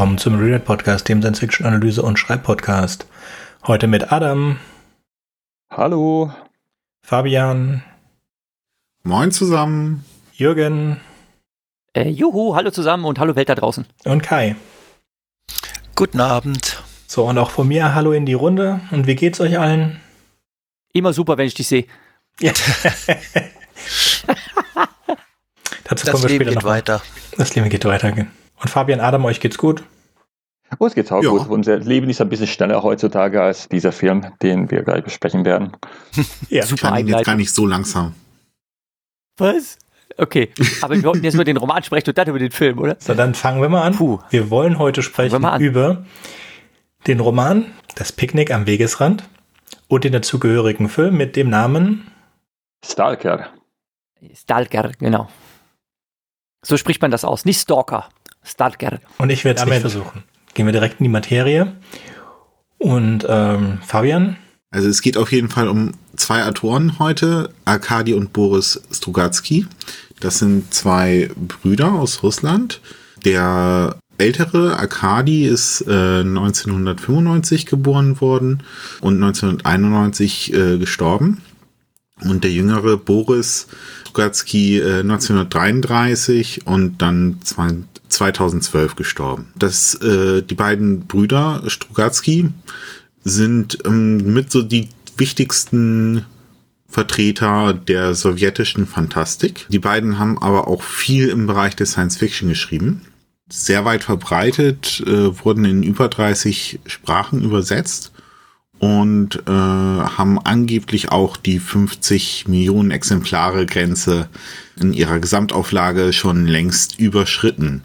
willkommen zum Read Podcast, dem Science Fiction Analyse und Schreibpodcast. Heute mit Adam. Hallo. Fabian. Moin zusammen. Jürgen. Äh, juhu, hallo zusammen und hallo Welt da draußen. Und Kai. Guten Abend. So, und auch von mir Hallo in die Runde. Und wie geht's euch allen? Immer super, wenn ich dich sehe. Ja. Dazu das kommen wir Leben später geht noch. weiter. Das Leben geht weiter. Und Fabian, Adam, euch geht's gut? Uns geht's auch Ja. gut. Unser Leben ist ein bisschen schneller heutzutage als dieser Film, den wir gleich besprechen werden. Ja. Super Kann jetzt gar nicht so langsam. Was? Okay, aber wir wollten jetzt über den Roman sprechen und dann über den Film, oder? So, dann fangen wir mal an. Puh. Wir wollen heute sprechen über den Roman Das Picknick am Wegesrand und den dazugehörigen Film mit dem Namen Stalker. Stalker, genau. So spricht man das aus. Nicht Stalker. Stalker. und ich werde einmal nicht versuchen. Gehen wir direkt in die Materie. Und ähm, Fabian, Also es geht auf jeden Fall um zwei Autoren heute, Arkadi und Boris Strugatsky. Das sind zwei Brüder aus Russland. Der ältere Arkadi ist äh, 1995 geboren worden und 1991 äh, gestorben. Und der jüngere Boris Strugatsky äh, 1933 und dann zwei- 2012 gestorben. Das, äh, die beiden Brüder Strugatsky sind ähm, mit so die wichtigsten Vertreter der sowjetischen Fantastik. Die beiden haben aber auch viel im Bereich der Science Fiction geschrieben. Sehr weit verbreitet, äh, wurden in über 30 Sprachen übersetzt und äh, haben angeblich auch die 50 Millionen Exemplare Grenze in ihrer Gesamtauflage schon längst überschritten.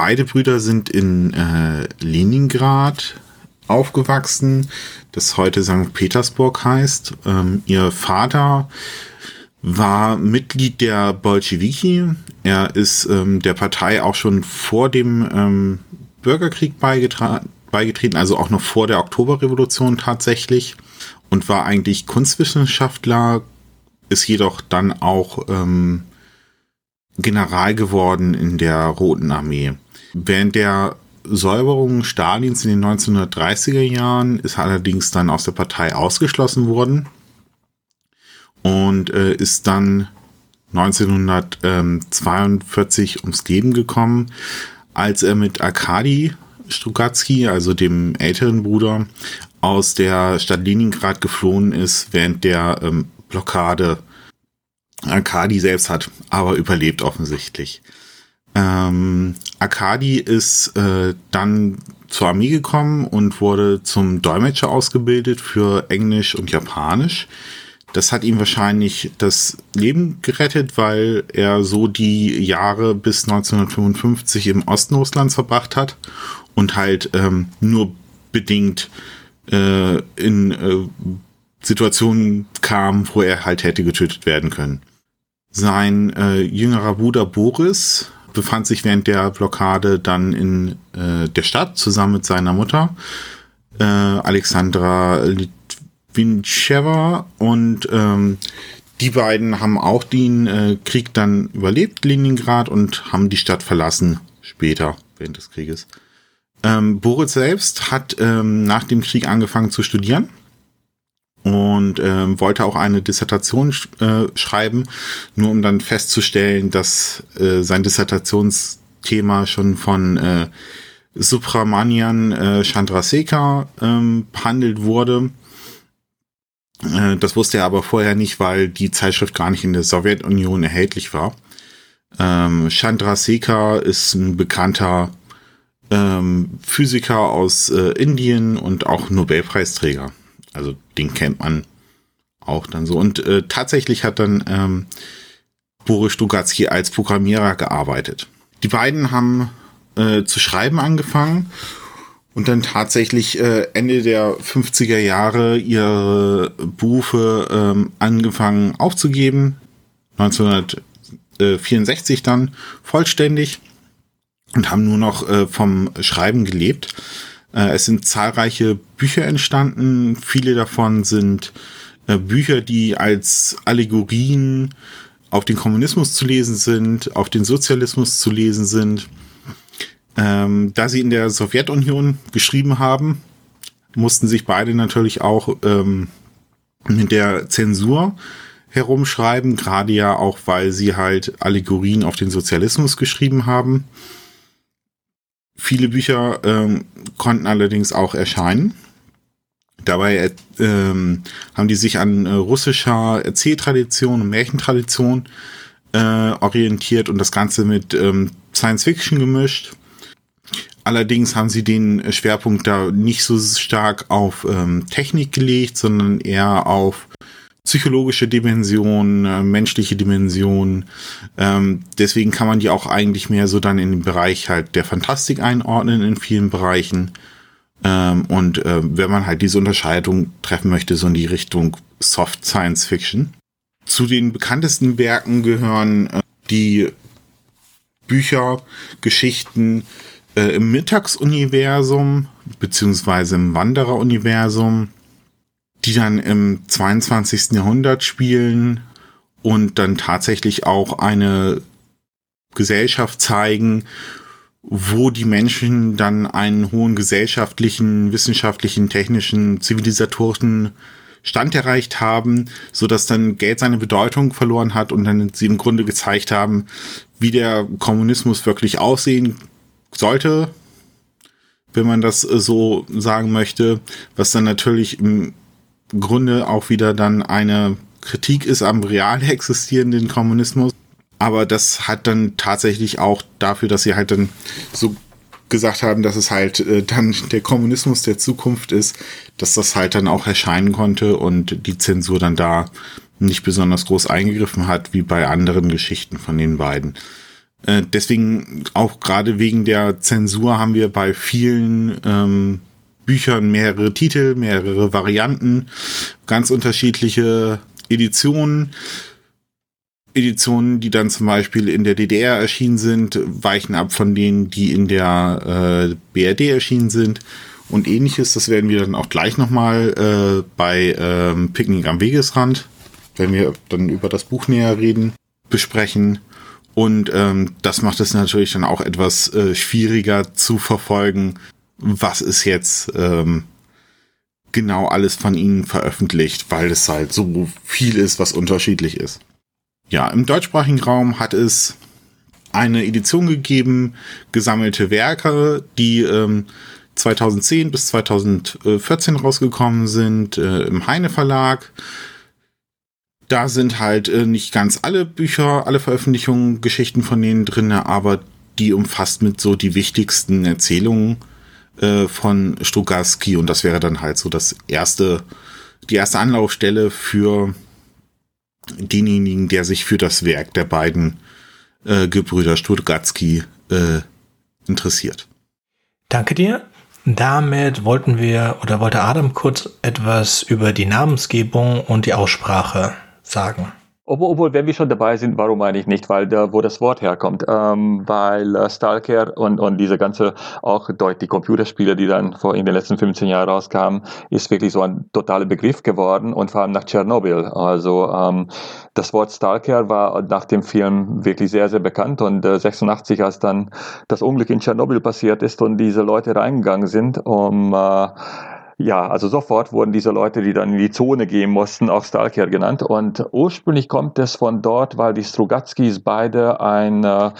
Beide Brüder sind in äh, Leningrad aufgewachsen, das heute St. Petersburg heißt. Ähm, ihr Vater war Mitglied der Bolschewiki. Er ist ähm, der Partei auch schon vor dem ähm, Bürgerkrieg beigetreten, also auch noch vor der Oktoberrevolution tatsächlich und war eigentlich Kunstwissenschaftler, ist jedoch dann auch ähm, General geworden in der Roten Armee. Während der Säuberung Stalins in den 1930er Jahren ist er allerdings dann aus der Partei ausgeschlossen worden und äh, ist dann 1942 ums Leben gekommen, als er mit Arkadi Strugatsky, also dem älteren Bruder, aus der Stadt Leningrad geflohen ist während der ähm, Blockade. Arkadi selbst hat aber überlebt offensichtlich. Ähm, Arkadi ist äh, dann zur Armee gekommen und wurde zum Dolmetscher ausgebildet für Englisch und Japanisch. Das hat ihm wahrscheinlich das Leben gerettet, weil er so die Jahre bis 1955 im Osten Russlands verbracht hat und halt ähm, nur bedingt äh, in äh, Situationen kam, wo er halt hätte getötet werden können. Sein äh, jüngerer Bruder Boris befand sich während der Blockade dann in äh, der Stadt zusammen mit seiner Mutter, äh, Alexandra Litvincheva. Und ähm, die beiden haben auch den äh, Krieg dann überlebt, Leningrad, und haben die Stadt verlassen später während des Krieges. Ähm, Boris selbst hat ähm, nach dem Krieg angefangen zu studieren und ähm, wollte auch eine Dissertation sch äh, schreiben, nur um dann festzustellen, dass äh, sein Dissertationsthema schon von äh, Subramanian äh, Chandrasekhar ähm, behandelt wurde. Äh, das wusste er aber vorher nicht, weil die Zeitschrift gar nicht in der Sowjetunion erhältlich war. Ähm, Chandrasekhar ist ein bekannter ähm, Physiker aus äh, Indien und auch Nobelpreisträger. Also den kennt man auch dann so. Und äh, tatsächlich hat dann ähm, Boris Stugatsky als Programmierer gearbeitet. Die beiden haben äh, zu schreiben angefangen und dann tatsächlich äh, Ende der 50er Jahre ihre Berufe ähm, angefangen aufzugeben. 1964 dann vollständig und haben nur noch äh, vom Schreiben gelebt. Äh, es sind zahlreiche Bücher entstanden. Viele davon sind äh, Bücher, die als Allegorien auf den Kommunismus zu lesen sind, auf den Sozialismus zu lesen sind. Ähm, da sie in der Sowjetunion geschrieben haben, mussten sich beide natürlich auch ähm, mit der Zensur herumschreiben, gerade ja auch, weil sie halt Allegorien auf den Sozialismus geschrieben haben. Viele Bücher ähm, konnten allerdings auch erscheinen. Dabei ähm, haben die sich an äh, russischer Erzähltradition und Märchentradition äh, orientiert und das Ganze mit ähm, Science Fiction gemischt. Allerdings haben sie den Schwerpunkt da nicht so stark auf ähm, Technik gelegt, sondern eher auf psychologische Dimension, äh, menschliche Dimension. Ähm, deswegen kann man die auch eigentlich mehr so dann in den Bereich halt der Fantastik einordnen in vielen Bereichen. Ähm, und äh, wenn man halt diese Unterscheidung treffen möchte, so in die Richtung Soft Science Fiction. Zu den bekanntesten Werken gehören äh, die Bücher, Geschichten äh, im Mittagsuniversum beziehungsweise im Wandereruniversum die dann im 22. Jahrhundert spielen und dann tatsächlich auch eine Gesellschaft zeigen, wo die Menschen dann einen hohen gesellschaftlichen, wissenschaftlichen, technischen, zivilisatorischen Stand erreicht haben, so dass dann Geld seine Bedeutung verloren hat und dann sie im Grunde gezeigt haben, wie der Kommunismus wirklich aussehen sollte, wenn man das so sagen möchte, was dann natürlich im Grunde auch wieder dann eine Kritik ist am real existierenden Kommunismus. Aber das hat dann tatsächlich auch dafür, dass sie halt dann so gesagt haben, dass es halt äh, dann der Kommunismus der Zukunft ist, dass das halt dann auch erscheinen konnte und die Zensur dann da nicht besonders groß eingegriffen hat, wie bei anderen Geschichten von den beiden. Äh, deswegen auch gerade wegen der Zensur haben wir bei vielen ähm, Büchern mehrere Titel, mehrere Varianten, ganz unterschiedliche Editionen. Editionen, die dann zum Beispiel in der DDR erschienen sind, weichen ab von denen, die in der äh, BRD erschienen sind und ähnliches. Das werden wir dann auch gleich nochmal äh, bei ähm, Picknick am Wegesrand, wenn wir dann über das Buch näher reden, besprechen. Und ähm, das macht es natürlich dann auch etwas äh, schwieriger zu verfolgen, was ist jetzt ähm, genau alles von ihnen veröffentlicht, weil es halt so viel ist, was unterschiedlich ist. Ja, im deutschsprachigen Raum hat es eine Edition gegeben, gesammelte Werke, die ähm, 2010 bis 2014 rausgekommen sind äh, im Heine Verlag. Da sind halt äh, nicht ganz alle Bücher, alle Veröffentlichungen, Geschichten von denen drin, aber die umfasst mit so die wichtigsten Erzählungen äh, von Strugatsky und das wäre dann halt so das erste, die erste Anlaufstelle für denjenigen, der sich für das Werk der beiden äh, Gebrüder Strugatsky äh, interessiert. Danke dir. Damit wollten wir oder wollte Adam kurz etwas über die Namensgebung und die Aussprache sagen. Obwohl, wenn wir schon dabei sind, warum eigentlich nicht? Weil da, wo das Wort herkommt. Ähm, weil äh, Stalker und, und diese ganze, auch die Computerspiele, die dann vor in den letzten 15 Jahren rauskamen, ist wirklich so ein totaler Begriff geworden und vor allem nach Tschernobyl. Also ähm, das Wort Stalker war nach dem Film wirklich sehr, sehr bekannt und äh, 86, als dann das Unglück in Tschernobyl passiert ist und diese Leute reingegangen sind, um äh, ja, also sofort wurden diese Leute, die dann in die Zone gehen mussten, auch Stalker genannt. Und ursprünglich kommt es von dort, weil die Strugatskis beide ein äh,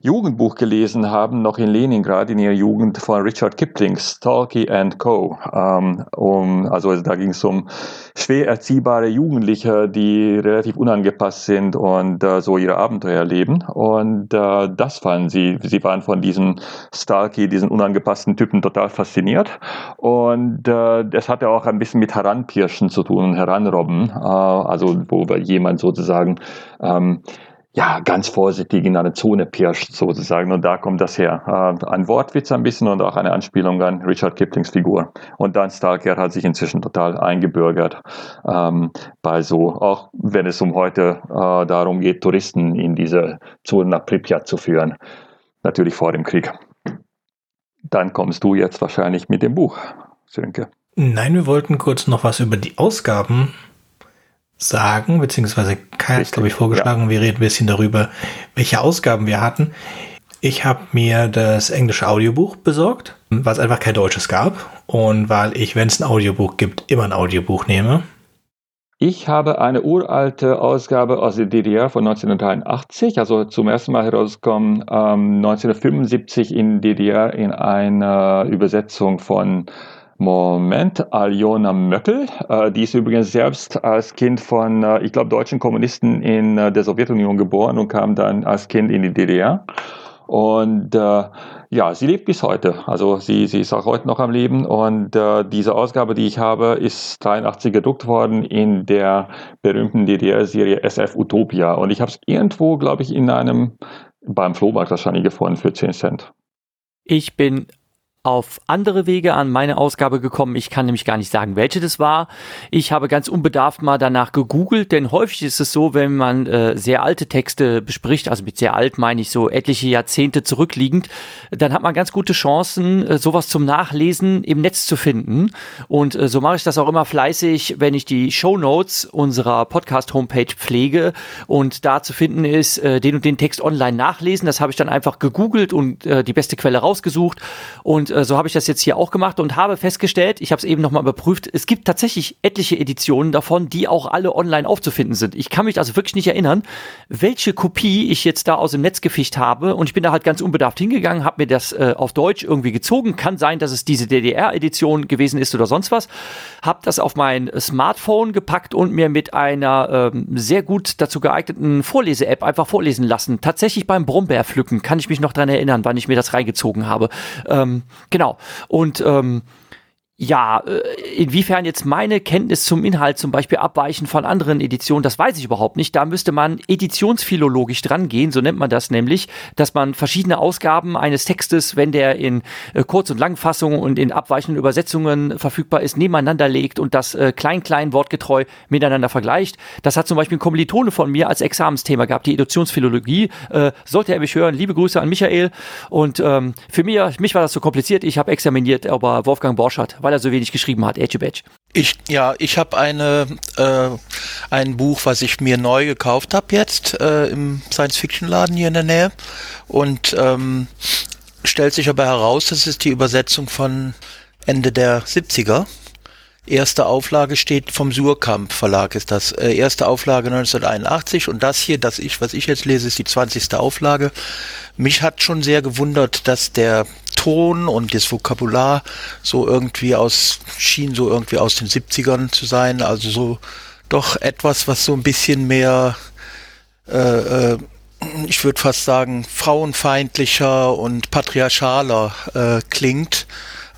Jugendbuch gelesen haben, noch in Leningrad in ihrer Jugend von Richard Kipling, Stalky and Co. Ähm, um, also da ging es um schwer erziehbare Jugendliche, die relativ unangepasst sind und äh, so ihre Abenteuer erleben. Und äh, das fanden sie. Sie waren von diesem Stalky, diesen unangepassten Typen total fasziniert. Und äh, das hatte auch ein bisschen mit Heranpirschen zu tun, Heranrobben. Äh, also wo jemand sozusagen ähm, ja, ganz vorsichtig in eine Zone pirscht sozusagen. Und da kommt das her. Äh, ein Wortwitz ein bisschen und auch eine Anspielung an Richard Kiplings Figur. Und Dan Stalker hat sich inzwischen total eingebürgert ähm, bei so, auch wenn es um heute äh, darum geht, Touristen in diese Zone nach Pripyat zu führen. Natürlich vor dem Krieg. Dann kommst du jetzt wahrscheinlich mit dem Buch, Sönke. Nein, wir wollten kurz noch was über die Ausgaben sagen, beziehungsweise Kai hat, glaube ich, vorgeschlagen, ja. wir reden ein bisschen darüber, welche Ausgaben wir hatten. Ich habe mir das englische Audiobuch besorgt, weil es einfach kein deutsches gab und weil ich, wenn es ein Audiobuch gibt, immer ein Audiobuch nehme. Ich habe eine uralte Ausgabe aus der DDR von 1983, also zum ersten Mal herausgekommen ähm, 1975 in DDR in einer Übersetzung von Moment, Aljona Möckel. Äh, die ist übrigens selbst als Kind von, äh, ich glaube, deutschen Kommunisten in äh, der Sowjetunion geboren und kam dann als Kind in die DDR. Und äh, ja, sie lebt bis heute. Also sie, sie ist auch heute noch am Leben. Und äh, diese Ausgabe, die ich habe, ist 83 gedruckt worden in der berühmten DDR-Serie SF Utopia. Und ich habe es irgendwo, glaube ich, in einem, beim Flohmarkt wahrscheinlich gefunden für 10 Cent. Ich bin auf andere Wege an meine Ausgabe gekommen. Ich kann nämlich gar nicht sagen, welche das war. Ich habe ganz unbedarft mal danach gegoogelt, denn häufig ist es so, wenn man äh, sehr alte Texte bespricht, also mit sehr alt meine ich so etliche Jahrzehnte zurückliegend, dann hat man ganz gute Chancen, äh, sowas zum Nachlesen im Netz zu finden. Und äh, so mache ich das auch immer fleißig, wenn ich die Show Notes unserer Podcast-Homepage pflege und da zu finden ist, äh, den und den Text online nachlesen. Das habe ich dann einfach gegoogelt und äh, die beste Quelle rausgesucht und äh, so habe ich das jetzt hier auch gemacht und habe festgestellt, ich habe es eben nochmal überprüft, es gibt tatsächlich etliche Editionen davon, die auch alle online aufzufinden sind. Ich kann mich also wirklich nicht erinnern, welche Kopie ich jetzt da aus dem Netz gefischt habe und ich bin da halt ganz unbedarft hingegangen, habe mir das äh, auf Deutsch irgendwie gezogen. Kann sein, dass es diese DDR-Edition gewesen ist oder sonst was. Habe das auf mein Smartphone gepackt und mir mit einer ähm, sehr gut dazu geeigneten Vorlese-App einfach vorlesen lassen. Tatsächlich beim Brombeerpflücken kann ich mich noch dran erinnern, wann ich mir das reingezogen habe. Ähm, Genau. Und ähm, ja, äh, inwiefern jetzt meine Kenntnis zum Inhalt zum Beispiel abweichen von anderen Editionen, das weiß ich überhaupt nicht. Da müsste man editionsphilologisch dran gehen, so nennt man das nämlich, dass man verschiedene Ausgaben eines Textes, wenn der in äh, Kurz- und Langfassung und in abweichenden Übersetzungen verfügbar ist, nebeneinander legt und das äh, klein-klein wortgetreu miteinander vergleicht. Das hat zum Beispiel ein Kommilitone von mir als Examensthema gehabt, die Editionsphilologie. Äh, sollte er mich hören, liebe Grüße an Michael. Und ähm, für mich, mich war das so kompliziert, ich habe examiniert, aber Wolfgang Borschert, weil er so wenig geschrieben hat, Edge Badge. Ich, ja, ich habe eine äh, ein Buch, was ich mir neu gekauft habe jetzt äh, im Science-Fiction-Laden hier in der Nähe und ähm, stellt sich aber heraus, das ist die Übersetzung von Ende der 70er. Erste Auflage steht vom Surkamp Verlag ist das. Äh, erste Auflage 1981 und das hier, das ich, was ich jetzt lese, ist die 20. Auflage. Mich hat schon sehr gewundert, dass der Ton und das Vokabular so irgendwie aus, schien so irgendwie aus den 70ern zu sein. Also so doch etwas, was so ein bisschen mehr, äh, äh, ich würde fast sagen, frauenfeindlicher und patriarchaler äh, klingt,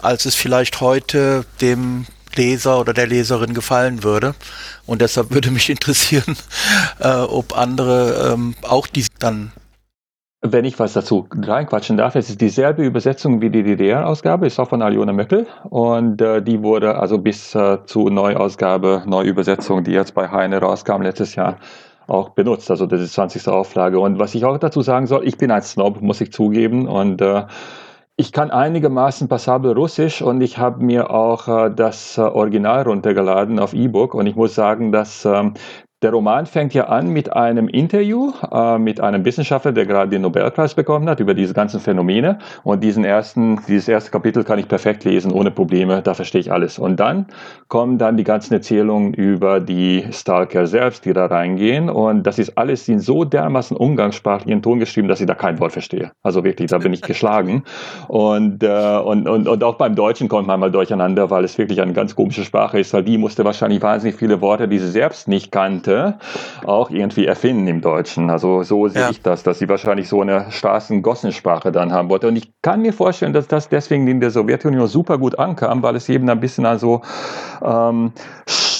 als es vielleicht heute dem Leser oder der Leserin gefallen würde. Und deshalb würde mich interessieren, äh, ob andere ähm, auch die dann wenn ich was dazu reinquatschen darf, es ist dieselbe Übersetzung wie die DDR-Ausgabe, ist auch von Aljona Möckel und äh, die wurde also bis äh, zu Neuausgabe, Neuübersetzung, die jetzt bei Heine rauskam letztes Jahr, auch benutzt. Also das ist 20. Auflage. Und was ich auch dazu sagen soll, ich bin ein Snob, muss ich zugeben und äh, ich kann einigermaßen passabel Russisch und ich habe mir auch äh, das äh, Original runtergeladen auf E-Book und ich muss sagen, dass ähm, der Roman fängt ja an mit einem Interview äh, mit einem Wissenschaftler, der gerade den Nobelpreis bekommen hat, über diese ganzen Phänomene. Und diesen ersten, dieses erste Kapitel kann ich perfekt lesen, ohne Probleme, da verstehe ich alles. Und dann kommen dann die ganzen Erzählungen über die Stalker selbst, die da reingehen. Und das ist alles in so dermaßen umgangssprachlichen Ton geschrieben, dass ich da kein Wort verstehe. Also wirklich, da bin ich geschlagen. Und, äh, und, und, und auch beim Deutschen kommt man mal durcheinander, weil es wirklich eine ganz komische Sprache ist, weil die musste wahrscheinlich wahnsinnig viele Worte, die sie selbst nicht kannte, Leute auch irgendwie erfinden im Deutschen. Also so sehe ja. ich das, dass sie wahrscheinlich so eine Straßengossensprache dann haben wollte. Und ich kann mir vorstellen, dass das deswegen in der Sowjetunion super gut ankam, weil es eben ein bisschen also ähm,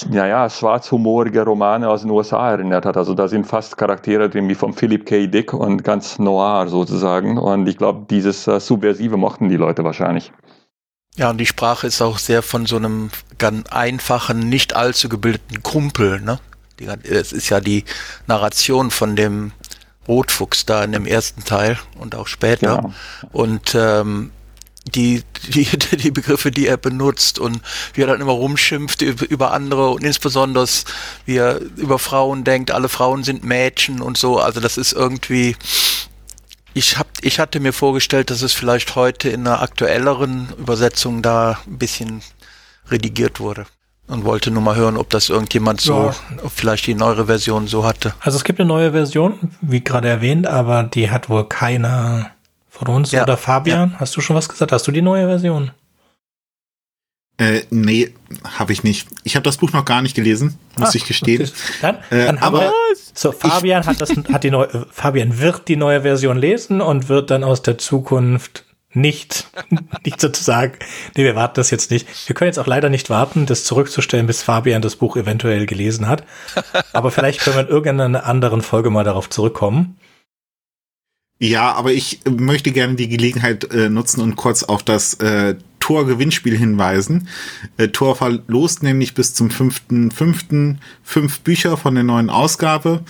naja, schwarzhumorige Romane aus den USA erinnert hat. Also da sind fast Charaktere drin wie von Philip K. Dick und ganz noir sozusagen. Und ich glaube, dieses äh, Subversive mochten die Leute wahrscheinlich. Ja, und die Sprache ist auch sehr von so einem ganz einfachen, nicht allzu gebildeten Kumpel, ne? Es ist ja die Narration von dem Rotfuchs da in dem ersten Teil und auch später. Ja. Und ähm, die, die, die Begriffe, die er benutzt und wie er dann immer rumschimpft über, über andere und insbesondere wie er über Frauen denkt, alle Frauen sind Mädchen und so. Also das ist irgendwie, ich hab, ich hatte mir vorgestellt, dass es vielleicht heute in einer aktuelleren Übersetzung da ein bisschen redigiert wurde. Und wollte nur mal hören, ob das irgendjemand so, ja. vielleicht die neuere Version so hatte. Also es gibt eine neue Version, wie gerade erwähnt, aber die hat wohl keiner von uns ja. oder Fabian. Ja. Hast du schon was gesagt? Hast du die neue Version? Äh, nee, habe ich nicht. Ich habe das Buch noch gar nicht gelesen, muss ah, ich gestehen. Dann, äh, dann haben wir, so Fabian hat das, hat die neue, Fabian wird die neue Version lesen und wird dann aus der Zukunft nicht, nicht sozusagen, nee, wir warten das jetzt nicht. Wir können jetzt auch leider nicht warten, das zurückzustellen, bis Fabian das Buch eventuell gelesen hat. Aber vielleicht können wir in irgendeiner anderen Folge mal darauf zurückkommen. Ja, aber ich möchte gerne die Gelegenheit äh, nutzen und kurz auf das äh, Tor-Gewinnspiel hinweisen. Äh, Tor verlost nämlich bis zum 5.5. fünf Bücher von der neuen Ausgabe.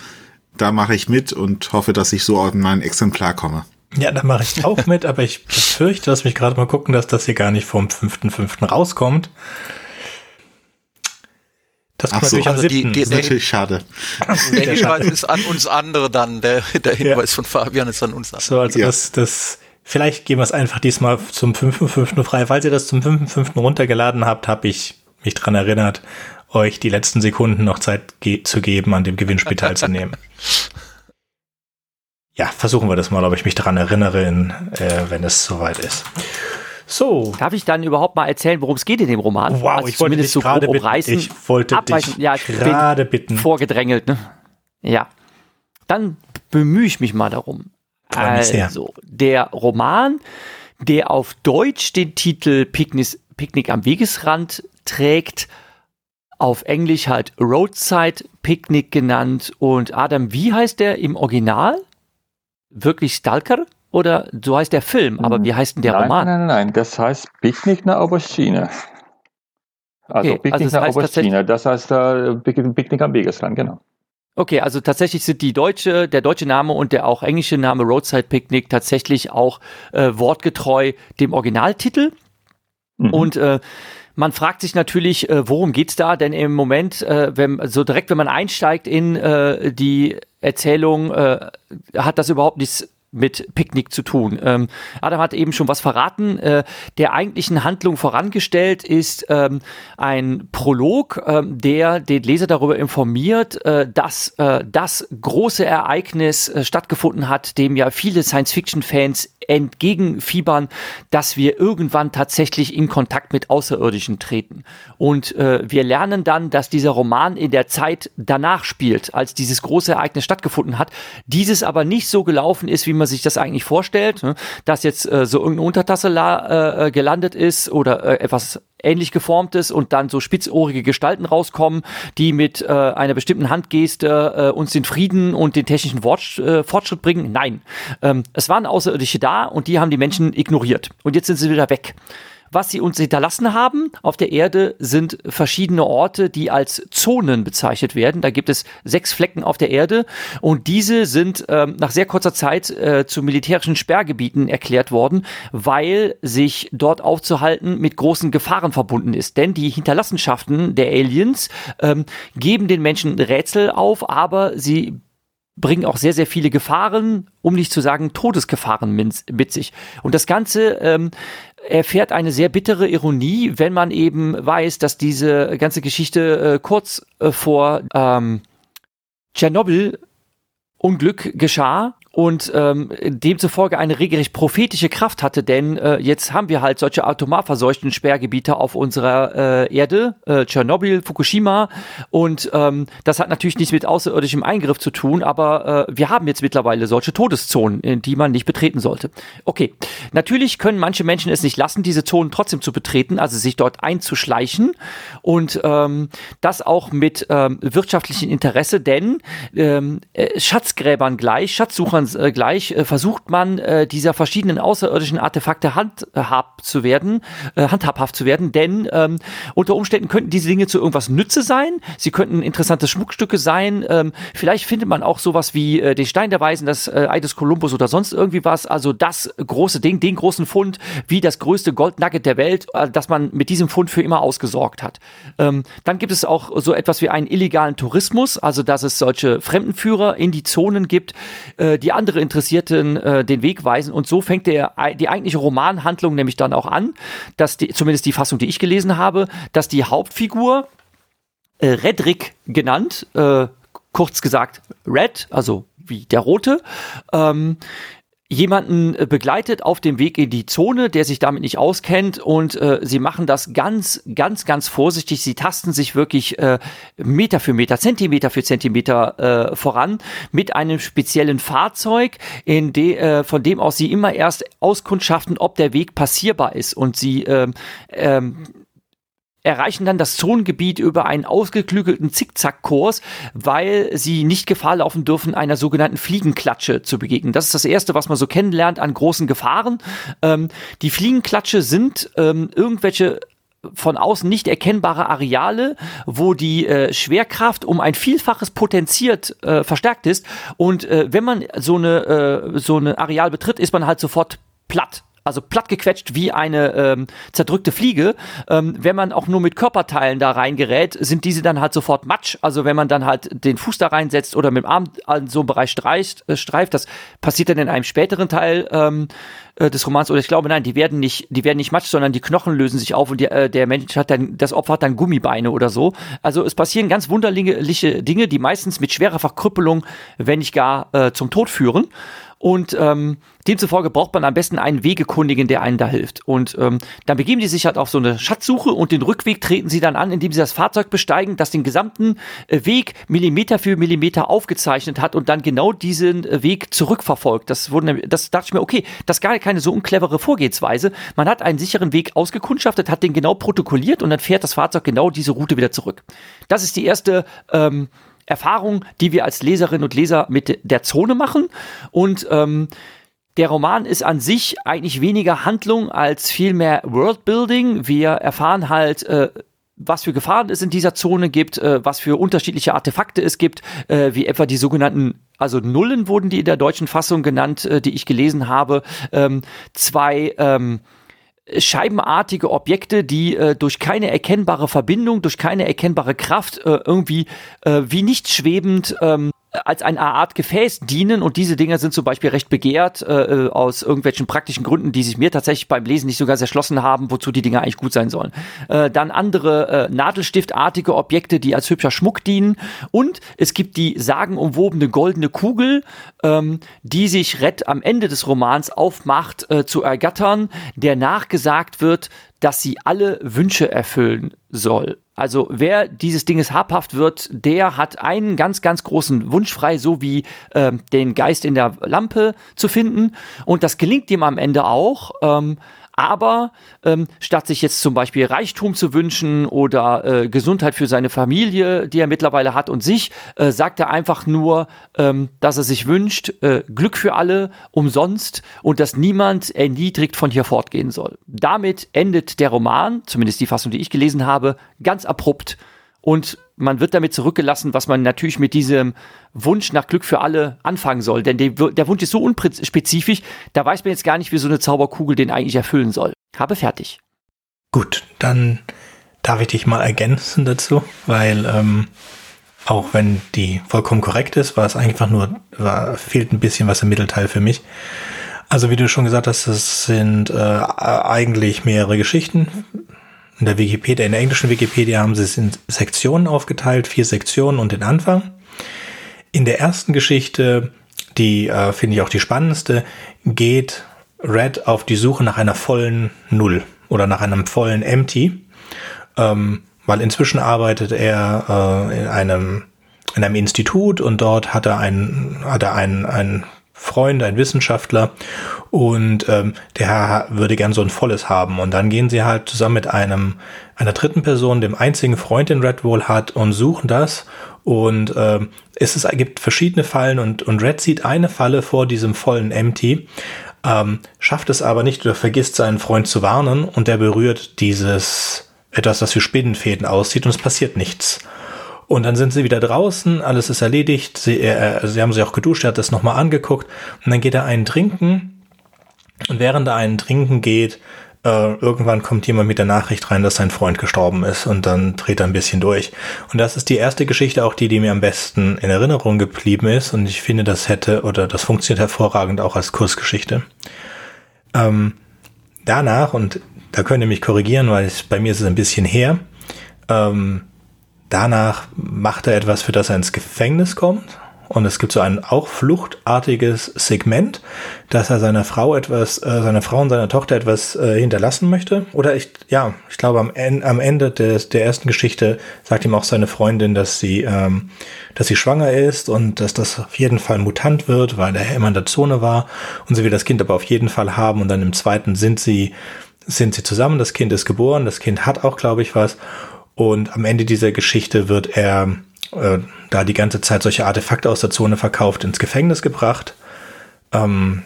Da mache ich mit und hoffe, dass ich so auf mein Exemplar komme. Ja, da mache ich auch mit, aber ich befürchte, dass mich gerade mal gucken, dass das hier gar nicht vom 5.5. rauskommt. Das kommt so, natürlich also am die, die, das ist natürlich schade. Der Hinweis ist an uns andere dann. Der, der Hinweis ja. von Fabian ist an uns andere. So, also ja. das, das, vielleicht geben wir es einfach diesmal zum 5.5. frei. Falls ihr das zum 5.5. runtergeladen habt, habe ich mich dran erinnert, euch die letzten Sekunden noch Zeit ge zu geben, an dem Gewinnspiel teilzunehmen. ja, versuchen wir das mal, ob ich mich daran erinnere, in, äh, wenn es soweit ist. So. Darf ich dann überhaupt mal erzählen, worum es geht in dem Roman? Wow, also ich wollte dich so gerade bitten. Ich wollte abweichen. dich ja, gerade bitten. Vorgedrängelt, ne? Ja. Dann bemühe ich mich mal darum. Also, der Roman, der auf Deutsch den Titel Picknick, Picknick am Wegesrand trägt, auf Englisch halt Roadside Picnic genannt. Und Adam, wie heißt der im Original? Wirklich Stalker? Oder so heißt der Film, aber wie heißt denn der nein, Roman? Nein, nein, nein, das heißt Picknick nach Aubergine. Also okay, Picknick also nach Aubergine, das heißt äh, Picknick am Wegesrand, genau. Okay, also tatsächlich sind die deutsche, der deutsche Name und der auch englische Name Roadside Picnic tatsächlich auch äh, wortgetreu dem Originaltitel. Mhm. Und äh, man fragt sich natürlich, äh, worum geht's da? Denn im Moment, äh, wenn, so direkt, wenn man einsteigt in äh, die Erzählung, äh, hat das überhaupt nichts mit Picknick zu tun. Ähm, Adam hat eben schon was verraten. Äh, der eigentlichen Handlung vorangestellt ist ähm, ein Prolog, ähm, der den Leser darüber informiert, äh, dass äh, das große Ereignis äh, stattgefunden hat, dem ja viele Science-Fiction-Fans entgegenfiebern, dass wir irgendwann tatsächlich in Kontakt mit Außerirdischen treten. Und äh, wir lernen dann, dass dieser Roman in der Zeit danach spielt, als dieses große Ereignis stattgefunden hat. Dieses aber nicht so gelaufen ist, wie man sich das eigentlich vorstellt, ne? dass jetzt äh, so irgendeine Untertasse la, äh, gelandet ist oder äh, etwas ähnlich geformtes und dann so spitzohrige Gestalten rauskommen, die mit äh, einer bestimmten Handgeste äh, uns den Frieden und den technischen Wort, äh, Fortschritt bringen. Nein, ähm, es waren Außerirdische da und die haben die Menschen ignoriert und jetzt sind sie wieder weg. Was sie uns hinterlassen haben auf der Erde sind verschiedene Orte, die als Zonen bezeichnet werden. Da gibt es sechs Flecken auf der Erde und diese sind ähm, nach sehr kurzer Zeit äh, zu militärischen Sperrgebieten erklärt worden, weil sich dort aufzuhalten mit großen Gefahren verbunden ist. Denn die Hinterlassenschaften der Aliens ähm, geben den Menschen Rätsel auf, aber sie bringen auch sehr, sehr viele Gefahren, um nicht zu sagen Todesgefahren mit sich. Und das Ganze ähm, erfährt eine sehr bittere Ironie, wenn man eben weiß, dass diese ganze Geschichte äh, kurz äh, vor ähm, Tschernobyl Unglück geschah und ähm, demzufolge eine regelrecht prophetische Kraft hatte, denn äh, jetzt haben wir halt solche atomar Sperrgebiete auf unserer äh, Erde, äh, Tschernobyl, Fukushima und ähm, das hat natürlich nichts mit außerirdischem Eingriff zu tun, aber äh, wir haben jetzt mittlerweile solche Todeszonen, in die man nicht betreten sollte. Okay, natürlich können manche Menschen es nicht lassen, diese Zonen trotzdem zu betreten, also sich dort einzuschleichen und ähm, das auch mit ähm, wirtschaftlichem Interesse, denn ähm, äh, Schatzgräbern gleich, Schatzsuchern man äh, gleich, äh, versucht man äh, dieser verschiedenen außerirdischen Artefakte handhab zu werden, äh, handhabhaft zu werden, denn ähm, unter Umständen könnten diese Dinge zu irgendwas Nütze sein, sie könnten interessante Schmuckstücke sein, ähm, vielleicht findet man auch sowas wie äh, den Stein der Weisen, das äh, Ei des Kolumbus oder sonst irgendwie was, also das große Ding, den großen Fund, wie das größte Goldnugget der Welt, äh, dass man mit diesem Fund für immer ausgesorgt hat. Ähm, dann gibt es auch so etwas wie einen illegalen Tourismus, also dass es solche Fremdenführer in die Zonen gibt, äh, die andere Interessierten äh, den Weg weisen. Und so fängt der, die eigentliche Romanhandlung nämlich dann auch an, dass die, zumindest die Fassung, die ich gelesen habe, dass die Hauptfigur, äh, Redrick genannt, äh, kurz gesagt Red, also wie der Rote, ähm, jemanden äh, begleitet auf dem Weg in die Zone, der sich damit nicht auskennt und äh, sie machen das ganz, ganz, ganz vorsichtig. Sie tasten sich wirklich äh, Meter für Meter, Zentimeter für Zentimeter äh, voran mit einem speziellen Fahrzeug, in de, äh, von dem aus sie immer erst auskundschaften, ob der Weg passierbar ist und sie ähm, ähm, erreichen dann das Zonengebiet über einen ausgeklügelten Zickzackkurs, weil sie nicht Gefahr laufen dürfen, einer sogenannten Fliegenklatsche zu begegnen. Das ist das Erste, was man so kennenlernt an großen Gefahren. Ähm, die Fliegenklatsche sind ähm, irgendwelche von außen nicht erkennbare Areale, wo die äh, Schwerkraft um ein Vielfaches potenziert äh, verstärkt ist. Und äh, wenn man so eine, äh, so eine Areal betritt, ist man halt sofort platt also plattgequetscht wie eine ähm, zerdrückte Fliege. Ähm, wenn man auch nur mit Körperteilen da reingerät, sind diese dann halt sofort matsch. Also wenn man dann halt den Fuß da reinsetzt oder mit dem Arm an so einem Bereich streicht, äh, streift, das passiert dann in einem späteren Teil ähm, äh, des Romans. Oder ich glaube, nein, die werden nicht, die werden nicht matsch, sondern die Knochen lösen sich auf und die, äh, der Mensch hat dann, das Opfer hat dann Gummibeine oder so. Also es passieren ganz wunderliche Dinge, die meistens mit schwerer Verkrüppelung, wenn nicht gar äh, zum Tod führen. Und ähm, demzufolge braucht man am besten einen Wegekundigen, der einen da hilft. Und ähm, dann begeben die sich halt auf so eine Schatzsuche und den Rückweg treten sie dann an, indem sie das Fahrzeug besteigen, das den gesamten äh, Weg Millimeter für Millimeter aufgezeichnet hat und dann genau diesen äh, Weg zurückverfolgt. Das wurde, das dachte ich mir, okay, das ist gar keine so unclevere Vorgehensweise. Man hat einen sicheren Weg ausgekundschaftet, hat den genau protokolliert und dann fährt das Fahrzeug genau diese Route wieder zurück. Das ist die erste ähm, Erfahrung, die wir als Leserinnen und Leser mit der Zone machen. Und ähm, der Roman ist an sich eigentlich weniger Handlung als vielmehr Worldbuilding. Wir erfahren halt, äh, was für Gefahren es in dieser Zone gibt, äh, was für unterschiedliche Artefakte es gibt, äh, wie etwa die sogenannten, also Nullen wurden die in der deutschen Fassung genannt, äh, die ich gelesen habe. Ähm, zwei ähm, scheibenartige Objekte, die äh, durch keine erkennbare Verbindung, durch keine erkennbare Kraft äh, irgendwie äh, wie nicht schwebend ähm, als eine Art Gefäß dienen und diese Dinger sind zum Beispiel recht begehrt äh, aus irgendwelchen praktischen Gründen, die sich mir tatsächlich beim Lesen nicht so ganz erschlossen haben, wozu die Dinger eigentlich gut sein sollen. Äh, dann andere äh, Nadelstiftartige Objekte, die als hübscher Schmuck dienen und es gibt die sagenumwobene goldene Kugel, ähm, die sich Red am Ende des Romans aufmacht äh, zu ergattern, der nachgesagt wird, dass sie alle Wünsche erfüllen soll. Also wer dieses Dinges habhaft wird, der hat einen ganz, ganz großen Wunsch frei, so wie äh, den Geist in der Lampe zu finden. Und das gelingt ihm am Ende auch. Ähm, aber ähm, statt sich jetzt zum Beispiel Reichtum zu wünschen oder äh, Gesundheit für seine Familie, die er mittlerweile hat und sich, äh, sagt er einfach nur, ähm, dass er sich wünscht, äh, Glück für alle, umsonst und dass niemand erniedrigt von hier fortgehen soll. Damit endet der Roman, zumindest die Fassung, die ich gelesen habe, ganz abrupt und man wird damit zurückgelassen, was man natürlich mit diesem Wunsch nach Glück für alle anfangen soll. Denn der Wunsch ist so unspezifisch, da weiß man jetzt gar nicht, wie so eine Zauberkugel den eigentlich erfüllen soll. Habe fertig. Gut, dann darf ich dich mal ergänzen dazu, weil ähm, auch wenn die vollkommen korrekt ist, war es einfach nur, war, fehlt ein bisschen was im Mittelteil für mich. Also wie du schon gesagt hast, es sind äh, eigentlich mehrere Geschichten in der Wikipedia, in der englischen Wikipedia haben sie es in Sektionen aufgeteilt, vier Sektionen und den Anfang. In der ersten Geschichte, die äh, finde ich auch die spannendste, geht Red auf die Suche nach einer vollen Null oder nach einem vollen Empty, ähm, weil inzwischen arbeitet er äh, in einem in einem Institut und dort hat er einen hat er einen, einen Freund, ein Wissenschaftler und ähm, der würde gern so ein volles haben. Und dann gehen sie halt zusammen mit einem einer dritten Person, dem einzigen Freund, den Red wohl hat, und suchen das. Und ähm, es ist, gibt verschiedene Fallen und, und Red sieht eine Falle vor diesem vollen Empty, ähm, schafft es aber nicht oder vergisst seinen Freund zu warnen und der berührt dieses etwas, das wie Spinnenfäden aussieht und es passiert nichts. Und dann sind sie wieder draußen, alles ist erledigt. Sie, äh, sie haben sich auch geduscht, er hat das nochmal angeguckt. Und dann geht er einen trinken. Und während er einen trinken geht, äh, irgendwann kommt jemand mit der Nachricht rein, dass sein Freund gestorben ist und dann dreht er ein bisschen durch. Und das ist die erste Geschichte, auch die, die mir am besten in Erinnerung geblieben ist. Und ich finde, das hätte oder das funktioniert hervorragend auch als Kursgeschichte. Ähm, danach, und da könnt ihr mich korrigieren, weil es, bei mir ist es ein bisschen her, ähm, danach macht er etwas, für das er ins Gefängnis kommt. Und es gibt so ein auch fluchtartiges Segment, dass er seiner Frau etwas, äh, seiner Frau und seiner Tochter etwas äh, hinterlassen möchte. Oder ich, ja, ich glaube am, en am Ende des, der ersten Geschichte sagt ihm auch seine Freundin, dass sie, ähm, dass sie schwanger ist und dass das auf jeden Fall mutant wird, weil er immer in der Zone war. Und sie will das Kind aber auf jeden Fall haben. Und dann im zweiten sind sie, sind sie zusammen, das Kind ist geboren, das Kind hat auch, glaube ich, was. Und am Ende dieser Geschichte wird er äh, da die ganze Zeit solche Artefakte aus der Zone verkauft, ins Gefängnis gebracht. Ähm,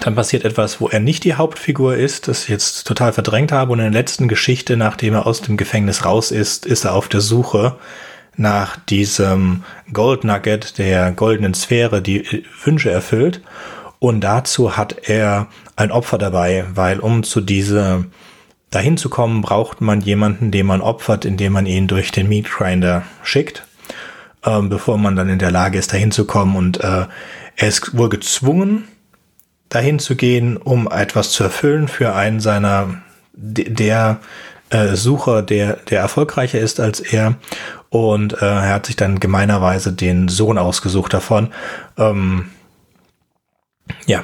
dann passiert etwas, wo er nicht die Hauptfigur ist, das ich jetzt total verdrängt habe. Und in der letzten Geschichte, nachdem er aus dem Gefängnis raus ist, ist er auf der Suche nach diesem Gold Nugget, der goldenen Sphäre, die Wünsche erfüllt. Und dazu hat er ein Opfer dabei, weil um zu dieser dahin zu kommen, braucht man jemanden, den man opfert, indem man ihn durch den Meat Grinder schickt, ähm, bevor man dann in der Lage ist, dahin zu kommen. Und äh, er ist wohl gezwungen, dahin zu gehen, um etwas zu erfüllen für einen seiner der äh, Sucher, der der erfolgreicher ist als er. Und äh, er hat sich dann gemeinerweise den Sohn ausgesucht davon. Ähm, ja.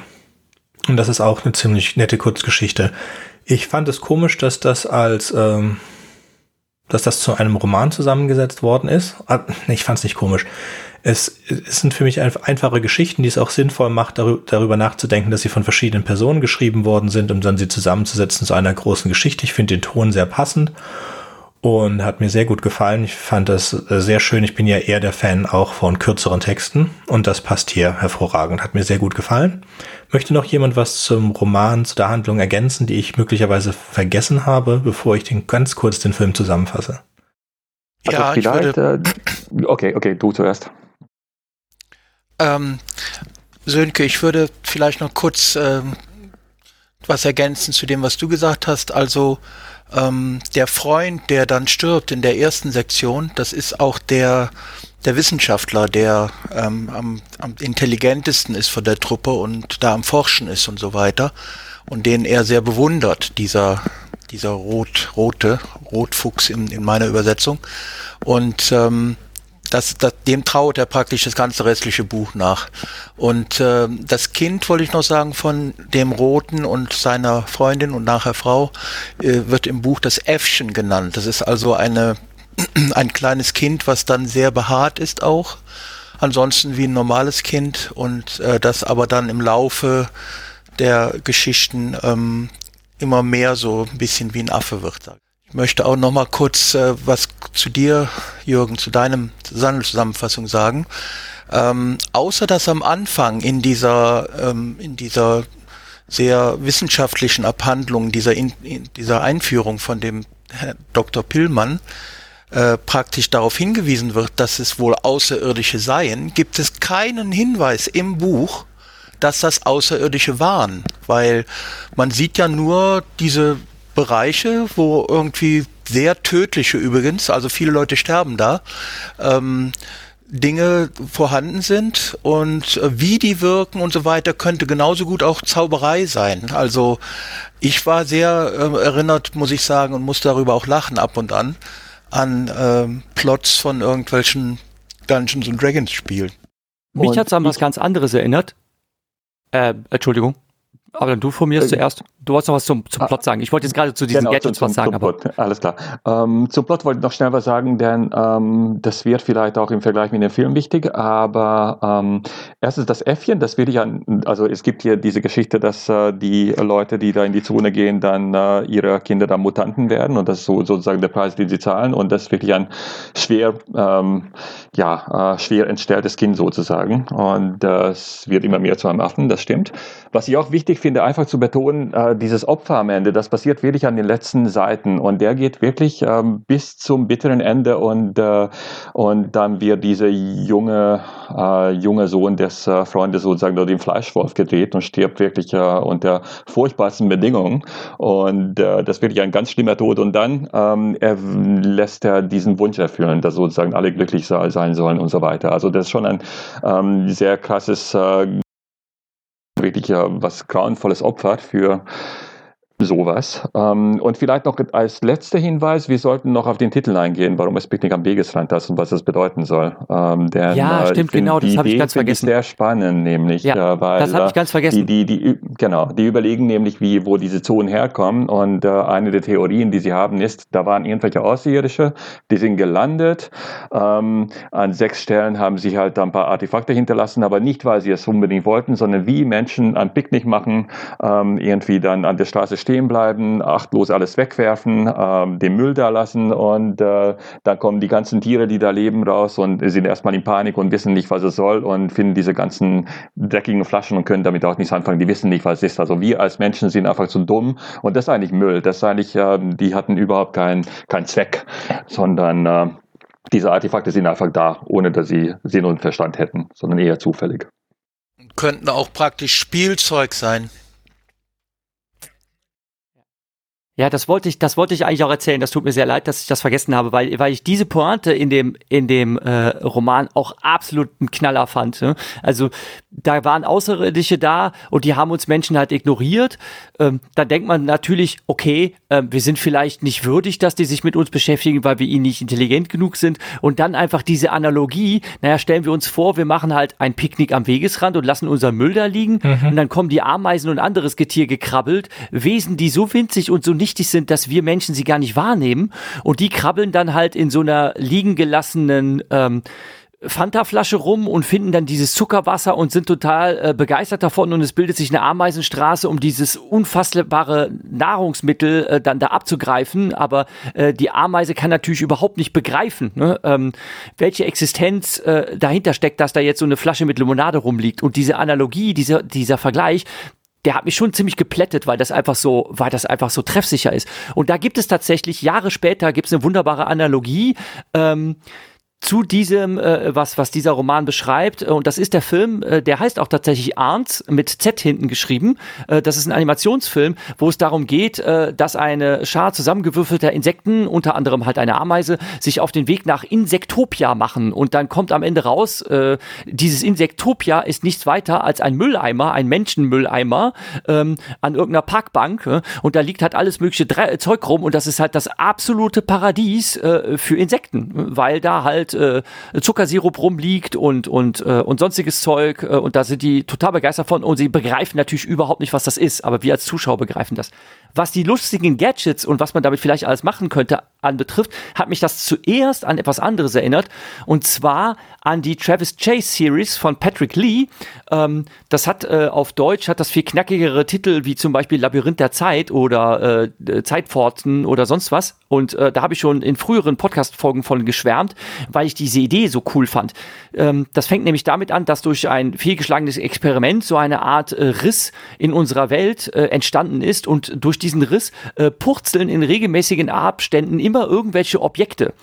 Und das ist auch eine ziemlich nette Kurzgeschichte. Ich fand es komisch, dass das als, ähm, dass das zu einem Roman zusammengesetzt worden ist. Ah, ich fand es nicht komisch. Es, es sind für mich einfache Geschichten, die es auch sinnvoll macht, darüber nachzudenken, dass sie von verschiedenen Personen geschrieben worden sind, um dann sie zusammenzusetzen zu einer großen Geschichte. Ich finde den Ton sehr passend und hat mir sehr gut gefallen. Ich fand das äh, sehr schön. Ich bin ja eher der Fan auch von kürzeren Texten und das passt hier hervorragend. Hat mir sehr gut gefallen. Möchte noch jemand was zum Roman, zu der Handlung ergänzen, die ich möglicherweise vergessen habe, bevor ich den ganz kurz den Film zusammenfasse? Also ja, vielleicht, würde, äh, okay, okay, du zuerst. Ähm, Sönke, ich würde vielleicht noch kurz ähm, was ergänzen zu dem, was du gesagt hast. Also ähm, der Freund, der dann stirbt in der ersten Sektion, das ist auch der, der Wissenschaftler, der ähm, am, am intelligentesten ist von der Truppe und da am Forschen ist und so weiter. Und den er sehr bewundert, dieser dieser rot rote Rotfuchs in, in meiner Übersetzung. Und ähm, das, das, dem traut er praktisch das ganze restliche Buch nach. Und äh, das Kind, wollte ich noch sagen, von dem Roten und seiner Freundin und nachher Frau, äh, wird im Buch das Äffchen genannt. Das ist also eine, ein kleines Kind, was dann sehr behaart ist auch. Ansonsten wie ein normales Kind und äh, das aber dann im Laufe der Geschichten ähm, immer mehr so ein bisschen wie ein Affe wird. Sag. Ich möchte auch noch mal kurz äh, was zu dir, Jürgen, zu deinem Zusammenfassung sagen. Ähm, außer dass am Anfang in dieser ähm, in dieser sehr wissenschaftlichen Abhandlung dieser in, in dieser Einführung von dem Herr Dr. Pillmann äh, praktisch darauf hingewiesen wird, dass es wohl Außerirdische seien, gibt es keinen Hinweis im Buch, dass das Außerirdische waren, weil man sieht ja nur diese Bereiche, wo irgendwie sehr tödliche übrigens, also viele Leute sterben da, ähm, Dinge vorhanden sind und äh, wie die wirken und so weiter könnte genauso gut auch Zauberei sein. Also ich war sehr äh, erinnert, muss ich sagen, und muss darüber auch lachen ab und an, an ähm, Plots von irgendwelchen Dungeons and Dragons Spielen. Mich hat es an was ganz anderes erinnert. Äh, Entschuldigung. Aber dann du formierst äh, zuerst. Du wolltest noch was zum, zum ah, Plot sagen. Ich wollte jetzt gerade zu diesen genau, Gadgets zum, was sagen. Zum aber Plot. Alles klar. Ähm, zum Plot wollte ich noch schnell was sagen, denn ähm, das wird vielleicht auch im Vergleich mit dem Film wichtig. Aber ähm, erstens das Äffchen, das wird ja, also es gibt hier diese Geschichte, dass äh, die Leute, die da in die Zone gehen, dann äh, ihre Kinder dann Mutanten werden und das ist so, sozusagen der Preis, den sie zahlen und das ist wirklich ein schwer, ähm, ja, äh, schwer entstelltes Kind sozusagen und das wird immer mehr zu einem Affen, das stimmt. Was ich auch wichtig wichtig finde, einfach zu betonen, äh, dieses Opfer am Ende, das passiert wirklich an den letzten Seiten. Und der geht wirklich ähm, bis zum bitteren Ende und, äh, und dann wird dieser junge, äh, junge Sohn des äh, Freundes sozusagen durch den Fleischwolf gedreht und stirbt wirklich äh, unter furchtbarsten Bedingungen. Und äh, das ist wirklich ein ganz schlimmer Tod. Und dann ähm, er lässt er diesen Wunsch erfüllen, dass sozusagen alle glücklich sein sollen und so weiter. Also das ist schon ein ähm, sehr krasses äh, wirklich was grauenvolles Opfer für sowas. Ähm, und vielleicht noch als letzter Hinweis, wir sollten noch auf den Titel eingehen, warum es Picknick am Wegesrand ist und was das bedeuten soll. Ähm, denn, ja, äh, stimmt, genau, das habe ich ganz vergessen. ist sehr spannend, nämlich, ja, äh, weil das habe ich ganz vergessen. Die, die, die, genau, die überlegen nämlich, wie, wo diese Zonen herkommen und äh, eine der Theorien, die sie haben, ist, da waren irgendwelche Außerirdische, die sind gelandet, ähm, an sechs Stellen haben sie halt ein paar Artefakte hinterlassen, aber nicht, weil sie es unbedingt wollten, sondern wie Menschen ein Picknick machen, ähm, irgendwie dann an der Straße stehen bleiben, achtlos alles wegwerfen, äh, den Müll da lassen und äh, dann kommen die ganzen Tiere, die da leben, raus und sind erstmal in Panik und wissen nicht, was es soll und finden diese ganzen dreckigen Flaschen und können damit auch nichts anfangen. Die wissen nicht, was es ist. Also wir als Menschen sind einfach zu dumm und das ist eigentlich Müll. Das ist eigentlich, äh, die hatten überhaupt keinen keinen Zweck, sondern äh, diese Artefakte sind einfach da, ohne dass sie Sinn und Verstand hätten, sondern eher zufällig. Könnten auch praktisch Spielzeug sein. Ja, das wollte ich, das wollte ich eigentlich auch erzählen. Das tut mir sehr leid, dass ich das vergessen habe, weil, weil ich diese Pointe in dem, in dem äh, Roman auch absolut einen Knaller fand. Ne? Also da waren Außerirdische da und die haben uns Menschen halt ignoriert. Ähm, da denkt man natürlich, okay, äh, wir sind vielleicht nicht würdig, dass die sich mit uns beschäftigen, weil wir ihnen nicht intelligent genug sind. Und dann einfach diese Analogie, naja, stellen wir uns vor, wir machen halt ein Picknick am Wegesrand und lassen unser Müll da liegen mhm. und dann kommen die Ameisen und anderes Getier gekrabbelt, Wesen, die so winzig und so nicht wichtig sind, dass wir Menschen sie gar nicht wahrnehmen. Und die krabbeln dann halt in so einer liegen gelassenen ähm, Fanta-Flasche rum und finden dann dieses Zuckerwasser und sind total äh, begeistert davon und es bildet sich eine Ameisenstraße, um dieses unfassbare Nahrungsmittel äh, dann da abzugreifen. Aber äh, die Ameise kann natürlich überhaupt nicht begreifen, ne? ähm, welche Existenz äh, dahinter steckt, dass da jetzt so eine Flasche mit Limonade rumliegt. Und diese Analogie, dieser, dieser Vergleich, der hat mich schon ziemlich geplättet, weil das einfach so, weil das einfach so treffsicher ist. Und da gibt es tatsächlich, Jahre später gibt es eine wunderbare Analogie. Ähm, zu diesem, äh, was, was dieser Roman beschreibt. Und das ist der Film, äh, der heißt auch tatsächlich Arndt mit Z hinten geschrieben. Äh, das ist ein Animationsfilm, wo es darum geht, äh, dass eine Schar zusammengewürfelter Insekten, unter anderem halt eine Ameise, sich auf den Weg nach Insektopia machen. Und dann kommt am Ende raus, äh, dieses Insektopia ist nichts weiter als ein Mülleimer, ein Menschenmülleimer ähm, an irgendeiner Parkbank. Äh, und da liegt halt alles mögliche Dre Zeug rum. Und das ist halt das absolute Paradies äh, für Insekten, weil da halt äh, Zuckersirup rumliegt und, und, äh, und sonstiges Zeug. Äh, und da sind die total begeistert von und sie begreifen natürlich überhaupt nicht, was das ist. Aber wir als Zuschauer begreifen das. Was die lustigen Gadgets und was man damit vielleicht alles machen könnte anbetrifft, hat mich das zuerst an etwas anderes erinnert. Und zwar an die Travis Chase Series von Patrick Lee. Ähm, das hat äh, auf Deutsch hat das viel knackigere Titel wie zum Beispiel Labyrinth der Zeit oder äh, Zeitpforten oder sonst was. Und äh, da habe ich schon in früheren Podcast-Folgen von geschwärmt, weil ich diese Idee so cool fand. Ähm, das fängt nämlich damit an, dass durch ein fehlgeschlagenes Experiment so eine Art äh, Riss in unserer Welt äh, entstanden ist und durch diesen Riss äh, purzeln in regelmäßigen Abständen immer irgendwelche Objekte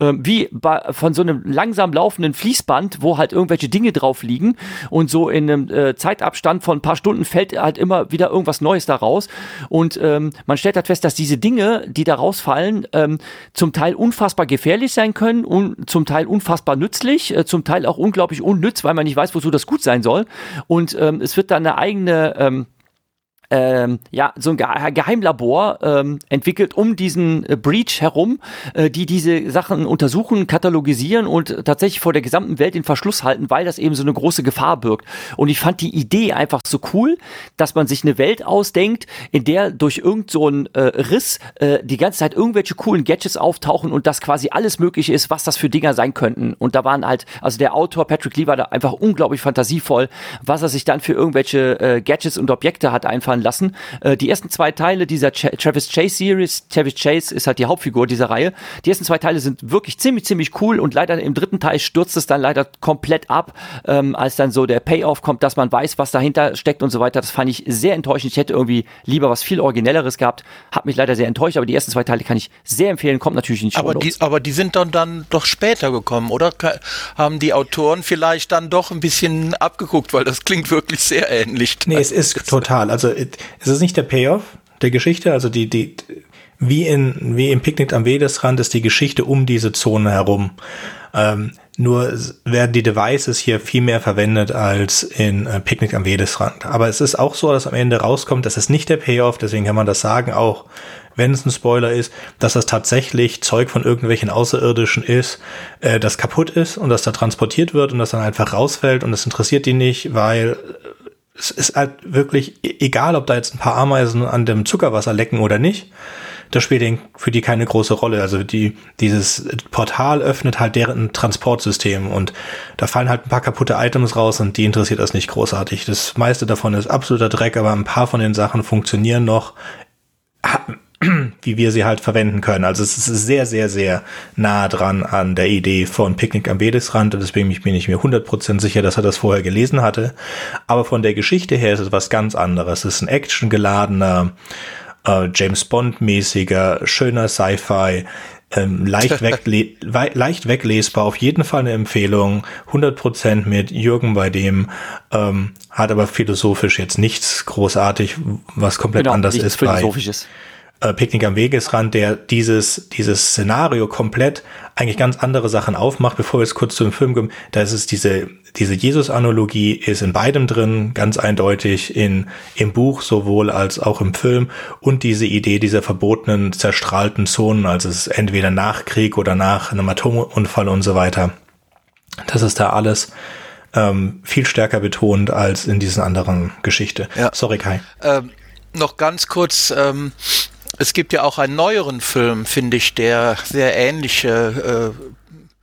ähm, wie bei, von so einem langsam laufenden Fließband, wo halt irgendwelche Dinge drauf liegen und so in einem äh, Zeitabstand von ein paar Stunden fällt halt immer wieder irgendwas Neues da raus. Und ähm, man stellt halt fest, dass diese Dinge, die da rausfallen, ähm, zum Teil unfassbar gefährlich sein können und zum Teil unfassbar nützlich, äh, zum Teil auch unglaublich unnütz, weil man nicht weiß, wozu das gut sein soll. Und ähm, es wird dann eine eigene ähm, ja, so ein Geheimlabor ähm, entwickelt um diesen äh, Breach herum, äh, die diese Sachen untersuchen, katalogisieren und tatsächlich vor der gesamten Welt in Verschluss halten, weil das eben so eine große Gefahr birgt. Und ich fand die Idee einfach so cool, dass man sich eine Welt ausdenkt, in der durch irgend so äh, Riss äh, die ganze Zeit irgendwelche coolen Gadgets auftauchen und das quasi alles mögliche ist, was das für Dinger sein könnten. Und da waren halt, also der Autor Patrick Lee war da einfach unglaublich fantasievoll, was er sich dann für irgendwelche äh, Gadgets und Objekte hat einfallen spoilern lassen. Äh, die ersten zwei Teile dieser Ch Travis Chase Series, Travis Chase ist halt die Hauptfigur dieser Reihe. Die ersten zwei Teile sind wirklich ziemlich, ziemlich cool und leider im dritten Teil stürzt es dann leider komplett ab, ähm, als dann so der Payoff kommt, dass man weiß, was dahinter steckt und so weiter. Das fand ich sehr enttäuschend. Ich hätte irgendwie lieber was viel Originelleres gehabt. Hat mich leider sehr enttäuscht, aber die ersten zwei Teile kann ich sehr empfehlen. Kommt natürlich die aber die, aber die sind dann, dann doch später gekommen, oder? Haben die Autoren vielleicht dann doch ein bisschen abgeguckt, weil das klingt wirklich sehr ähnlich. Nee, es ist total. Also es ist nicht der Payoff der Geschichte, also die, die, wie in, wie im Picknick am Wedesrand ist die Geschichte um diese Zone herum. Ähm, nur werden die Devices hier viel mehr verwendet als in äh, Picknick am Wedesrand. Aber es ist auch so, dass am Ende rauskommt, das ist nicht der Payoff, deswegen kann man das sagen, auch wenn es ein Spoiler ist, dass das tatsächlich Zeug von irgendwelchen Außerirdischen ist, äh, das kaputt ist und das da transportiert wird und das dann einfach rausfällt und das interessiert die nicht, weil es ist halt wirklich e-, egal, ob da jetzt ein paar Ameisen an dem Zuckerwasser lecken oder nicht das spielt für die keine große Rolle. Also die, dieses Portal öffnet halt deren Transportsystem und da fallen halt ein paar kaputte Items raus und die interessiert das nicht großartig. Das meiste davon ist absoluter Dreck, aber ein paar von den Sachen funktionieren noch, wie wir sie halt verwenden können. Also es ist sehr, sehr, sehr nah dran an der Idee von Picknick am Wedesrand deswegen bin ich mir 100% sicher, dass er das vorher gelesen hatte. Aber von der Geschichte her ist es was ganz anderes. Es ist ein actiongeladener, äh, James Bond-mäßiger, schöner Sci-Fi, ähm, leicht, wegle leicht weglesbar, auf jeden Fall eine Empfehlung, 100% mit Jürgen bei dem, ähm, hat aber philosophisch jetzt nichts großartig, was komplett genau, anders ist bei äh, Picknick am Wegesrand, der dieses, dieses Szenario komplett eigentlich ganz andere Sachen aufmacht, bevor wir jetzt kurz zum Film kommen. Da ist es diese, diese Jesus-Analogie ist in beidem drin, ganz eindeutig in, im Buch sowohl als auch im Film und diese Idee dieser verbotenen, zerstrahlten Zonen, also es ist entweder nach Krieg oder nach einem Atomunfall und so weiter. Das ist da alles ähm, viel stärker betont als in diesen anderen Geschichte. Ja. Sorry, Kai. Ähm, noch ganz kurz, ähm, es gibt ja auch einen neueren Film, finde ich, der sehr ähnliche äh,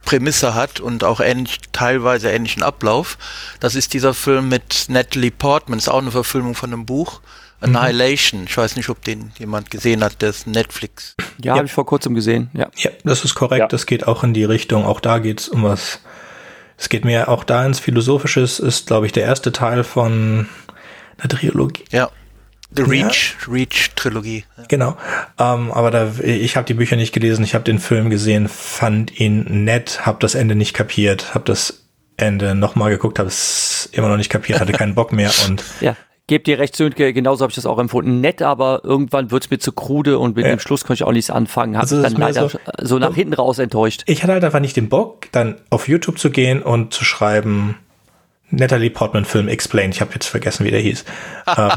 Prämisse hat und auch ähnlich, teilweise ähnlichen Ablauf. Das ist dieser Film mit Natalie Portman, ist auch eine Verfilmung von einem Buch. Annihilation. Mhm. Ich weiß nicht, ob den jemand gesehen hat, der ist Netflix. Ja, ja. habe ich vor kurzem gesehen. Ja, ja das ist korrekt. Ja. Das geht auch in die Richtung. Auch da geht es um was. Es geht mir auch da ins Philosophische. Ist, glaube ich, der erste Teil von einer Trilogie. Ja. The Reach, ja. Reach-Trilogie. Ja. Genau. Ähm, aber da, ich habe die Bücher nicht gelesen, ich habe den Film gesehen, fand ihn nett, habe das Ende nicht kapiert, habe das Ende nochmal geguckt, habe es immer noch nicht kapiert, hatte keinen Bock mehr und ja. Gebt dir recht, Sönke, genauso habe ich das auch empfunden. Nett, aber irgendwann wird es mir zu krude und mit ja. dem Schluss konnte ich auch nichts anfangen. Habe also dann leider so, so nach hinten raus enttäuscht. Ich hatte halt einfach nicht den Bock, dann auf YouTube zu gehen und zu schreiben, Natalie Portman Film Explained, ich habe jetzt vergessen, wie der hieß, ähm,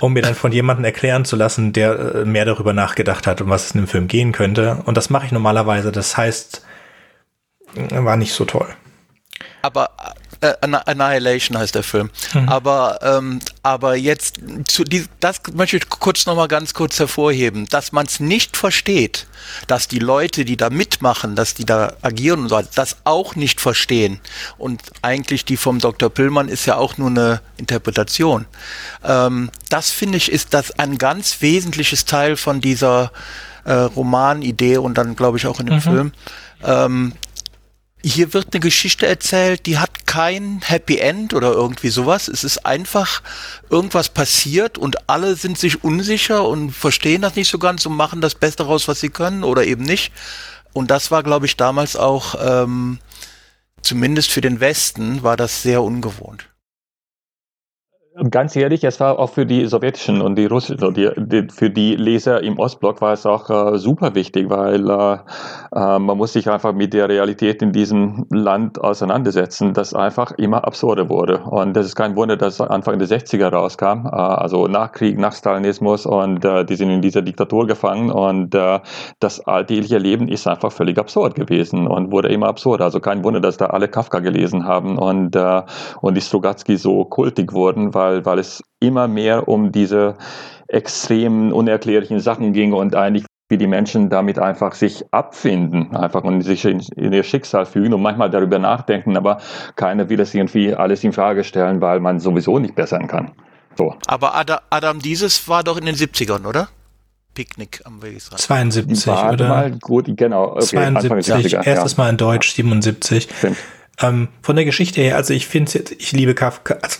um mir dann von jemandem erklären zu lassen, der äh, mehr darüber nachgedacht hat, um was es in dem Film gehen könnte. Und das mache ich normalerweise. Das heißt, war nicht so toll. Aber äh, Annihilation heißt der Film. Mhm. Aber, ähm, aber jetzt, zu die, das möchte ich kurz nochmal ganz kurz hervorheben, dass man es nicht versteht, dass die Leute, die da mitmachen, dass die da agieren und so, das auch nicht verstehen. Und eigentlich die vom Dr. Pillmann ist ja auch nur eine Interpretation. Ähm, das finde ich, ist das ein ganz wesentliches Teil von dieser äh, Romanidee und dann glaube ich auch in dem mhm. Film. Ähm, hier wird eine Geschichte erzählt, die hat kein Happy End oder irgendwie sowas. Es ist einfach irgendwas passiert und alle sind sich unsicher und verstehen das nicht so ganz und machen das Beste raus, was sie können oder eben nicht. Und das war, glaube ich, damals auch, ähm, zumindest für den Westen, war das sehr ungewohnt. Ganz ehrlich, es war auch für die sowjetischen und die russischen, die, die, für die Leser im Ostblock war es auch äh, super wichtig, weil äh, äh, man muss sich einfach mit der Realität in diesem Land auseinandersetzen, das einfach immer absurder wurde. Und das ist kein Wunder, dass Anfang der 60er rauskam, äh, also nach Krieg, nach Stalinismus und äh, die sind in dieser Diktatur gefangen und äh, das alltägliche Leben ist einfach völlig absurd gewesen und wurde immer absurder. Also kein Wunder, dass da alle Kafka gelesen haben und, und die Strugatsky so kultig wurden, weil weil, weil es immer mehr um diese extremen, unerklärlichen Sachen ging und eigentlich wie die Menschen damit einfach sich abfinden, einfach und sich in, in ihr Schicksal fügen und manchmal darüber nachdenken, aber keiner will es irgendwie alles in Frage stellen, weil man sowieso nicht bessern kann. So. Aber Adam, Adam, dieses war doch in den 70ern, oder? Picknick am Wegesrand. 72, oder? Mal gut, genau. Okay, 72, erstes ja. Mal in Deutsch, 77. Ähm, von der Geschichte her, also ich finde jetzt, ich liebe Kafka, also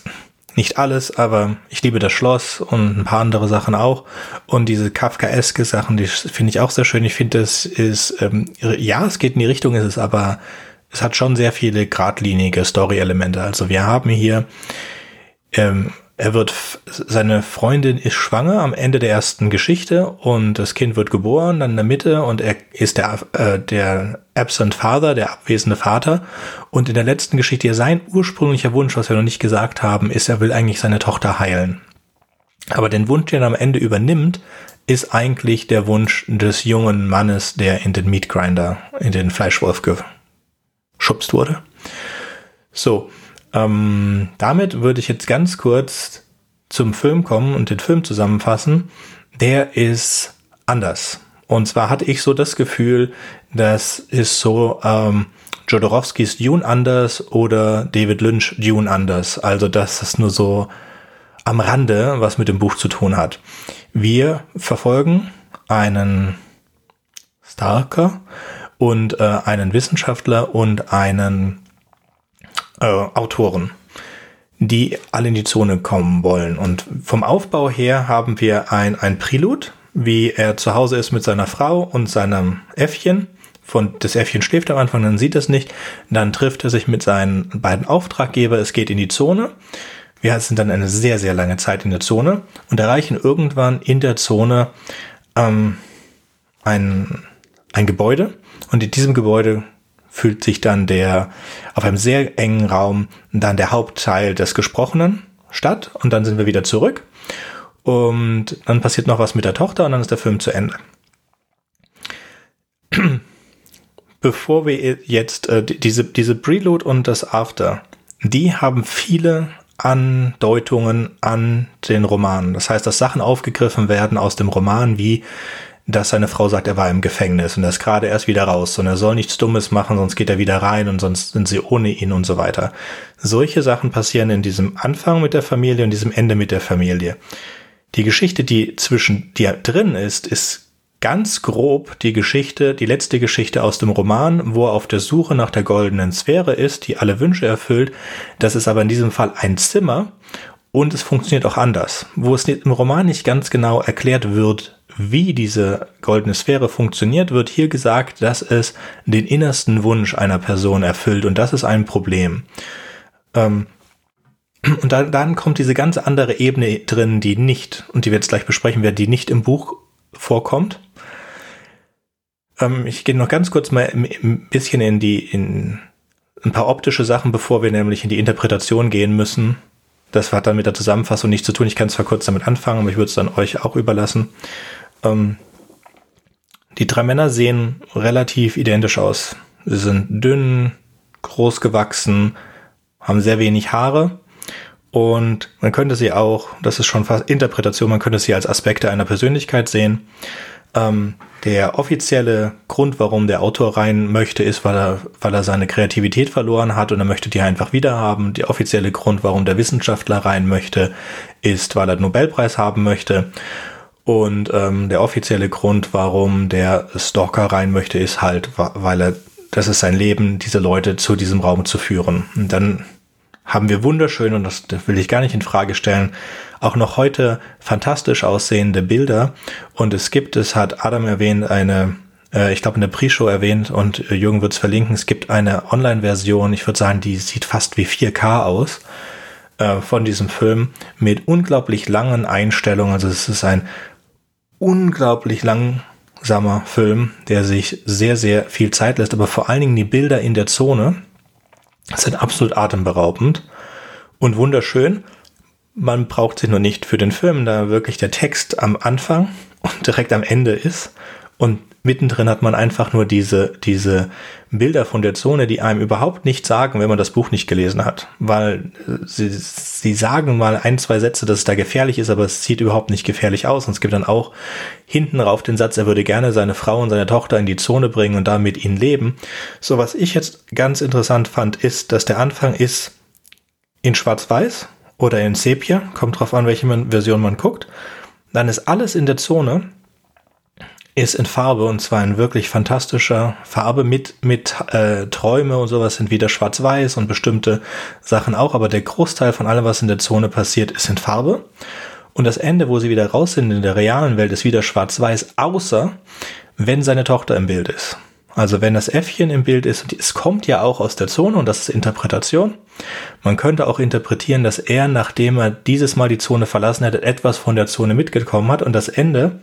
nicht alles, aber ich liebe das Schloss und ein paar andere Sachen auch. Und diese Kafkaeske Sachen, die finde ich auch sehr schön. Ich finde, es ist, ähm, ja, es geht in die Richtung, ist es aber, es hat schon sehr viele geradlinige Story-Elemente. Also wir haben hier ähm, er wird, seine Freundin ist schwanger am Ende der ersten Geschichte und das Kind wird geboren, dann in der Mitte und er ist der, äh, der absent Father, der abwesende Vater. Und in der letzten Geschichte, sein ursprünglicher Wunsch, was wir noch nicht gesagt haben, ist, er will eigentlich seine Tochter heilen. Aber den Wunsch, den er am Ende übernimmt, ist eigentlich der Wunsch des jungen Mannes, der in den Meat Grinder, in den Fleischwolf geschubst wurde. So, ähm, damit würde ich jetzt ganz kurz zum Film kommen und den Film zusammenfassen. Der ist anders. Und zwar hatte ich so das Gefühl, das ist so ähm, Jodorowskis Dune anders oder David Lynch Dune anders. Also das ist nur so am Rande, was mit dem Buch zu tun hat. Wir verfolgen einen Stalker und äh, einen Wissenschaftler und einen äh, Autoren, die alle in die Zone kommen wollen. Und vom Aufbau her haben wir ein, ein Prilud, wie er zu Hause ist mit seiner Frau und seinem Äffchen. Von, das Äffchen schläft am Anfang, dann sieht es nicht. Dann trifft er sich mit seinen beiden Auftraggeber. Es geht in die Zone. Wir sind dann eine sehr, sehr lange Zeit in der Zone und erreichen irgendwann in der Zone ähm, ein, ein Gebäude. Und in diesem Gebäude fühlt sich dann der auf einem sehr engen Raum dann der Hauptteil des Gesprochenen statt und dann sind wir wieder zurück und dann passiert noch was mit der Tochter und dann ist der Film zu Ende. Bevor wir jetzt äh, diese diese Prelude und das After, die haben viele Andeutungen an den Roman. Das heißt, dass Sachen aufgegriffen werden aus dem Roman, wie dass seine Frau sagt, er war im Gefängnis und er ist gerade erst wieder raus und er soll nichts Dummes machen, sonst geht er wieder rein und sonst sind sie ohne ihn und so weiter. Solche Sachen passieren in diesem Anfang mit der Familie und diesem Ende mit der Familie. Die Geschichte, die zwischen dir drin ist, ist ganz grob die Geschichte, die letzte Geschichte aus dem Roman, wo er auf der Suche nach der goldenen Sphäre ist, die alle Wünsche erfüllt. Das ist aber in diesem Fall ein Zimmer und es funktioniert auch anders. Wo es im Roman nicht ganz genau erklärt wird, wie diese goldene Sphäre funktioniert, wird hier gesagt, dass es den innersten Wunsch einer Person erfüllt und das ist ein Problem. Ähm, und dann, dann kommt diese ganz andere Ebene drin, die nicht, und die wir jetzt gleich besprechen werden, die nicht im Buch vorkommt. Ähm, ich gehe noch ganz kurz mal ein bisschen in die, in ein paar optische Sachen, bevor wir nämlich in die Interpretation gehen müssen. Das hat dann mit der Zusammenfassung nichts zu tun. Ich kann zwar kurz damit anfangen, aber ich würde es dann euch auch überlassen. Ähm, die drei Männer sehen relativ identisch aus. Sie sind dünn, groß gewachsen, haben sehr wenig Haare und man könnte sie auch, das ist schon fast Interpretation, man könnte sie als Aspekte einer Persönlichkeit sehen. Ähm, der offizielle Grund, warum der Autor rein möchte, ist, weil er, weil er seine Kreativität verloren hat und er möchte die einfach wieder haben. Der offizielle Grund, warum der Wissenschaftler rein möchte, ist, weil er den Nobelpreis haben möchte. Und ähm, der offizielle Grund, warum der Stalker rein möchte, ist halt, weil er, das ist sein Leben, diese Leute zu diesem Raum zu führen. Und dann haben wir wunderschön, und das, will ich gar nicht in Frage stellen, auch noch heute fantastisch aussehende Bilder. Und es gibt, es hat Adam erwähnt, eine, äh, ich glaube, eine Pre-Show erwähnt und äh, Jürgen wird es verlinken. Es gibt eine Online-Version, ich würde sagen, die sieht fast wie 4K aus äh, von diesem Film mit unglaublich langen Einstellungen. Also es ist ein unglaublich langsamer Film, der sich sehr, sehr viel Zeit lässt, aber vor allen Dingen die Bilder in der Zone sind absolut atemberaubend und wunderschön. Man braucht sie nur nicht für den Film, da wirklich der Text am Anfang und direkt am Ende ist und mittendrin hat man einfach nur diese, diese Bilder von der Zone, die einem überhaupt nichts sagen, wenn man das Buch nicht gelesen hat. Weil äh, sie, sie sagen mal ein, zwei Sätze, dass es da gefährlich ist, aber es sieht überhaupt nicht gefährlich aus. Und es gibt dann auch hinten rauf den Satz, er würde gerne seine Frau und seine Tochter in die Zone bringen und da mit ihnen leben. So, was ich jetzt ganz interessant fand, ist, dass der Anfang ist in schwarz-weiß oder in Sepia, kommt drauf an, welche Version man guckt, dann ist alles in der Zone ist in Farbe und zwar in wirklich fantastischer Farbe mit mit äh, Träume und sowas sind wieder schwarz-weiß und bestimmte Sachen auch, aber der Großteil von allem, was in der Zone passiert, ist in Farbe. Und das Ende, wo sie wieder raus sind in der realen Welt, ist wieder schwarz-weiß, außer wenn seine Tochter im Bild ist. Also wenn das Äffchen im Bild ist, es kommt ja auch aus der Zone und das ist Interpretation. Man könnte auch interpretieren, dass er, nachdem er dieses Mal die Zone verlassen hat, etwas von der Zone mitgekommen hat und das Ende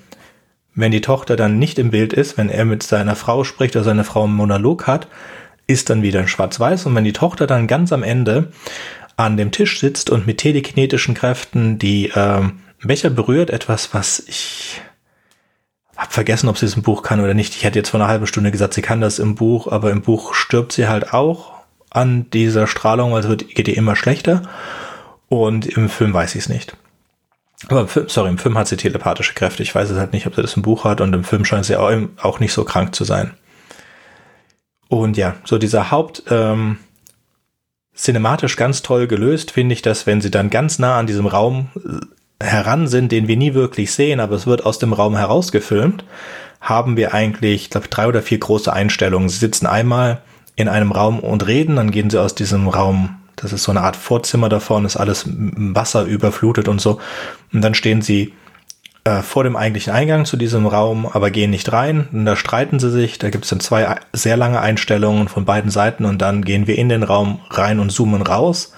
wenn die Tochter dann nicht im Bild ist, wenn er mit seiner Frau spricht oder seine Frau einen Monolog hat, ist dann wieder in Schwarz-Weiß. Und wenn die Tochter dann ganz am Ende an dem Tisch sitzt und mit telekinetischen Kräften die äh, Becher berührt, etwas, was ich hab vergessen, ob sie es im Buch kann oder nicht. Ich hätte jetzt vor einer halben Stunde gesagt, sie kann das im Buch, aber im Buch stirbt sie halt auch an dieser Strahlung, also geht ihr immer schlechter. Und im Film weiß ich es nicht. Aber im Film, sorry, im Film hat sie telepathische Kräfte. Ich weiß es halt nicht, ob sie das im Buch hat und im Film scheint sie auch, auch nicht so krank zu sein. Und ja, so dieser Haupt, ähm, cinematisch ganz toll gelöst, finde ich, dass wenn sie dann ganz nah an diesem Raum äh, heran sind, den wir nie wirklich sehen, aber es wird aus dem Raum herausgefilmt, haben wir eigentlich, ich glaube, drei oder vier große Einstellungen. Sie sitzen einmal in einem Raum und reden, dann gehen sie aus diesem Raum das ist so eine Art Vorzimmer davon, ist alles Wasser überflutet und so. Und dann stehen sie äh, vor dem eigentlichen Eingang zu diesem Raum, aber gehen nicht rein. Und da streiten sie sich. Da gibt es dann zwei sehr lange Einstellungen von beiden Seiten und dann gehen wir in den Raum rein und zoomen raus.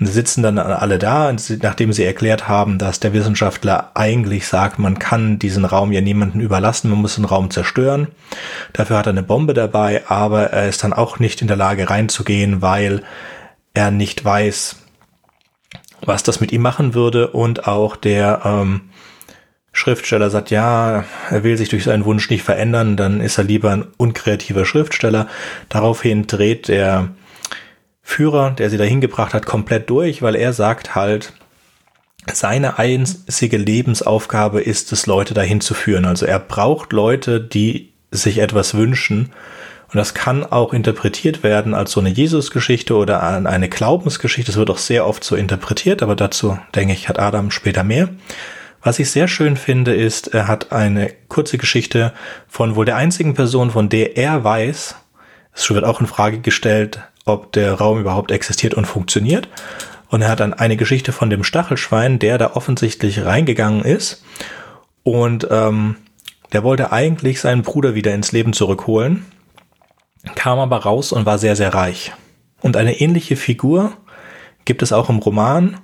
Und sie sitzen dann alle da, nachdem sie erklärt haben, dass der Wissenschaftler eigentlich sagt, man kann diesen Raum ja niemanden überlassen, man muss den Raum zerstören. Dafür hat er eine Bombe dabei, aber er ist dann auch nicht in der Lage reinzugehen, weil er nicht weiß, was das mit ihm machen würde und auch der ähm, Schriftsteller sagt, ja, er will sich durch seinen Wunsch nicht verändern, dann ist er lieber ein unkreativer Schriftsteller. Daraufhin dreht der Führer, der sie dahin gebracht hat, komplett durch, weil er sagt halt, seine einzige Lebensaufgabe ist es, Leute dahin zu führen. Also er braucht Leute, die sich etwas wünschen und das kann auch interpretiert werden als so eine Jesus-Geschichte oder eine Glaubensgeschichte. Das wird auch sehr oft so interpretiert, aber dazu, denke ich, hat Adam später mehr. Was ich sehr schön finde, ist, er hat eine kurze Geschichte von wohl der einzigen Person, von der er weiß, es wird auch in Frage gestellt, ob der Raum überhaupt existiert und funktioniert. Und er hat dann eine Geschichte von dem Stachelschwein, der da offensichtlich reingegangen ist. Und ähm, der wollte eigentlich seinen Bruder wieder ins Leben zurückholen kam aber raus und war sehr, sehr reich. Und eine ähnliche Figur gibt es auch im Roman.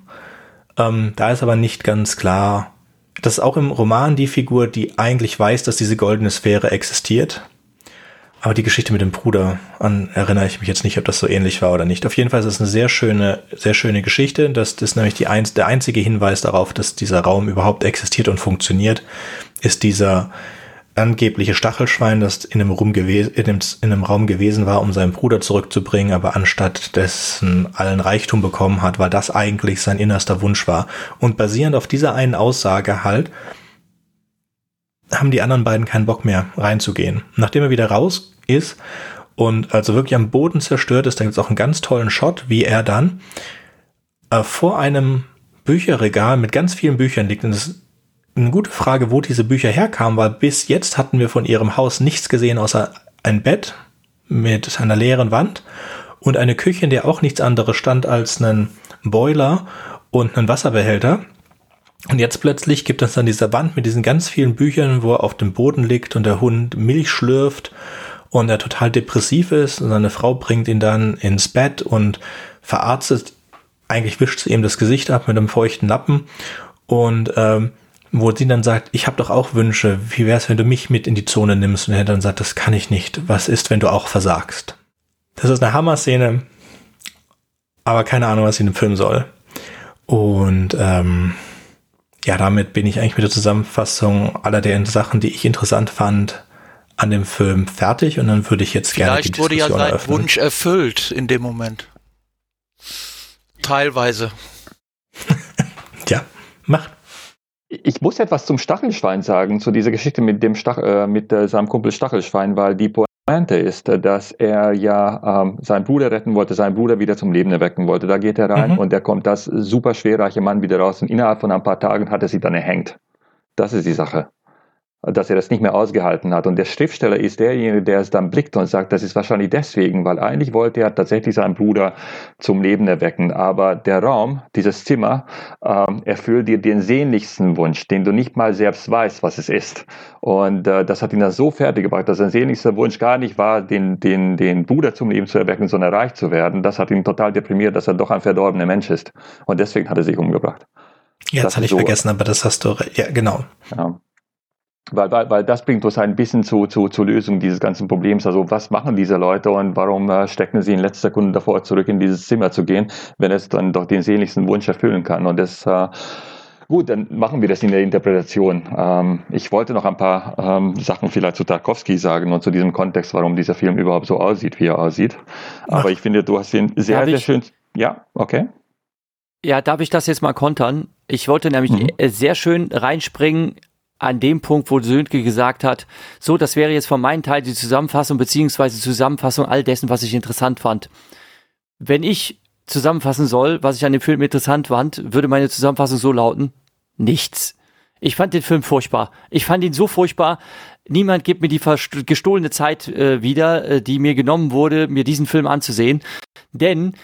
Ähm, da ist aber nicht ganz klar, das ist auch im Roman die Figur, die eigentlich weiß, dass diese goldene Sphäre existiert. Aber die Geschichte mit dem Bruder, an erinnere ich mich jetzt nicht, ob das so ähnlich war oder nicht. Auf jeden Fall ist es eine sehr schöne, sehr schöne Geschichte. Das, das ist nämlich die ein, der einzige Hinweis darauf, dass dieser Raum überhaupt existiert und funktioniert, ist dieser, angebliche Stachelschwein, das in einem, Raum gewesen, in, einem, in einem Raum gewesen war, um seinen Bruder zurückzubringen, aber anstatt dessen allen Reichtum bekommen hat, weil das eigentlich sein innerster Wunsch war. Und basierend auf dieser einen Aussage halt, haben die anderen beiden keinen Bock mehr reinzugehen. Nachdem er wieder raus ist und also wirklich am Boden zerstört ist, da gibt es auch einen ganz tollen Shot, wie er dann äh, vor einem Bücherregal mit ganz vielen Büchern liegt. Und das eine gute Frage, wo diese Bücher herkamen, weil bis jetzt hatten wir von ihrem Haus nichts gesehen außer ein Bett mit einer leeren Wand und eine Küche, in der auch nichts anderes stand als einen Boiler und einen Wasserbehälter. Und jetzt plötzlich gibt es dann diese Wand mit diesen ganz vielen Büchern, wo er auf dem Boden liegt und der Hund Milch schlürft und er total depressiv ist und seine Frau bringt ihn dann ins Bett und verarztet, eigentlich wischt sie ihm das Gesicht ab mit einem feuchten Lappen und ähm, wo sie dann sagt, ich habe doch auch Wünsche, wie wäre es, wenn du mich mit in die Zone nimmst? Und er dann sagt, das kann ich nicht. Was ist, wenn du auch versagst? Das ist eine Hammer-Szene, aber keine Ahnung, was sie in dem Film soll. Und ähm, ja, damit bin ich eigentlich mit der Zusammenfassung aller der Sachen, die ich interessant fand, an dem Film fertig. Und dann würde ich jetzt Vielleicht gerne die Diskussion wurde ja sein eröffnen. Wunsch erfüllt in dem Moment. Teilweise. Ja, macht. Ich muss etwas zum Stachelschwein sagen, zu dieser Geschichte mit dem Stach, äh, mit äh, seinem Kumpel Stachelschwein, weil die Pointe ist, dass er ja ähm, seinen Bruder retten wollte, seinen Bruder wieder zum Leben erwecken wollte. Da geht er rein mhm. und da kommt das super schwerreiche Mann wieder raus und innerhalb von ein paar Tagen hat er sich dann erhängt. Das ist die Sache dass er das nicht mehr ausgehalten hat. Und der Schriftsteller ist derjenige, der es dann blickt und sagt, das ist wahrscheinlich deswegen, weil eigentlich wollte er tatsächlich seinen Bruder zum Leben erwecken. Aber der Raum, dieses Zimmer, ähm, erfüllt dir den sehnlichsten Wunsch, den du nicht mal selbst weißt, was es ist. Und äh, das hat ihn dann so fertig gebracht, dass sein sehnlichster Wunsch gar nicht war, den, den, den Bruder zum Leben zu erwecken, sondern reich zu werden. Das hat ihn total deprimiert, dass er doch ein verdorbener Mensch ist. Und deswegen hat er sich umgebracht. Jetzt hatte ich so vergessen, aber das hast du, ja, genau. Ja weil, weil, weil das bringt uns ein bisschen zu, zu, zur Lösung dieses ganzen Problems. Also was machen diese Leute und warum äh, stecken sie in letzter Sekunde davor, zurück in dieses Zimmer zu gehen, wenn es dann doch den sehnlichsten Wunsch erfüllen kann. Und das äh, Gut, dann machen wir das in der Interpretation. Ähm, ich wollte noch ein paar ähm, Sachen vielleicht zu Tarkovsky sagen und zu diesem Kontext, warum dieser Film überhaupt so aussieht, wie er aussieht. Aber Ach. ich finde, du hast ihn sehr, sehr schön. Ja, okay. Ja, darf ich das jetzt mal kontern? Ich wollte nämlich mhm. sehr schön reinspringen an dem Punkt, wo Sönke gesagt hat, so, das wäre jetzt von meinem Teil die Zusammenfassung beziehungsweise Zusammenfassung all dessen, was ich interessant fand. Wenn ich zusammenfassen soll, was ich an dem Film interessant fand, würde meine Zusammenfassung so lauten, nichts. Ich fand den Film furchtbar. Ich fand ihn so furchtbar. Niemand gibt mir die gestohlene Zeit äh, wieder, äh, die mir genommen wurde, mir diesen Film anzusehen. Denn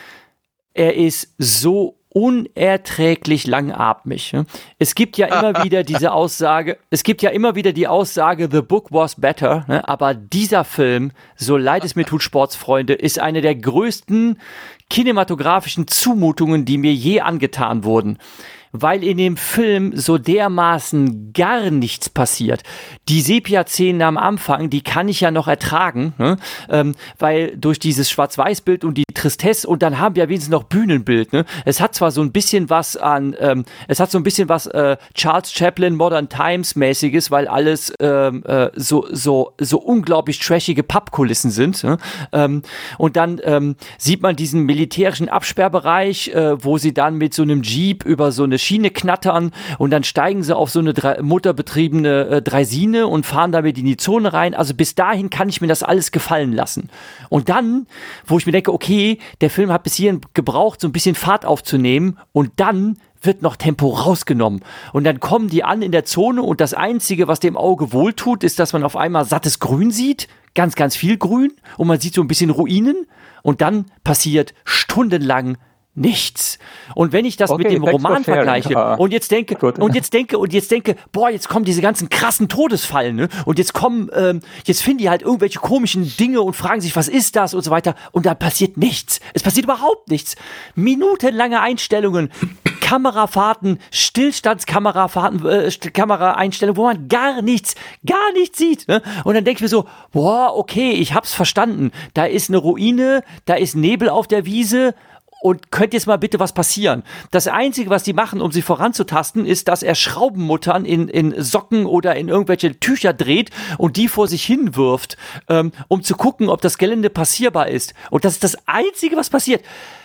er ist so unerträglich langatmig. Es gibt ja immer wieder diese Aussage, es gibt ja immer wieder die Aussage, the book was better, ne? aber dieser Film, so leid es mir tut, Sportsfreunde, ist eine der größten kinematografischen Zumutungen, die mir je angetan wurden weil in dem Film so dermaßen gar nichts passiert. Die Sepia-Szenen am Anfang, die kann ich ja noch ertragen, ne? ähm, weil durch dieses Schwarz-Weiß-Bild und die Tristesse und dann haben wir wenigstens noch Bühnenbild. Ne? Es hat zwar so ein bisschen was an, ähm, es hat so ein bisschen was äh, Charles Chaplin Modern Times mäßiges, weil alles ähm, äh, so so so unglaublich trashige Pappkulissen sind. Ne? Ähm, und dann ähm, sieht man diesen militärischen Absperrbereich, äh, wo sie dann mit so einem Jeep über so eine Schiene knattern und dann steigen sie auf so eine drei, mutterbetriebene äh, Dreisine und fahren damit in die Zone rein. Also bis dahin kann ich mir das alles gefallen lassen. Und dann, wo ich mir denke, okay, der Film hat bis hierhin gebraucht, so ein bisschen Fahrt aufzunehmen und dann wird noch Tempo rausgenommen. Und dann kommen die an in der Zone und das Einzige, was dem Auge wohltut, ist, dass man auf einmal sattes Grün sieht. Ganz, ganz viel Grün. Und man sieht so ein bisschen Ruinen. Und dann passiert stundenlang nichts. Und wenn ich das okay, mit dem Roman vergleiche uh, und jetzt denke gut. und jetzt denke und jetzt denke, boah, jetzt kommen diese ganzen krassen Todesfallen, ne? Und jetzt kommen, ähm, jetzt finden die halt irgendwelche komischen Dinge und fragen sich, was ist das und so weiter. Und da passiert nichts. Es passiert überhaupt nichts. Minutenlange Einstellungen, Kamerafahrten, Stillstandskamerafahrten, äh, Kameraeinstellungen, wo man gar nichts, gar nichts sieht. Ne? Und dann denke ich mir so, boah, okay, ich hab's verstanden. Da ist eine Ruine, da ist Nebel auf der Wiese und könnte jetzt mal bitte was passieren. Das Einzige, was die machen, um sie voranzutasten, ist, dass er Schraubenmuttern in, in Socken oder in irgendwelche Tücher dreht und die vor sich hinwirft, ähm, um zu gucken, ob das Gelände passierbar ist. Und das ist das Einzige, was passiert.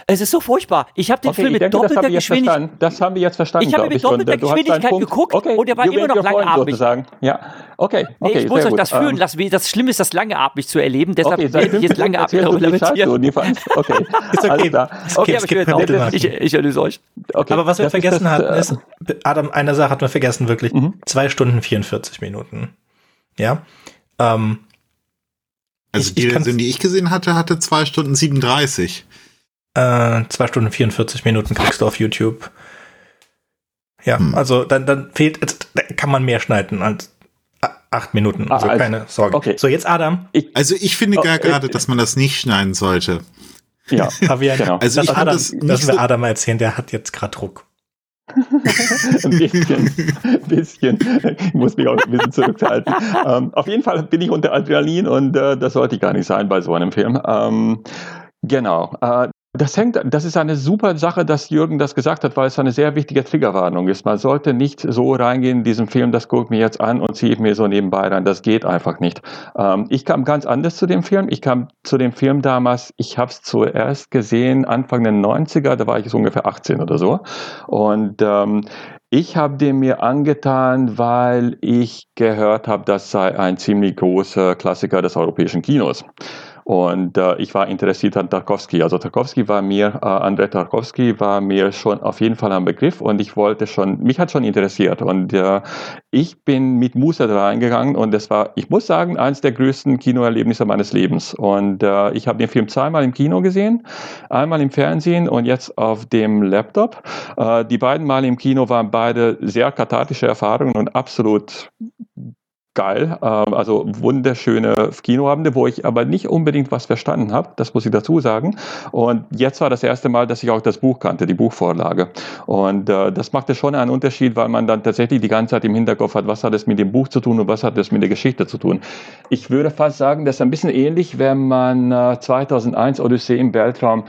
Es ist so furchtbar. Ich habe den okay, Film mit denke, doppelter Geschwindigkeit. Das haben wir jetzt verstanden. Ich habe mit doppelter Geschwindigkeit geguckt okay, und der war immer noch langatmig. Sozusagen. Ja, okay. okay nee, ich muss euch das fühlen lassen. Das Schlimme ist, das langatmig zu erleben. Deshalb okay, werde ich jetzt langatmig darüber lamentieren. Okay, ist okay. Okay, aber ich, ich, ich erlöse euch. Okay, aber was wir vergessen das, hatten, ist, Adam, eine Sache hat man vergessen, wirklich. Mhm. Zwei Stunden 44 Minuten. Ja. Ähm, also die Version, die ich gesehen hatte, hatte zwei Stunden 37. Äh, zwei Stunden 44 Minuten kriegst du auf YouTube. Ja, hm. also dann, dann fehlt, da kann man mehr schneiden als acht Minuten. Also, ah, also keine Sorge. Okay. So, jetzt Adam. Ich, also ich finde oh, gar gerade, äh, dass man das nicht schneiden sollte. Ja, Fabian, genau. Also ich Adam, das nicht so Adam erzählen, der hat jetzt gerade Druck. ein bisschen, ein bisschen. Ich muss mich auch ein bisschen zurückhalten. Ähm, auf jeden Fall bin ich unter Adrenalin und äh, das sollte ich gar nicht sein bei so einem Film. Ähm, genau. Äh, das hängt, das ist eine super Sache, dass Jürgen das gesagt hat, weil es eine sehr wichtige Triggerwarnung ist. Man sollte nicht so reingehen in diesen Film, das guckt mir jetzt an und ziehe ich mir so nebenbei rein. Das geht einfach nicht. Ähm, ich kam ganz anders zu dem Film. Ich kam zu dem Film damals, ich habe es zuerst gesehen Anfang der 90er, da war ich so ungefähr 18 oder so. Und ähm, Ich habe den mir angetan, weil ich gehört habe, das sei ein ziemlich großer Klassiker des europäischen Kinos. Und äh, ich war interessiert an Tarkovsky. Also Tarkovsky war mir, äh, Andrei Tarkovsky war mir schon auf jeden Fall ein Begriff und ich wollte schon, mich hat schon interessiert. Und äh, ich bin mit Musa da reingegangen und das war, ich muss sagen, eines der größten Kinoerlebnisse meines Lebens. Und äh, ich habe den Film zweimal im Kino gesehen, einmal im Fernsehen und jetzt auf dem Laptop. Äh, die beiden Mal im Kino waren beide sehr kathartische Erfahrungen und absolut geil. Ähm, also wunderschöne Kinoabende, wo ich aber nicht unbedingt was verstanden habe. Das muss ich dazu sagen. Und jetzt war das erste Mal, dass ich auch das Buch kannte, die Buchvorlage. Und äh, das machte schon einen Unterschied, weil man dann tatsächlich die ganze Zeit im Hinterkopf hat, was hat es mit dem Buch zu tun und was hat es mit der Geschichte zu tun. Ich würde fast sagen, das ist ein bisschen ähnlich, wenn man äh, 2001 Odyssee im Weltraum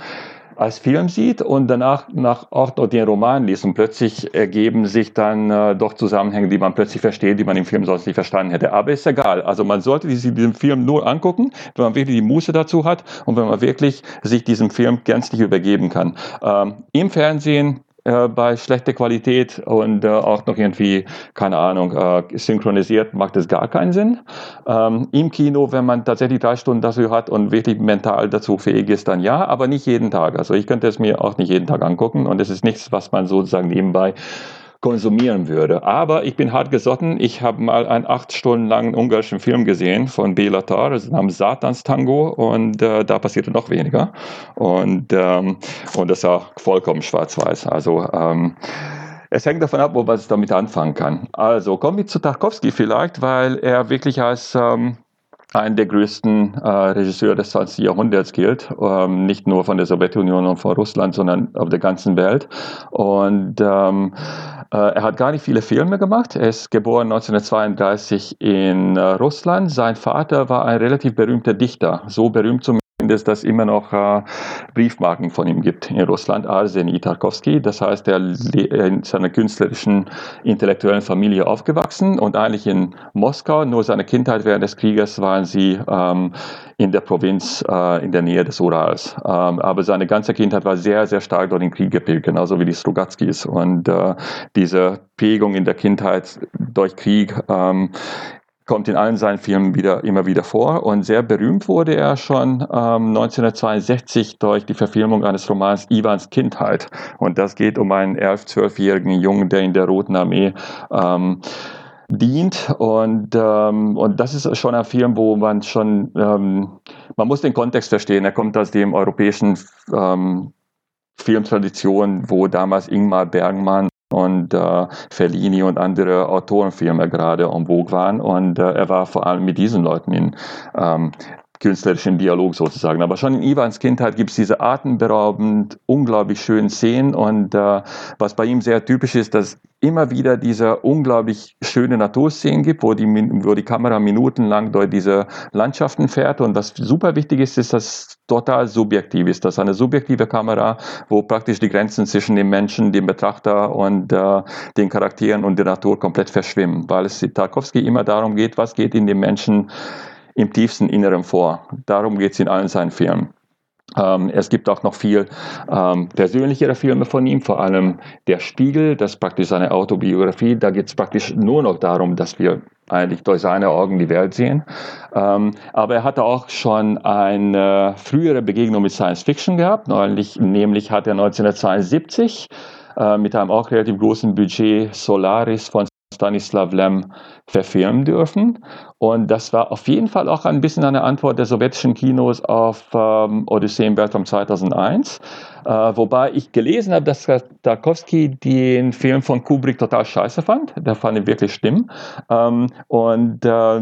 als Film sieht und danach nach auch noch den Roman liest und plötzlich ergeben sich dann äh, doch Zusammenhänge, die man plötzlich versteht, die man im Film sonst nicht verstanden hätte. Aber ist egal. Also man sollte sich diesen Film nur angucken, wenn man wirklich die Muße dazu hat und wenn man wirklich sich diesem Film gänzlich übergeben kann. Ähm, Im Fernsehen äh, bei schlechter Qualität und äh, auch noch irgendwie, keine Ahnung, äh, synchronisiert, macht es gar keinen Sinn. Ähm, Im Kino, wenn man tatsächlich drei Stunden dafür hat und wirklich mental dazu fähig ist, dann ja, aber nicht jeden Tag. Also ich könnte es mir auch nicht jeden Tag angucken und es ist nichts, was man sozusagen nebenbei konsumieren würde. Aber ich bin hart gesotten. Ich habe mal einen acht Stunden langen ungarischen Film gesehen von Bela Tar, das namens Satans Tango und äh, da passierte noch weniger. Und, ähm, und das war vollkommen schwarz-weiß. Also ähm, es hängt davon ab, ob man es damit anfangen kann. Also kommen wir zu Tarkovsky vielleicht, weil er wirklich als ähm, ein der größten äh, Regisseure des 20. Jahrhunderts gilt, ähm, nicht nur von der Sowjetunion und von Russland, sondern auf der ganzen Welt. Und ähm, äh, er hat gar nicht viele Filme gemacht. Er ist geboren 1932 in äh, Russland. Sein Vater war ein relativ berühmter Dichter, so berühmt zum dass es immer noch äh, Briefmarken von ihm gibt in Russland, Arseny Tarkovsky. Das heißt, er in seiner künstlerischen, intellektuellen Familie aufgewachsen und eigentlich in Moskau. Nur seine Kindheit während des Krieges waren sie ähm, in der Provinz äh, in der Nähe des Urals. Ähm, aber seine ganze Kindheit war sehr, sehr stark durch den Krieg geprägt, genauso wie die Strugatskis. Und äh, diese Prägung in der Kindheit durch Krieg ähm, kommt in allen seinen Filmen wieder, immer wieder vor. Und sehr berühmt wurde er schon ähm, 1962 durch die Verfilmung eines Romans Ivans Kindheit. Und das geht um einen 11-, 12-jährigen Jungen, der in der Roten Armee ähm, dient. Und, ähm, und das ist schon ein Film, wo man schon, ähm, man muss den Kontext verstehen. Er kommt aus dem europäischen ähm, Filmtradition, wo damals Ingmar Bergmann und äh, Fellini und andere Autorenfilme gerade en vogue waren. Und äh, er war vor allem mit diesen Leuten in ähm, künstlerischen Dialog sozusagen. Aber schon in Ivans Kindheit gibt es diese atemberaubend, unglaublich schönen Szenen und äh, was bei ihm sehr typisch ist, dass immer wieder diese unglaublich schöne Naturszenen gibt, wo die, wo die Kamera minutenlang durch diese Landschaften fährt und was super wichtig ist, ist, dass es total subjektiv ist. Das ist eine subjektive Kamera, wo praktisch die Grenzen zwischen dem Menschen, dem Betrachter und äh, den Charakteren und der Natur komplett verschwimmen, weil es Tarkovsky immer darum geht, was geht in dem Menschen im tiefsten Inneren vor. Darum geht es in allen seinen Filmen. Ähm, es gibt auch noch viel ähm, persönlichere Filme von ihm, vor allem Der Spiegel, das ist praktisch seine Autobiografie. Da geht es praktisch nur noch darum, dass wir eigentlich durch seine Augen die Welt sehen. Ähm, aber er hatte auch schon eine frühere Begegnung mit Science Fiction gehabt, nämlich, nämlich hat er 1972 äh, mit einem auch relativ großen Budget Solaris von Stanislav Lem verfilmen dürfen. Und das war auf jeden Fall auch ein bisschen eine Antwort der sowjetischen Kinos auf ähm, Odyssee im Weltraum 2001. Äh, wobei ich gelesen habe, dass Tarkovsky den Film von Kubrick total scheiße fand. Der fand ihn wirklich schlimm. Ähm, und äh,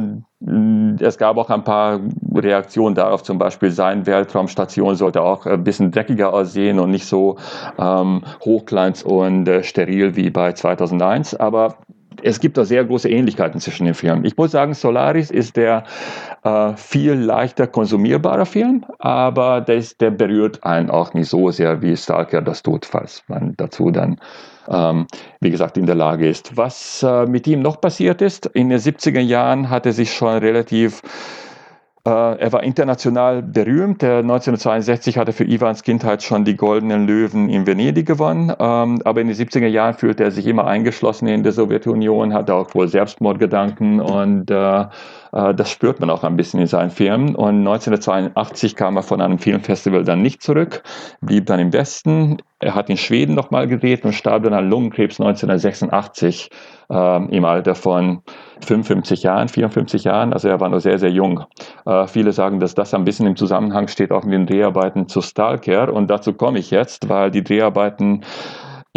es gab auch ein paar Reaktionen darauf, zum Beispiel seine Weltraumstation sollte auch ein bisschen dreckiger aussehen und nicht so ähm, hochglanz und äh, steril wie bei 2001. Aber es gibt da sehr große Ähnlichkeiten zwischen den Filmen. Ich muss sagen, Solaris ist der äh, viel leichter konsumierbarer Film, aber der, ist, der berührt einen auch nicht so sehr, wie Stalker das tut, falls man dazu dann, ähm, wie gesagt, in der Lage ist. Was äh, mit ihm noch passiert ist, in den 70er Jahren hat er sich schon relativ er war international berühmt. 1962 hatte für Ivans Kindheit schon die Goldenen Löwen in Venedig gewonnen. Ähm, aber in den 70er Jahren fühlte er sich immer eingeschlossen in der Sowjetunion, hatte auch wohl Selbstmordgedanken und äh, äh, das spürt man auch ein bisschen in seinen Filmen. Und 1982 kam er von einem Filmfestival dann nicht zurück, blieb dann im Westen. Er hat in Schweden nochmal gedreht und starb dann an Lungenkrebs 1986 äh, im Alter von 55 Jahren, 54 Jahren. Also er war noch sehr, sehr jung. Äh, viele sagen, dass das ein bisschen im Zusammenhang steht auch mit den Dreharbeiten zu Stalker. Und dazu komme ich jetzt, weil die Dreharbeiten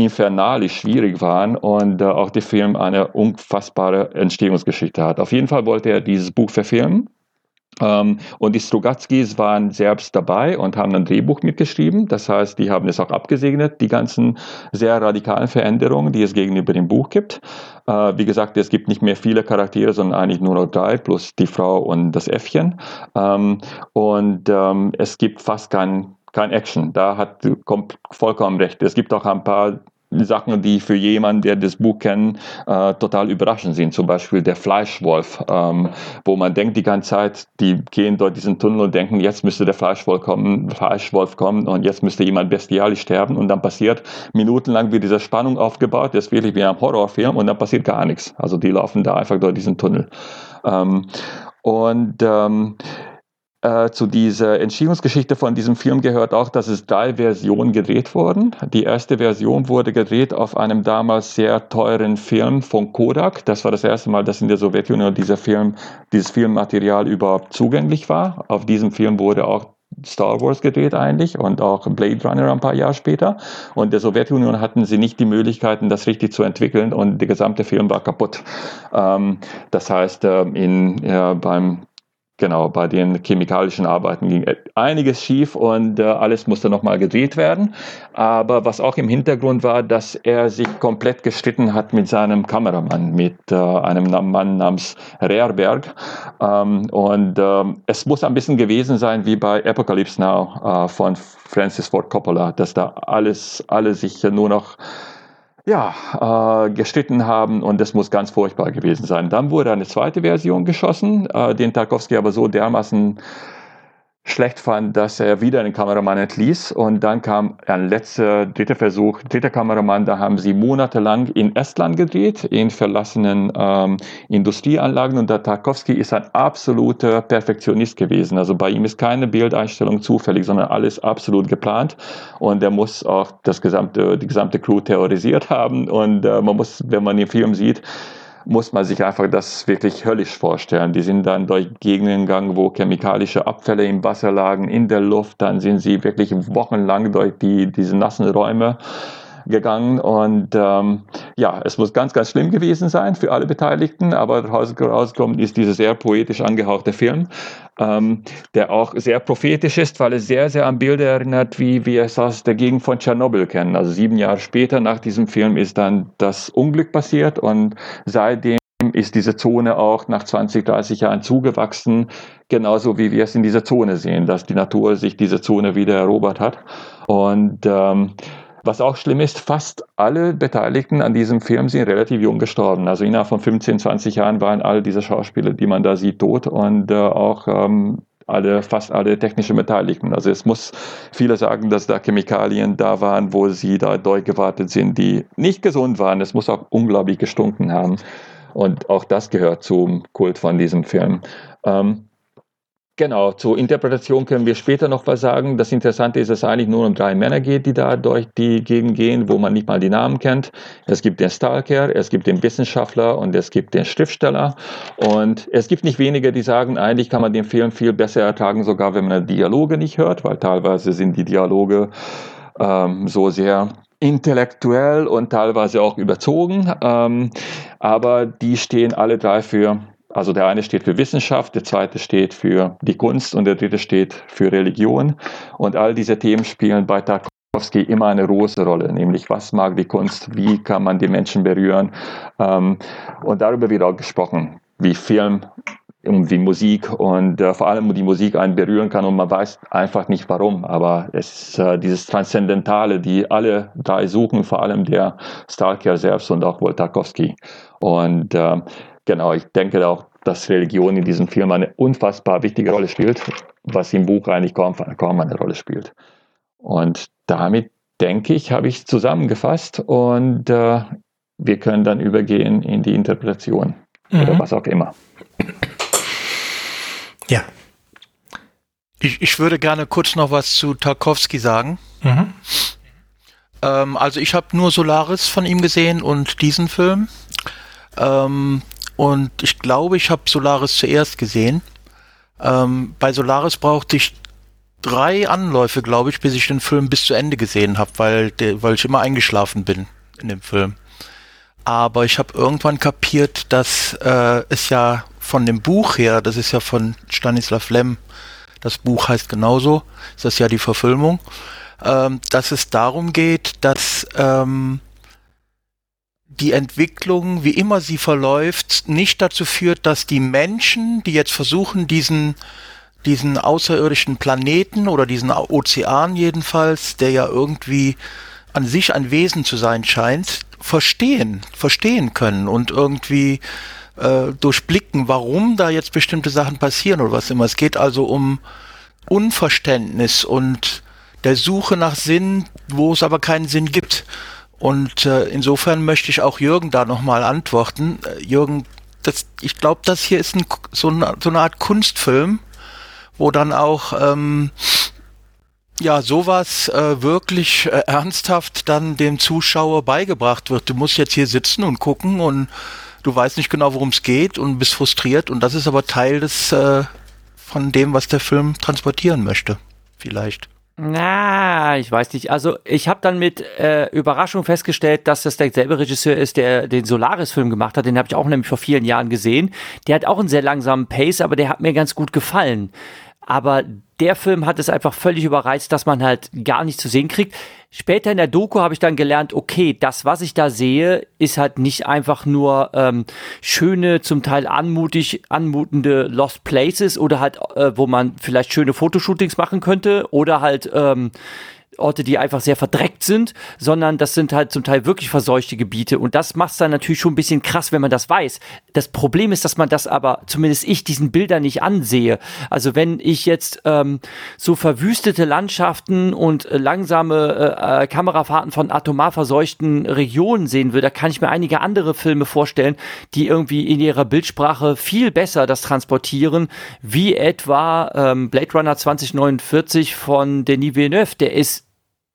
infernalisch schwierig waren und äh, auch der Film eine unfassbare Entstehungsgeschichte hat. Auf jeden Fall wollte er dieses Buch verfilmen. Ähm, und die Strugatskis waren selbst dabei und haben ein Drehbuch mitgeschrieben. Das heißt, die haben es auch abgesegnet, die ganzen sehr radikalen Veränderungen, die es gegenüber dem Buch gibt. Äh, wie gesagt, es gibt nicht mehr viele Charaktere, sondern eigentlich nur noch drei, plus die Frau und das Äffchen. Ähm, und ähm, es gibt fast kein kein Action. Da hat vollkommen recht. Es gibt auch ein paar Sachen, die für jemanden, der das Buch kennt, äh, total überraschend sind. Zum Beispiel der Fleischwolf, ähm, wo man denkt die ganze Zeit, die gehen dort diesen Tunnel und denken, jetzt müsste der Fleischwolf kommen, Fleischwolf kommen und jetzt müsste jemand bestialisch sterben und dann passiert minutenlang wird diese Spannung aufgebaut, das ist wirklich wie ein Horrorfilm und dann passiert gar nichts. Also die laufen da einfach durch diesen Tunnel. Ähm, und ähm, äh, zu dieser Entstehungsgeschichte von diesem Film gehört auch, dass es drei Versionen gedreht wurden. Die erste Version wurde gedreht auf einem damals sehr teuren Film von Kodak. Das war das erste Mal, dass in der Sowjetunion dieser Film, dieses Filmmaterial überhaupt zugänglich war. Auf diesem Film wurde auch Star Wars gedreht eigentlich und auch Blade Runner ein paar Jahre später. Und der Sowjetunion hatten sie nicht die Möglichkeiten, das richtig zu entwickeln und der gesamte Film war kaputt. Ähm, das heißt, äh, in, ja, beim Genau, bei den chemikalischen Arbeiten ging einiges schief und äh, alles musste nochmal gedreht werden. Aber was auch im Hintergrund war, dass er sich komplett gestritten hat mit seinem Kameramann, mit äh, einem Mann namens Rehrberg. Ähm, und ähm, es muss ein bisschen gewesen sein wie bei Apocalypse Now äh, von Francis Ford Coppola, dass da alles, alle sich nur noch ja, äh, gestritten haben und das muss ganz furchtbar gewesen sein. Dann wurde eine zweite Version geschossen, äh, den Tarkovsky aber so dermaßen schlecht fand, dass er wieder einen Kameramann entließ. Und dann kam ein letzter, dritter Versuch, dritter Kameramann. Da haben sie monatelang in Estland gedreht, in verlassenen ähm, Industrieanlagen. Und der Tarkovsky ist ein absoluter Perfektionist gewesen. Also bei ihm ist keine Bildeinstellung zufällig, sondern alles absolut geplant. Und er muss auch das gesamte, die gesamte Crew terrorisiert haben. Und äh, man muss, wenn man den Film sieht, muss man sich einfach das wirklich höllisch vorstellen. Die sind dann durch Gegenden gegangen, wo chemikalische Abfälle im Wasser lagen, in der Luft. Dann sind sie wirklich wochenlang durch die, diese nassen Räume gegangen und ähm, ja, es muss ganz, ganz schlimm gewesen sein für alle Beteiligten, aber rausgekommen ist dieser sehr poetisch angehauchte Film, ähm, der auch sehr prophetisch ist, weil es sehr, sehr an Bilder erinnert, wie wir es aus der Gegend von Tschernobyl kennen. Also sieben Jahre später nach diesem Film ist dann das Unglück passiert und seitdem ist diese Zone auch nach 20, 30 Jahren zugewachsen, genauso wie wir es in dieser Zone sehen, dass die Natur sich diese Zone wieder erobert hat. Und ähm, was auch schlimm ist, fast alle Beteiligten an diesem Film sind relativ jung gestorben. Also innerhalb von 15, 20 Jahren waren all diese Schauspieler, die man da sieht, tot und äh, auch ähm, alle, fast alle technischen Beteiligten. Also es muss viele sagen, dass da Chemikalien da waren, wo sie da durchgewartet sind, die nicht gesund waren. Es muss auch unglaublich gestunken haben. Und auch das gehört zum Kult von diesem Film. Ähm, Genau, zur Interpretation können wir später noch was sagen. Das Interessante ist, dass es eigentlich nur um drei Männer geht, die da durch die Gegend gehen, wo man nicht mal die Namen kennt. Es gibt den Stalker, es gibt den Wissenschaftler und es gibt den Schriftsteller. Und es gibt nicht wenige, die sagen, eigentlich kann man den Film viel besser ertragen, sogar wenn man Dialoge nicht hört, weil teilweise sind die Dialoge ähm, so sehr intellektuell und teilweise auch überzogen. Ähm, aber die stehen alle drei für also der eine steht für Wissenschaft, der zweite steht für die Kunst und der dritte steht für Religion. Und all diese Themen spielen bei Tarkovsky immer eine große Rolle, nämlich was mag die Kunst, wie kann man die Menschen berühren. Ähm, und darüber wird auch gesprochen, wie Film wie Musik und äh, vor allem die Musik einen berühren kann und man weiß einfach nicht warum, aber es ist äh, dieses Transzendentale, die alle drei suchen, vor allem der Stalker selbst und auch wohl Tarkovsky. Und äh, Genau, ich denke auch, dass Religion in diesem Film eine unfassbar wichtige Rolle spielt, was im Buch eigentlich kaum, kaum eine Rolle spielt. Und damit denke ich, habe ich zusammengefasst und äh, wir können dann übergehen in die Interpretation mhm. oder was auch immer. Ja. Ich, ich würde gerne kurz noch was zu Tarkovsky sagen. Mhm. Ähm, also ich habe nur Solaris von ihm gesehen und diesen Film. Ähm, und ich glaube, ich habe Solaris zuerst gesehen. Ähm, bei Solaris brauchte ich drei Anläufe, glaube ich, bis ich den Film bis zu Ende gesehen habe, weil, weil ich immer eingeschlafen bin in dem Film. Aber ich habe irgendwann kapiert, dass äh, es ja von dem Buch her, das ist ja von Stanislav Lem, das Buch heißt genauso, ist das ja die Verfilmung, ähm, dass es darum geht, dass ähm, die Entwicklung, wie immer sie verläuft, nicht dazu führt, dass die Menschen, die jetzt versuchen, diesen diesen außerirdischen Planeten oder diesen Ozean jedenfalls, der ja irgendwie an sich ein Wesen zu sein scheint, verstehen, verstehen können und irgendwie äh, durchblicken, warum da jetzt bestimmte Sachen passieren oder was immer. Es geht also um Unverständnis und der Suche nach Sinn, wo es aber keinen Sinn gibt. Und äh, insofern möchte ich auch Jürgen da nochmal antworten. Äh, Jürgen, das, ich glaube, das hier ist ein, so, eine, so eine Art Kunstfilm, wo dann auch ähm, ja sowas äh, wirklich äh, ernsthaft dann dem Zuschauer beigebracht wird. Du musst jetzt hier sitzen und gucken und du weißt nicht genau, worum es geht und bist frustriert und das ist aber Teil des äh, von dem, was der Film transportieren möchte, vielleicht. Na, ich weiß nicht. Also ich habe dann mit äh, Überraschung festgestellt, dass das derselbe Regisseur ist, der den Solaris-Film gemacht hat. Den habe ich auch nämlich vor vielen Jahren gesehen. Der hat auch einen sehr langsamen Pace, aber der hat mir ganz gut gefallen. Aber der Film hat es einfach völlig überreizt, dass man halt gar nicht zu sehen kriegt. Später in der Doku habe ich dann gelernt, okay, das, was ich da sehe, ist halt nicht einfach nur ähm, schöne, zum Teil anmutig, anmutende Lost Places oder halt, äh, wo man vielleicht schöne Fotoshootings machen könnte oder halt ähm, Orte, die einfach sehr verdreckt sind, sondern das sind halt zum Teil wirklich verseuchte Gebiete. Und das macht es dann natürlich schon ein bisschen krass, wenn man das weiß. Das Problem ist, dass man das aber, zumindest ich, diesen Bildern nicht ansehe. Also wenn ich jetzt ähm, so verwüstete Landschaften und äh, langsame äh, äh, Kamerafahrten von atomar verseuchten Regionen sehen würde, da kann ich mir einige andere Filme vorstellen, die irgendwie in ihrer Bildsprache viel besser das transportieren, wie etwa ähm, Blade Runner 2049 von Denis Villeneuve. Der ist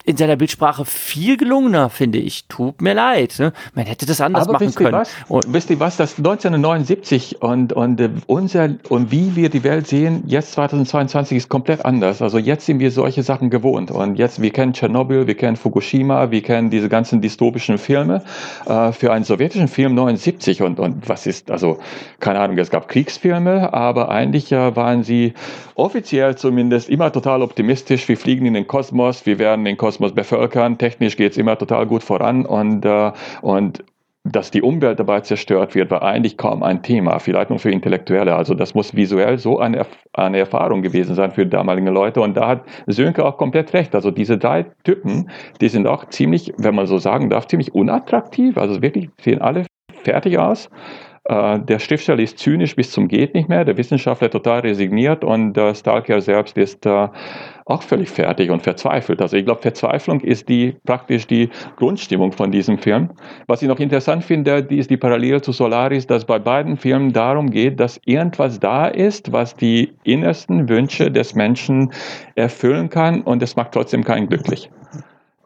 in seiner Bildsprache viel gelungener, finde ich. Tut mir leid. Ne? Man hätte das anders Aber machen können. Was? Und wisst ihr was? Das 1979 und, und äh, unser und wie wir die Welt sehen, jetzt 2022 ist komplett anders. Also jetzt sind wir solche Sachen gewohnt. Und jetzt, wir kennen Tschernobyl, wir kennen Fukushima, wir kennen diese ganzen dystopischen Filme. Äh, für einen sowjetischen Film 79 und, und was ist, also, keine Ahnung, es gab Kriegsfilme, aber eigentlich äh, waren sie offiziell zumindest immer total optimistisch. Wir fliegen in den Kosmos, wir werden den Kosmos Kosmos bevölkern. Technisch geht es immer total gut voran und, äh, und dass die Umwelt dabei zerstört wird, war eigentlich kaum ein Thema, vielleicht nur für Intellektuelle. Also das muss visuell so eine, eine Erfahrung gewesen sein für damalige Leute. Und da hat Sönke auch komplett recht. Also diese drei Typen, die sind auch ziemlich, wenn man so sagen darf, ziemlich unattraktiv. Also wirklich sehen alle fertig aus. Äh, der Schriftsteller ist zynisch bis zum geht nicht mehr, der Wissenschaftler total resigniert und der Stalker selbst ist äh, auch völlig fertig und verzweifelt. Also ich glaube, Verzweiflung ist die praktisch die Grundstimmung von diesem Film. Was ich noch interessant finde, die ist die Parallele zu Solaris, dass bei beiden Filmen darum geht, dass irgendwas da ist, was die innersten Wünsche des Menschen erfüllen kann und es macht trotzdem keinen glücklich.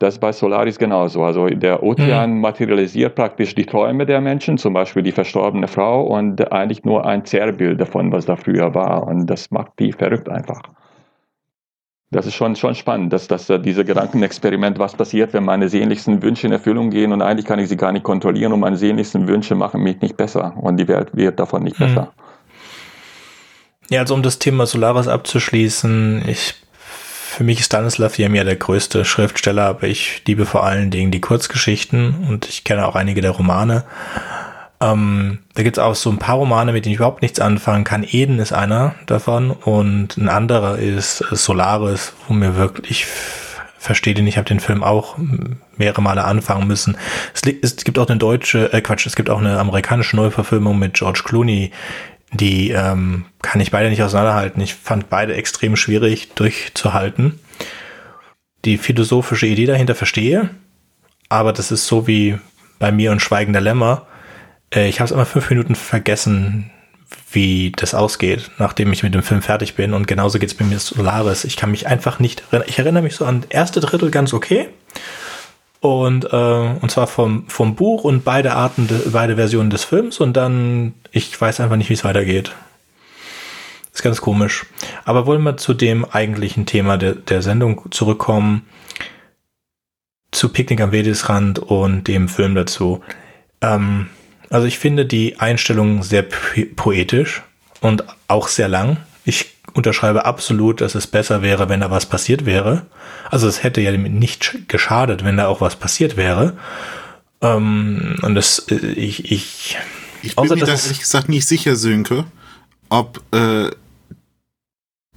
Das ist bei Solaris genauso. Also der Ozean mhm. materialisiert praktisch die Träume der Menschen, zum Beispiel die verstorbene Frau und eigentlich nur ein Zerrbild davon, was da früher war. Und das macht die verrückt einfach. Das ist schon, schon spannend, dass, dass diese Gedankenexperiment, was passiert, wenn meine sehnlichsten Wünsche in Erfüllung gehen und eigentlich kann ich sie gar nicht kontrollieren und meine sehnlichsten Wünsche machen mich nicht besser und die Welt wird davon nicht mhm. besser. Ja, also um das Thema Solaris abzuschließen, ich, für mich ist Stanislav Jem ja der größte Schriftsteller, aber ich liebe vor allen Dingen die Kurzgeschichten und ich kenne auch einige der Romane. Ähm, da gibt es auch so ein paar Romane, mit denen ich überhaupt nichts anfangen kann. Eden ist einer davon und ein anderer ist Solaris, wo mir wirklich verstehe den, ich habe den Film auch mehrere Male anfangen müssen. Es, es gibt auch eine deutsche, äh Quatsch, es gibt auch eine amerikanische Neuverfilmung mit George Clooney, Die ähm, kann ich beide nicht auseinanderhalten. Ich fand beide extrem schwierig durchzuhalten. Die philosophische Idee dahinter verstehe, aber das ist so wie bei mir und Schweigender Lämmer. Äh, ich habe es immer fünf Minuten vergessen, wie das ausgeht, nachdem ich mit dem Film fertig bin. Und genauso geht es bei mir Solaris. Ich kann mich einfach nicht erinnern. Ich erinnere mich so an erste Drittel ganz okay. Und, äh, und zwar vom, vom Buch und beide Arten, de, beide Versionen des Films. Und dann, ich weiß einfach nicht, wie es weitergeht. Ist ganz komisch. Aber wollen wir zu dem eigentlichen Thema der, der Sendung zurückkommen. Zu Picknick am Wedesrand und dem Film dazu. Ähm, also ich finde die Einstellung sehr poetisch und auch sehr lang. Ich unterschreibe absolut, dass es besser wäre, wenn da was passiert wäre. Also es hätte ja nicht geschadet, wenn da auch was passiert wäre. Ähm, und das, äh, ich, ich, ich bin mir da ehrlich gesagt nicht sicher, Sönke, ob äh,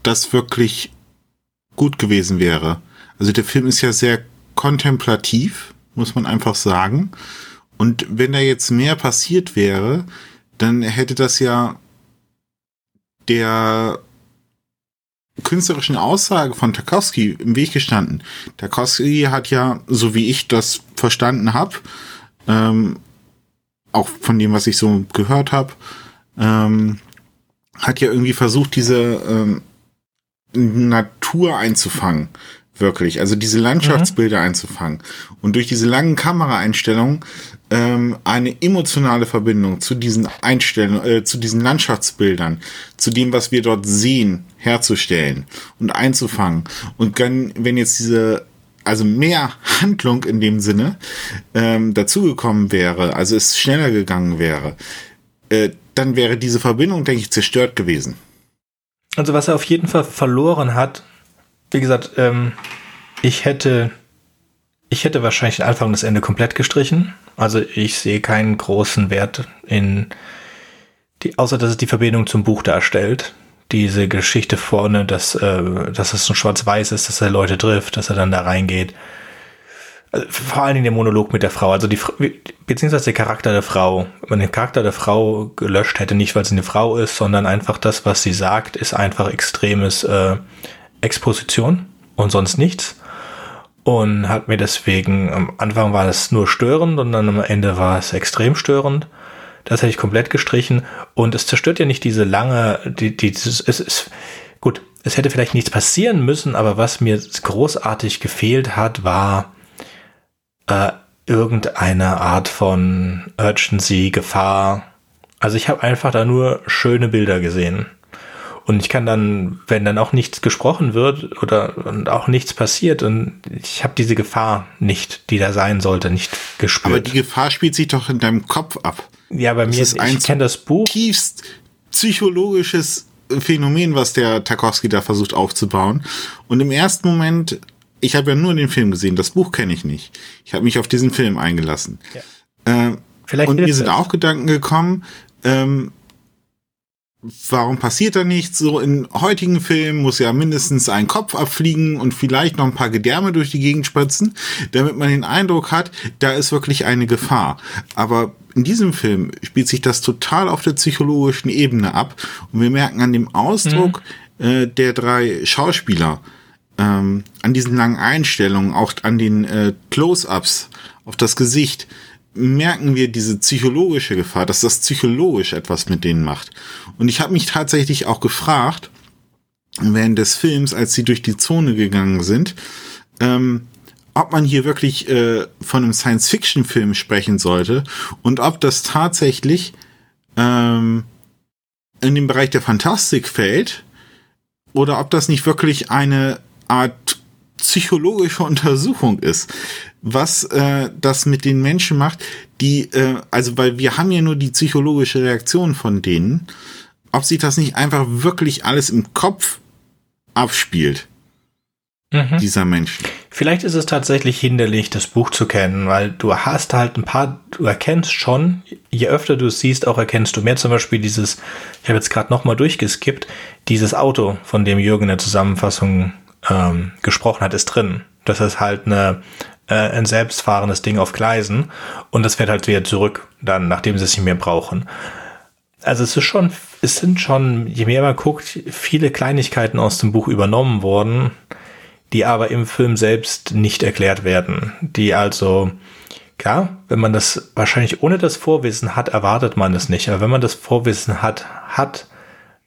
das wirklich gut gewesen wäre. Also der Film ist ja sehr kontemplativ, muss man einfach sagen. Und wenn da jetzt mehr passiert wäre, dann hätte das ja der künstlerischen Aussage von Tarkovsky im Weg gestanden. Tarkovsky hat ja, so wie ich das verstanden habe, ähm, auch von dem, was ich so gehört habe, ähm, hat ja irgendwie versucht, diese ähm, Natur einzufangen. Wirklich. Also diese Landschaftsbilder mhm. einzufangen. Und durch diese langen Kameraeinstellungen ähm, eine emotionale Verbindung zu diesen Einstellungen, äh, zu diesen Landschaftsbildern, zu dem, was wir dort sehen, herzustellen und einzufangen. Und wenn, wenn jetzt diese also mehr Handlung in dem Sinne ähm, dazugekommen wäre, also es schneller gegangen wäre, äh, dann wäre diese Verbindung, denke ich, zerstört gewesen. Also was er auf jeden Fall verloren hat, wie gesagt, ähm, ich hätte, ich hätte wahrscheinlich den Anfang und das Ende komplett gestrichen. Also ich sehe keinen großen Wert in die, außer dass es die Verbindung zum Buch darstellt. Diese Geschichte vorne, dass, äh, dass es so schwarz-weiß ist, dass er Leute trifft, dass er dann da reingeht. Also vor allen Dingen der Monolog mit der Frau, also die beziehungsweise der Charakter der Frau. Wenn man den Charakter der Frau gelöscht hätte, nicht weil sie eine Frau ist, sondern einfach das, was sie sagt, ist einfach extremes äh, Exposition und sonst nichts. Und hat mir deswegen, am Anfang war es nur störend und dann am Ende war es extrem störend. Das hätte ich komplett gestrichen. Und es zerstört ja nicht diese lange, die, die, es ist, gut, es hätte vielleicht nichts passieren müssen, aber was mir großartig gefehlt hat, war äh, irgendeine Art von Urgency, Gefahr. Also ich habe einfach da nur schöne Bilder gesehen. Und ich kann dann, wenn dann auch nichts gesprochen wird oder und auch nichts passiert und ich habe diese Gefahr nicht, die da sein sollte, nicht gespürt. Aber die Gefahr spielt sich doch in deinem Kopf ab. Ja, bei das mir ist ein ich kenne das Buch. Tiefst psychologisches Phänomen, was der Tarkovsky da versucht aufzubauen. Und im ersten Moment, ich habe ja nur den Film gesehen, das Buch kenne ich nicht. Ich habe mich auf diesen Film eingelassen. Ja. Äh, Vielleicht und mir sind auch Gedanken gekommen, ähm, warum passiert da nichts? So in heutigen Filmen muss ja mindestens ein Kopf abfliegen und vielleicht noch ein paar Gedärme durch die Gegend spritzen, damit man den Eindruck hat, da ist wirklich eine Gefahr. Aber in diesem Film spielt sich das total auf der psychologischen Ebene ab und wir merken an dem Ausdruck mhm. äh, der drei Schauspieler, ähm, an diesen langen Einstellungen, auch an den äh, Close-ups auf das Gesicht, merken wir diese psychologische Gefahr, dass das psychologisch etwas mit denen macht. Und ich habe mich tatsächlich auch gefragt, während des Films, als sie durch die Zone gegangen sind, ähm, ob man hier wirklich äh, von einem Science-Fiction-Film sprechen sollte und ob das tatsächlich ähm, in den Bereich der Fantastik fällt oder ob das nicht wirklich eine Art psychologische Untersuchung ist, was äh, das mit den Menschen macht, die, äh, also weil wir haben ja nur die psychologische Reaktion von denen, ob sich das nicht einfach wirklich alles im Kopf abspielt. Mhm. Dieser Menschen. Vielleicht ist es tatsächlich hinderlich, das Buch zu kennen, weil du hast halt ein paar, du erkennst schon, je öfter du es siehst, auch erkennst du mehr. Zum Beispiel dieses, ich habe jetzt gerade nochmal durchgeskippt, dieses Auto, von dem Jürgen in der Zusammenfassung ähm, gesprochen hat, ist drin. Das ist halt eine, äh, ein selbstfahrendes Ding auf Gleisen und das fährt halt wieder zurück, dann, nachdem sie es nicht mehr brauchen. also es ist schon, es sind schon, je mehr man guckt, viele Kleinigkeiten aus dem Buch übernommen worden, die aber im Film selbst nicht erklärt werden. Die also, klar, wenn man das wahrscheinlich ohne das Vorwissen hat, erwartet man es nicht. Aber wenn man das Vorwissen hat, hat,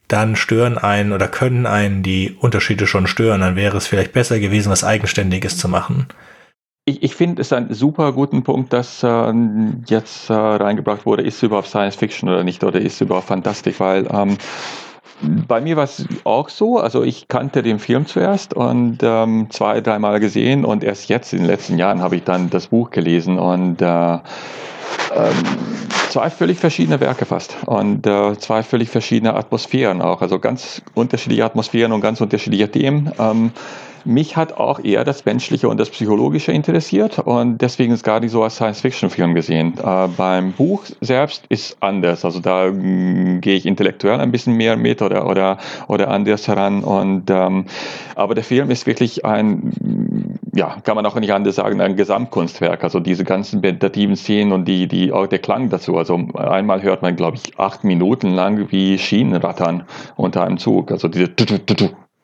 dann stören einen oder können einen die Unterschiede schon stören. Dann wäre es vielleicht besser gewesen, was Eigenständiges zu machen. Ich, ich finde es einen super guten Punkt, dass äh, jetzt äh, reingebracht wurde, ist es überhaupt Science Fiction oder nicht oder ist es überhaupt Fantastik, weil ähm, bei mir war es auch so, also ich kannte den Film zuerst und ähm, zwei, dreimal gesehen und erst jetzt in den letzten Jahren habe ich dann das Buch gelesen und äh, ähm, zwei völlig verschiedene Werke fast und äh, zwei völlig verschiedene Atmosphären auch, also ganz unterschiedliche Atmosphären und ganz unterschiedliche Themen. Ähm, mich hat auch eher das Menschliche und das Psychologische interessiert und deswegen ist gar nicht so als Science-Fiction-Film gesehen. Äh, beim Buch selbst ist anders. Also da mm, gehe ich intellektuell ein bisschen mehr mit oder, oder, oder anders heran. Und, ähm, aber der Film ist wirklich ein, ja, kann man auch nicht anders sagen, ein Gesamtkunstwerk. Also diese ganzen meditativen Szenen und die, die, auch der Klang dazu. Also einmal hört man, glaube ich, acht Minuten lang wie Schienen rattern unter einem Zug. Also diese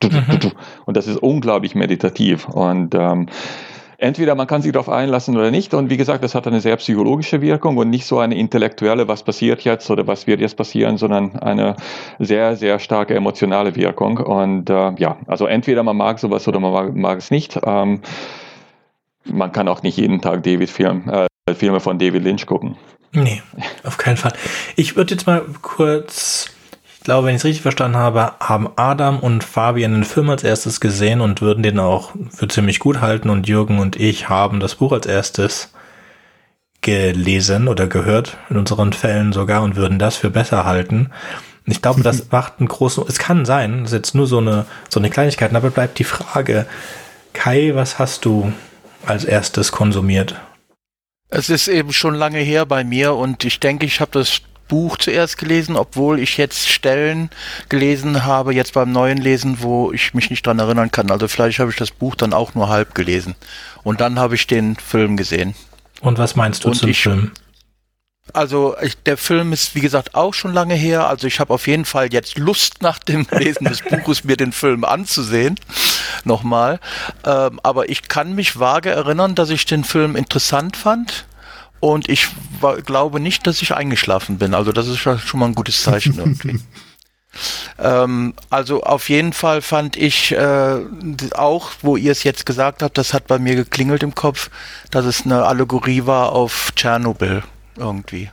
Mhm. Und das ist unglaublich meditativ. Und ähm, entweder man kann sich darauf einlassen oder nicht. Und wie gesagt, das hat eine sehr psychologische Wirkung und nicht so eine intellektuelle, was passiert jetzt oder was wird jetzt passieren, sondern eine sehr, sehr starke emotionale Wirkung. Und äh, ja, also entweder man mag sowas oder man mag, mag es nicht. Ähm, man kann auch nicht jeden Tag David-Film, äh, Filme von David Lynch gucken. Nee, auf keinen Fall. Ich würde jetzt mal kurz glaube, wenn ich es richtig verstanden habe, haben Adam und Fabian den Film als erstes gesehen und würden den auch für ziemlich gut halten und Jürgen und ich haben das Buch als erstes gelesen oder gehört, in unseren Fällen sogar, und würden das für besser halten. Ich glaube, das macht einen großen, es kann sein, das ist jetzt nur so eine, so eine Kleinigkeit, aber bleibt die Frage, Kai, was hast du als erstes konsumiert? Es ist eben schon lange her bei mir und ich denke, ich habe das Buch zuerst gelesen, obwohl ich jetzt Stellen gelesen habe, jetzt beim neuen Lesen, wo ich mich nicht dran erinnern kann. Also vielleicht habe ich das Buch dann auch nur halb gelesen. Und dann habe ich den Film gesehen. Und was meinst du Und zum ich, Film? Also ich, der Film ist, wie gesagt, auch schon lange her. Also ich habe auf jeden Fall jetzt Lust nach dem Lesen des Buches, mir den Film anzusehen. Nochmal. Ähm, aber ich kann mich vage erinnern, dass ich den Film interessant fand. Und ich war, glaube nicht, dass ich eingeschlafen bin. Also das ist schon mal ein gutes Zeichen irgendwie. ähm, also auf jeden Fall fand ich äh, auch, wo ihr es jetzt gesagt habt, das hat bei mir geklingelt im Kopf, dass es eine Allegorie war auf Tschernobyl irgendwie.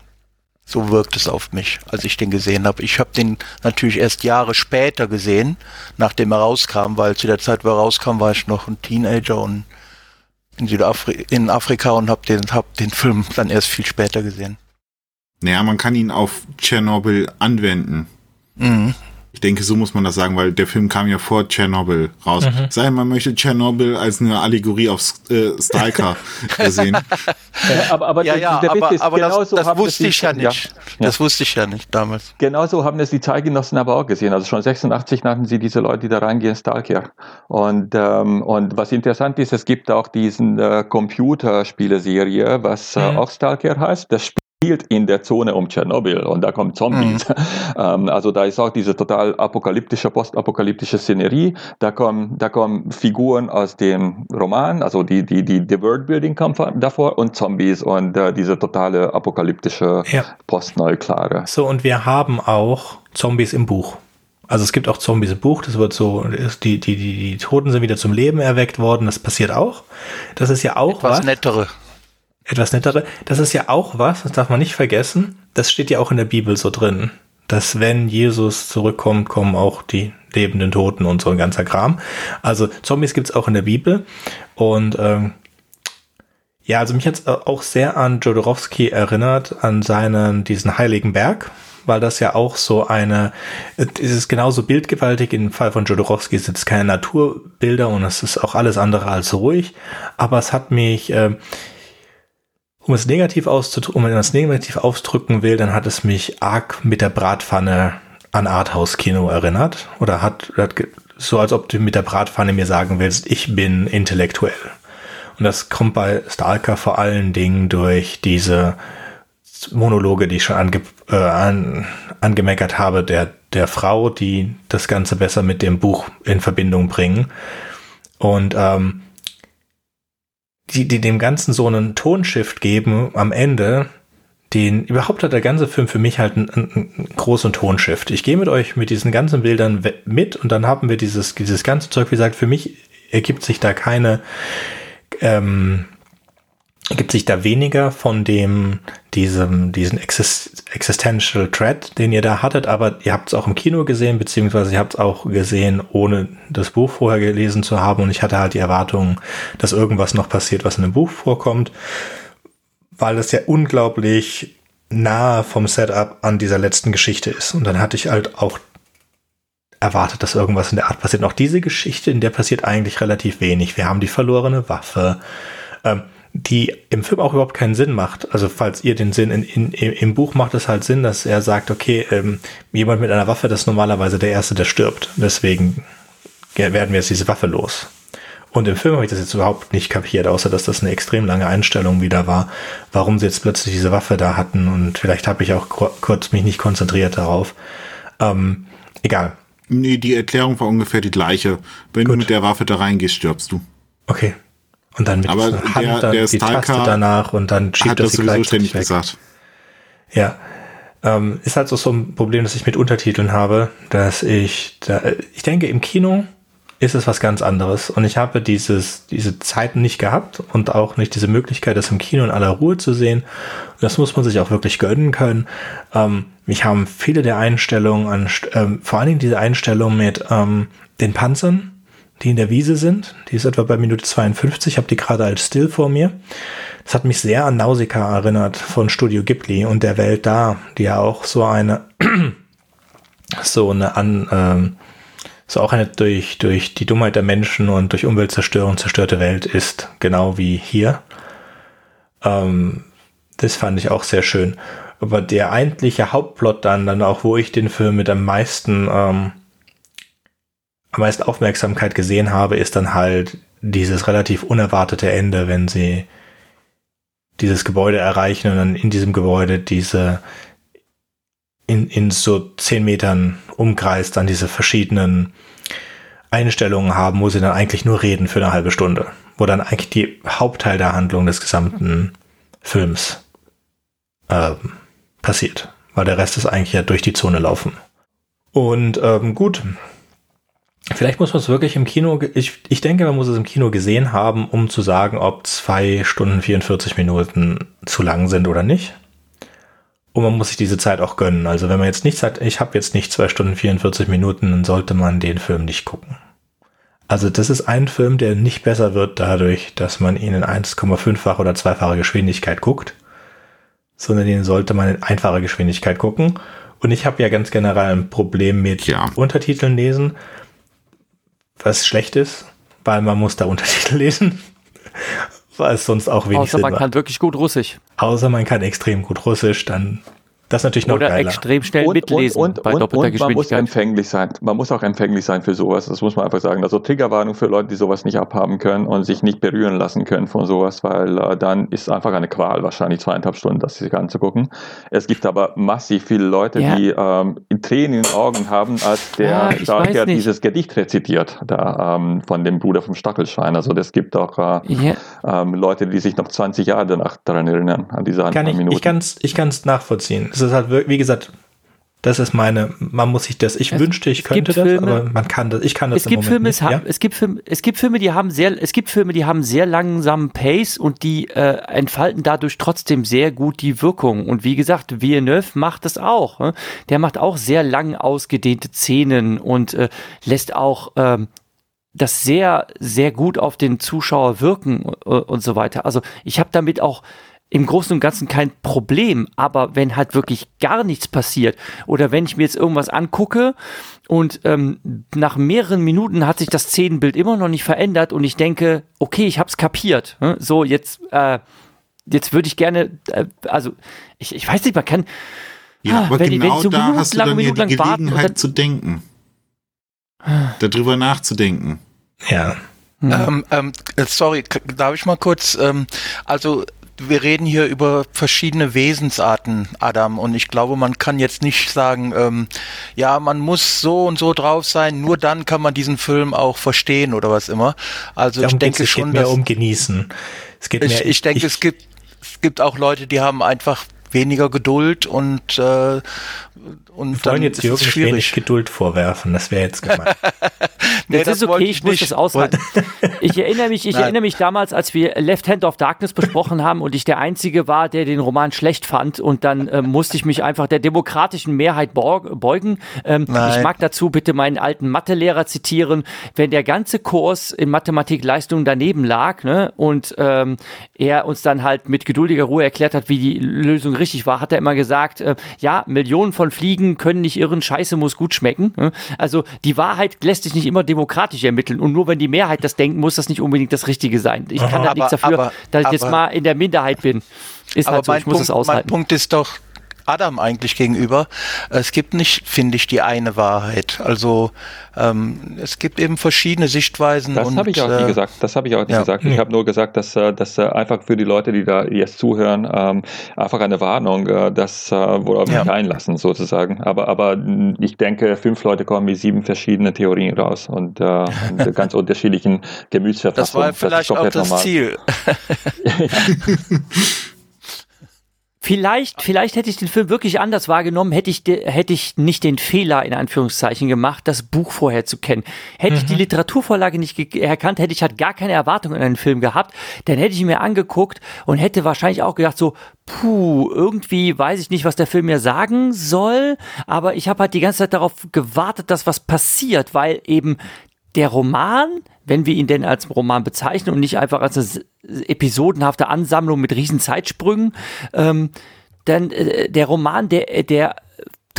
So wirkt es auf mich, als ich den gesehen habe. Ich habe den natürlich erst Jahre später gesehen, nachdem er rauskam, weil zu der Zeit, wo er rauskam, war ich noch ein Teenager und in Südafrika in Afrika und habe den, hab den Film dann erst viel später gesehen. Naja, man kann ihn auf Tschernobyl anwenden. Mhm. Ich denke, so muss man das sagen, weil der Film kam ja vor Tschernobyl raus. Mhm. Sei man möchte Tschernobyl als eine Allegorie auf äh, Stalker sehen. Ja, aber, aber, ja, ja, der aber, aber das, das wusste ich ja nicht. Ja. Das wusste ich ja nicht damals. Genauso haben es die Zeitgenossen aber auch gesehen. Also schon 86 nannten sie diese Leute, die da reingehen, Stalker. Und, ähm, und was interessant ist, es gibt auch diesen äh, Computerspieleserie, was äh, mhm. auch Stalker heißt. Das spielt in der Zone um Tschernobyl und da kommen Zombies. Mhm. Ähm, also da ist auch diese total apokalyptische, postapokalyptische Szenerie. Da kommen, da kommen Figuren aus dem Roman, also die, die, die, die Worldbuilding kommt davor und Zombies und äh, diese totale apokalyptische ja. Postneuklare. So, und wir haben auch Zombies im Buch. Also es gibt auch Zombies im Buch, das wird so, die, die, die, die Toten sind wieder zum Leben erweckt worden, das passiert auch. Das ist ja auch Etwas was. nettere etwas nettere. Das ist ja auch was, das darf man nicht vergessen. Das steht ja auch in der Bibel so drin, dass wenn Jesus zurückkommt, kommen auch die lebenden Toten und so ein ganzer Kram. Also Zombies gibt's auch in der Bibel. Und ähm, ja, also mich hat's auch sehr an Jodorowsky erinnert, an seinen, diesen Heiligen Berg, weil das ja auch so eine, es ist genauso bildgewaltig, im Fall von Jodorowsky sind es keine Naturbilder und es ist auch alles andere als ruhig, aber es hat mich, äh, um es negativ auszudrücken, um es negativ ausdrücken will, dann hat es mich arg mit der Bratpfanne an Arthouse-Kino erinnert. Oder hat, hat so, als ob du mit der Bratpfanne mir sagen willst, ich bin intellektuell. Und das kommt bei Stalker vor allen Dingen durch diese Monologe, die ich schon ange, äh, an, angemeckert habe, der, der Frau, die das Ganze besser mit dem Buch in Verbindung bringen. Und ähm, die, die dem Ganzen so einen Tonshift geben am Ende, den überhaupt hat der ganze Film für mich halt einen, einen großen Tonshift. Ich gehe mit euch mit diesen ganzen Bildern mit und dann haben wir dieses, dieses ganze Zeug, wie gesagt, für mich ergibt sich da keine, ähm, gibt sich da weniger von dem, diesem, diesen Exist Existential Threat, den ihr da hattet, aber ihr habt es auch im Kino gesehen, beziehungsweise ihr habt es auch gesehen, ohne das Buch vorher gelesen zu haben und ich hatte halt die Erwartung, dass irgendwas noch passiert, was in dem Buch vorkommt, weil es ja unglaublich nahe vom Setup an dieser letzten Geschichte ist und dann hatte ich halt auch erwartet, dass irgendwas in der Art passiert. Und auch diese Geschichte, in der passiert eigentlich relativ wenig. Wir haben die verlorene Waffe. Ähm, die im Film auch überhaupt keinen Sinn macht. Also falls ihr den Sinn in, in, im Buch macht es halt Sinn, dass er sagt, okay, ähm, jemand mit einer Waffe, das ist normalerweise der Erste, der stirbt. Deswegen werden wir jetzt diese Waffe los. Und im Film habe ich das jetzt überhaupt nicht kapiert, außer dass das eine extrem lange Einstellung wieder war, warum sie jetzt plötzlich diese Waffe da hatten. Und vielleicht habe ich auch kurz mich nicht konzentriert darauf. Ähm, egal. Nee, die Erklärung war ungefähr die gleiche. Wenn Gut. du mit der Waffe da reingehst, stirbst du. Okay. Und dann mit Aber Hand der, dann der die Taste danach und dann schiebt hat das, das sowieso ständig weg. gesagt. Ja. Ähm, ist halt so, so ein Problem, das ich mit Untertiteln habe, dass ich, da, ich denke, im Kino ist es was ganz anderes. Und ich habe dieses, diese Zeiten nicht gehabt und auch nicht diese Möglichkeit, das im Kino in aller Ruhe zu sehen. Das muss man sich auch wirklich gönnen können. Ähm, mich haben viele der Einstellungen an, ähm, vor allen Dingen diese Einstellung mit ähm, den Panzern, die in der Wiese sind. Die ist etwa bei Minute 52. Ich habe die gerade als Still vor mir. Das hat mich sehr an Nausicaa erinnert von Studio Ghibli und der Welt da, die ja auch so eine so eine an ähm, so auch eine durch durch die Dummheit der Menschen und durch Umweltzerstörung zerstörte Welt ist, genau wie hier. Ähm, das fand ich auch sehr schön. Aber der eigentliche Hauptplot dann, dann auch, wo ich den Film mit am meisten ähm, am meisten Aufmerksamkeit gesehen habe, ist dann halt dieses relativ unerwartete Ende, wenn sie dieses Gebäude erreichen und dann in diesem Gebäude diese in, in so zehn Metern Umkreis dann diese verschiedenen Einstellungen haben, wo sie dann eigentlich nur reden für eine halbe Stunde, wo dann eigentlich die Hauptteil der Handlung des gesamten Films ähm, passiert, weil der Rest ist eigentlich ja durch die Zone laufen. Und ähm, gut, Vielleicht muss man es wirklich im Kino, ich, ich denke, man muss es im Kino gesehen haben, um zu sagen, ob zwei Stunden 44 Minuten zu lang sind oder nicht. Und man muss sich diese Zeit auch gönnen. Also wenn man jetzt nicht sagt, ich habe jetzt nicht zwei Stunden 44 Minuten, dann sollte man den Film nicht gucken. Also das ist ein Film, der nicht besser wird dadurch, dass man ihn in 1,5-fache oder zweifache Geschwindigkeit guckt, sondern den sollte man in einfacher Geschwindigkeit gucken. Und ich habe ja ganz generell ein Problem mit ja. Untertiteln lesen was schlecht ist, weil man muss da Untertitel lesen, weil es sonst auch wenig Außer man kann wirklich gut Russisch. Außer man kann extrem gut Russisch, dann das ist natürlich noch Oder geiler. extrem schnell und, mitlesen und, und, bei doppelter und man muss Geschwindigkeit. empfänglich sein. Man muss auch empfänglich sein für sowas. Das muss man einfach sagen. Also Triggerwarnung für Leute, die sowas nicht abhaben können und sich nicht berühren lassen können von sowas, weil äh, dann ist einfach eine Qual, wahrscheinlich zweieinhalb Stunden, das sich anzugucken. Es gibt aber massiv viele Leute, Ja. die ähm, Tränen in den Augen haben, als der Ja, ich Starker dieses Gedicht rezitiert, da ähm, von dem Bruder vom Stachelschwein. Also es gibt auch äh, Ja, ähm, Leute, die sich noch 20 Jahre danach daran erinnern, an diese kann ich, Minuten. ich kann's, ich kann's nachvollziehen. Es ist halt, wie gesagt, das ist meine, man muss sich das, ich Es- wünschte, ich es könnte das, Filme- aber man kann das, ich kann das es gibt Filme, es, nicht. ha- es gibt Filme, es gibt Filme, die haben sehr, es gibt Filme, die haben sehr langsamen Pace und die äh, entfalten dadurch trotzdem sehr gut die Wirkung. Und wie gesagt, Villeneuve macht das auch. Ne? Der macht auch sehr lang ausgedehnte Szenen und äh, lässt auch ähm, das sehr, sehr gut auf den Zuschauer wirken äh, und so weiter. Also ich habe damit auch im Großen und Ganzen kein Problem, aber wenn halt wirklich gar nichts passiert oder wenn ich mir jetzt irgendwas angucke und ähm, nach mehreren Minuten hat sich das Szenenbild immer noch nicht verändert und ich denke, okay, ich hab's kapiert. ne? So, jetzt, äh, jetzt würde ich gerne, äh, also ich, ich weiß nicht, man kann, Ja, Ah, aber wenn die- wenn genau die so da hast du dann ja die Gelegenheit dann- zu denken. Darüber nachzudenken. Ja. Ähm, ähm, äh, sorry, darf ich mal kurz, ähm, also wir reden hier über verschiedene Wesensarten, Adam, und ich glaube, man kann jetzt nicht sagen, ähm, ja, man muss so und so drauf sein, nur dann kann man diesen Film auch verstehen oder was immer. Also Darum ich denke es schon, geht mehr um genießen. Es geht ich, mehr, ich, ich denke, ich, es gibt es gibt auch Leute, die haben einfach weniger Geduld und äh, und Wir wollen jetzt Jürgen wenig Geduld vorwerfen, das wäre jetzt gemein. nee, das, das, ist okay, ich, ich muss das aushalten. ich erinnere mich, ich erinnere mich damals, als wir Left Hand of Darkness besprochen haben und ich der Einzige war, der den Roman schlecht fand und dann äh, musste ich mich einfach der demokratischen Mehrheit beugen. Ähm, ich mag dazu bitte meinen alten Mathelehrer zitieren, wenn der ganze Kurs in Mathematikleistung daneben lag ne, und ähm, er uns dann halt mit geduldiger Ruhe erklärt hat, wie die Lösung richtig war, hat er immer gesagt, äh, ja, Millionen von Fliegen können nicht irren, Scheiße muss gut schmecken. Ne? Also die Wahrheit lässt sich nicht immer demokratisch ermitteln und nur wenn die Mehrheit das denkt, muss das nicht unbedingt das Richtige sein. Ich kann da nichts dafür, aber, dass ich aber, jetzt mal in der Minderheit bin. Ist halt so, ich muss Punkt, es aushalten. Mein Punkt ist doch, Adam eigentlich gegenüber. Es gibt nicht, finde ich, die eine Wahrheit. Also ähm, es gibt eben verschiedene Sichtweisen. Das habe ich auch äh, nie gesagt. Das habe ich auch nicht ja. gesagt. Ich habe nur gesagt, dass äh, dass äh, einfach für die Leute, die da jetzt zuhören, ähm, einfach eine Warnung, äh, dass äh, worauf ja. mich einlassen sozusagen. Aber aber ich denke, fünf Leute kommen mit sieben verschiedenen Theorien raus und, äh, und ganz unterschiedlichen Gemütsverfassungen. Das war vielleicht das auch das normal. Ziel. Vielleicht, vielleicht hätte ich den Film wirklich anders wahrgenommen, hätte ich, hätte ich nicht den Fehler in Anführungszeichen gemacht, das Buch vorher zu kennen. Hätte mhm. ich die mhm. Literaturvorlage nicht erkannt, hätte ich halt gar keine Erwartungen an den Film gehabt, dann hätte ich ihn mir angeguckt und hätte wahrscheinlich auch gedacht so, puh, irgendwie weiß ich nicht, was der Film mir sagen soll, aber ich habe halt die ganze Zeit darauf gewartet, dass was passiert, weil eben der Roman, wenn wir ihn denn als Roman bezeichnen und nicht einfach als eine episodenhafte Ansammlung mit riesen Zeitsprüngen, ähm, dann äh, der Roman, der, der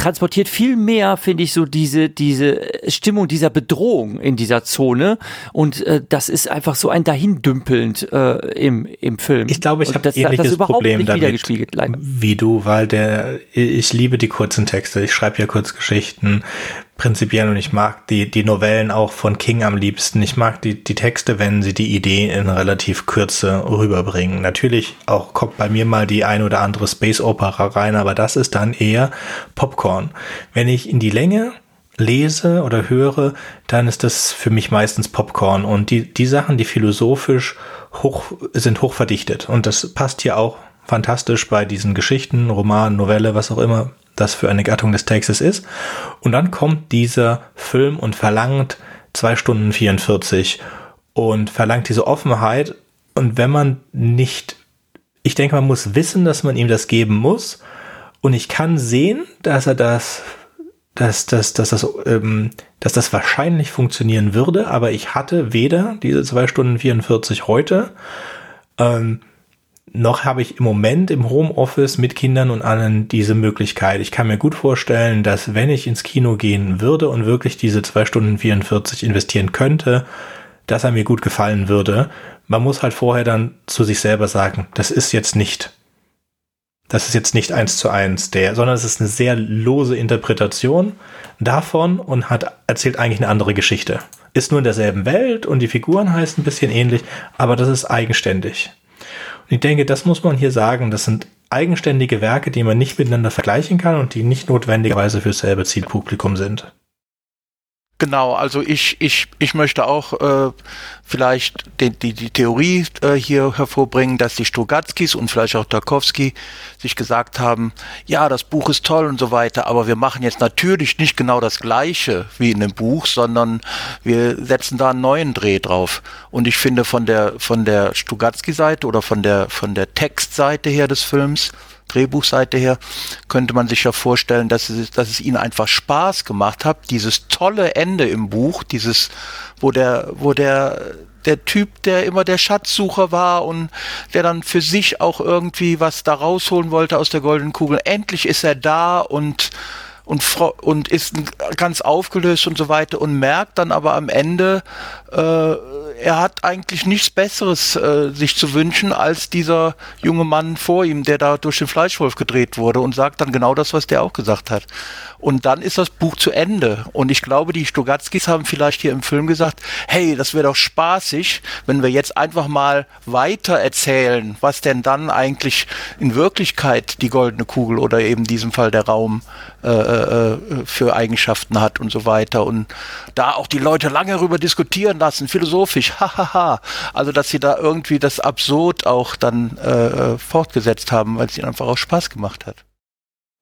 transportiert viel mehr, finde ich, so diese, diese Stimmung dieser Bedrohung in dieser Zone. Und äh, das ist einfach so ein Dahindümpelnd äh, im, im Film. Ich glaube, ich habe das, ähnliches das überhaupt Problem nicht damit, wie du, weil der, ich liebe die kurzen Texte. Ich schreibe ja Kurzgeschichten prinzipiell und ich mag die, die Novellen auch von King am liebsten. Ich mag die, die Texte, wenn sie die Idee in relativ Kürze rüberbringen. Natürlich auch kommt bei mir mal die ein oder andere Space Opera rein, aber das ist dann eher Popcorn. Wenn ich in die Länge lese oder höre, dann ist das für mich meistens Popcorn und die, die Sachen, die philosophisch hoch, sind hochverdichtet und das passt hier auch fantastisch bei diesen Geschichten, Roman, Novelle, was auch immer das für eine Gattung des Textes ist. Und dann kommt dieser Film und verlangt zwei Stunden 44 und verlangt diese Offenheit. Und wenn man nicht, ich denke, man muss wissen, dass man ihm das geben muss. Und ich kann sehen, dass er das, dass, dass, dass, das, ähm, dass das wahrscheinlich funktionieren würde, aber ich hatte weder diese zwei Stunden 44 heute, ähm, noch habe ich im Moment im Homeoffice mit Kindern und allen diese Möglichkeit. Ich kann mir gut vorstellen, dass wenn ich ins Kino gehen würde und wirklich diese zwei Stunden 44 investieren könnte, dass er mir gut gefallen würde. Man muss halt vorher dann zu sich selber sagen, das ist jetzt nicht, das ist jetzt nicht eins zu eins der, sondern es ist eine sehr lose Interpretation davon und hat erzählt eigentlich eine andere Geschichte. Ist nur in derselben Welt und die Figuren heißen ein bisschen ähnlich, aber das ist eigenständig. Und ich denke, das muss man hier sagen. Das sind eigenständige Werke, die man nicht miteinander vergleichen kann und die nicht notwendigerweise für selbe Zielpublikum sind. Genau, also ich, ich, ich möchte auch äh, vielleicht die, die, die Theorie äh, hier hervorbringen, dass die Strugatskis und vielleicht auch Tarkovsky sich gesagt haben, ja, das Buch ist toll und so weiter, aber wir machen jetzt natürlich nicht genau das gleiche wie in dem Buch, sondern wir setzen da einen neuen Dreh drauf. Und ich finde von der von der Strugatsky-Seite oder von der von der Textseite her des Films Drehbuchseite her, könnte man sich ja vorstellen, dass es, dass es ihnen einfach Spaß gemacht hat, dieses tolle Ende im Buch, dieses, wo der, wo der, der Typ, der immer der Schatzsucher war und der dann für sich auch irgendwie was da rausholen wollte aus der goldenen Kugel. Endlich ist er da und und, und ist ganz aufgelöst und so weiter und merkt dann aber am Ende, äh, er hat eigentlich nichts Besseres äh, sich zu wünschen als dieser junge Mann vor ihm, der da durch den Fleischwolf gedreht wurde und sagt dann genau das, was der auch gesagt hat. Und dann ist das Buch zu Ende. Und ich glaube, die Stogatskis haben vielleicht hier im Film gesagt, hey, das wäre doch spaßig, wenn wir jetzt einfach mal weiter erzählen, was denn dann eigentlich in Wirklichkeit die goldene Kugel oder eben in diesem Fall der Raum äh, äh, für Eigenschaften hat und so weiter. Und da auch die Leute lange darüber diskutieren lassen, philosophisch, hahaha. also, dass sie da irgendwie das absurd auch dann äh, äh fortgesetzt haben, weil es ihnen einfach auch Spaß gemacht hat.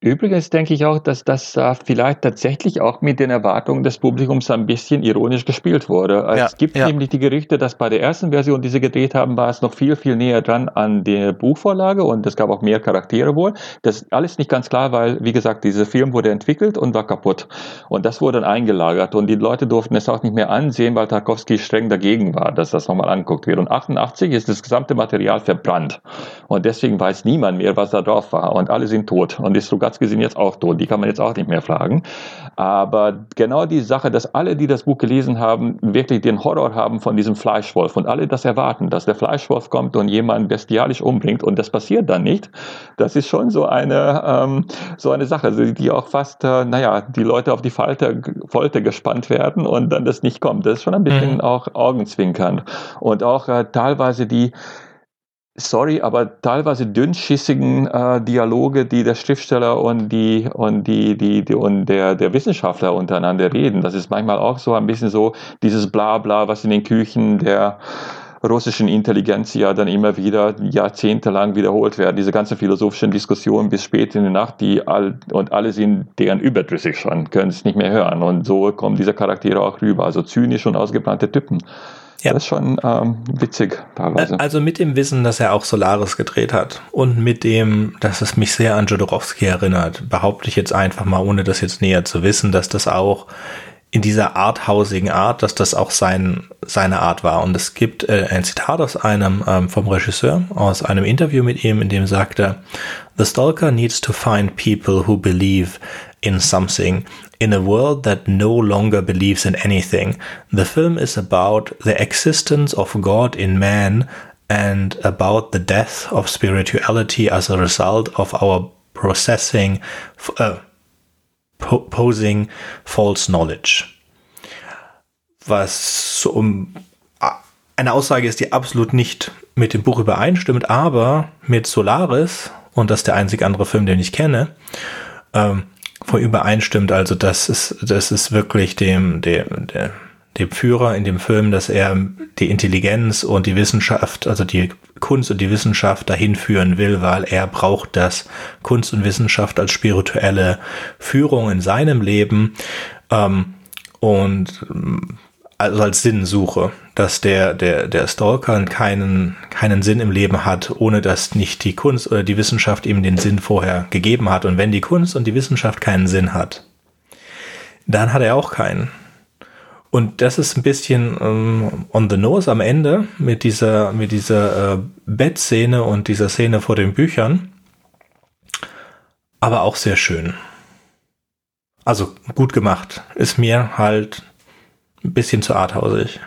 Übrigens denke ich auch, dass das äh, vielleicht tatsächlich auch mit den Erwartungen des Publikums ein bisschen ironisch gespielt wurde. Ja, es gibt ja. nämlich die Gerüchte, dass bei der ersten Version, die sie gedreht haben, war es noch viel, viel näher dran an der Buchvorlage und es gab auch mehr Charaktere wohl. Das ist alles nicht ganz klar, weil, wie gesagt, dieser Film wurde entwickelt und war kaputt. Und das wurde dann eingelagert und die Leute durften es auch nicht mehr ansehen, weil Tarkovsky streng dagegen war, dass das nochmal angeguckt wird. Und 88 ist das gesamte Material verbrannt. Und deswegen weiß niemand mehr, was da drauf war. Und alle sind tot. Und die Strugatsky sind jetzt auch tot, die kann man jetzt auch nicht mehr fragen. Aber genau die Sache, dass alle, die das Buch gelesen haben, wirklich den Horror haben von diesem Fleischwolf und alle das erwarten, dass der Fleischwolf kommt und jemanden bestialisch umbringt und das passiert dann nicht, das ist schon so eine, ähm, so eine Sache, die auch fast, äh, naja, die Leute auf die Folter, Folter gespannt werden und dann das nicht kommt. Das ist schon ein bisschen mhm. auch augenzwinkernd. Und auch äh, teilweise die, sorry, aber teilweise dünnschissigen äh, Dialoge, die der Schriftsteller und die und die, die, die und der, der Wissenschaftler untereinander reden. Das ist manchmal auch so ein bisschen so dieses Blabla, was in den Küchen der russischen Intelligenz ja dann immer wieder jahrzehntelang wiederholt werden. Diese ganzen philosophischen Diskussionen bis spät in die Nacht, die all, und alle sind deren überdrüssig schon, können es nicht mehr hören. Und so kommen diese Charaktere auch rüber, also zynisch und ausgebrannte Typen. Ja. Das ist schon ähm, witzig teilweise. Also mit dem Wissen, dass er auch Solaris gedreht hat und mit dem, dass es mich sehr an Jodorowsky erinnert, behaupte ich jetzt einfach mal, ohne das jetzt näher zu wissen, dass das auch in dieser arthausigen Art, dass das auch sein, seine Art war. Und es gibt äh, ein Zitat aus einem ähm, vom Regisseur, aus einem Interview mit ihm, in dem sagte, The stalker needs to find people who believe in something in a world that no longer believes in anything. The film is about the existence of God in man and about the death of spirituality as a result of our processing, uh, po posing false knowledge. Was um eine Aussage ist, die absolut nicht mit dem Buch übereinstimmt, aber mit Solaris, und das ist der einzige andere Film, den ich kenne, ähm, voll übereinstimmt. Also das ist, das ist wirklich dem, dem, dem, dem Führer in dem Film, dass er die Intelligenz und die Wissenschaft, also die Kunst und die Wissenschaft dahin führen will, weil er braucht das Kunst und Wissenschaft als spirituelle Führung in seinem Leben. Ähm, und also als Sinnsuche, dass der, der, der Stalker keinen, keinen Sinn im Leben hat, ohne dass nicht die Kunst oder die Wissenschaft ihm den Sinn vorher gegeben hat. Und wenn die Kunst und die Wissenschaft keinen Sinn hat, dann hat er auch keinen. Und das ist ein bisschen ähm, on the nose am Ende mit dieser, mit dieser äh, Bettszene und dieser Szene vor den Büchern. Aber auch sehr schön. Also gut gemacht. Ist mir halt ein bisschen zu arthausig.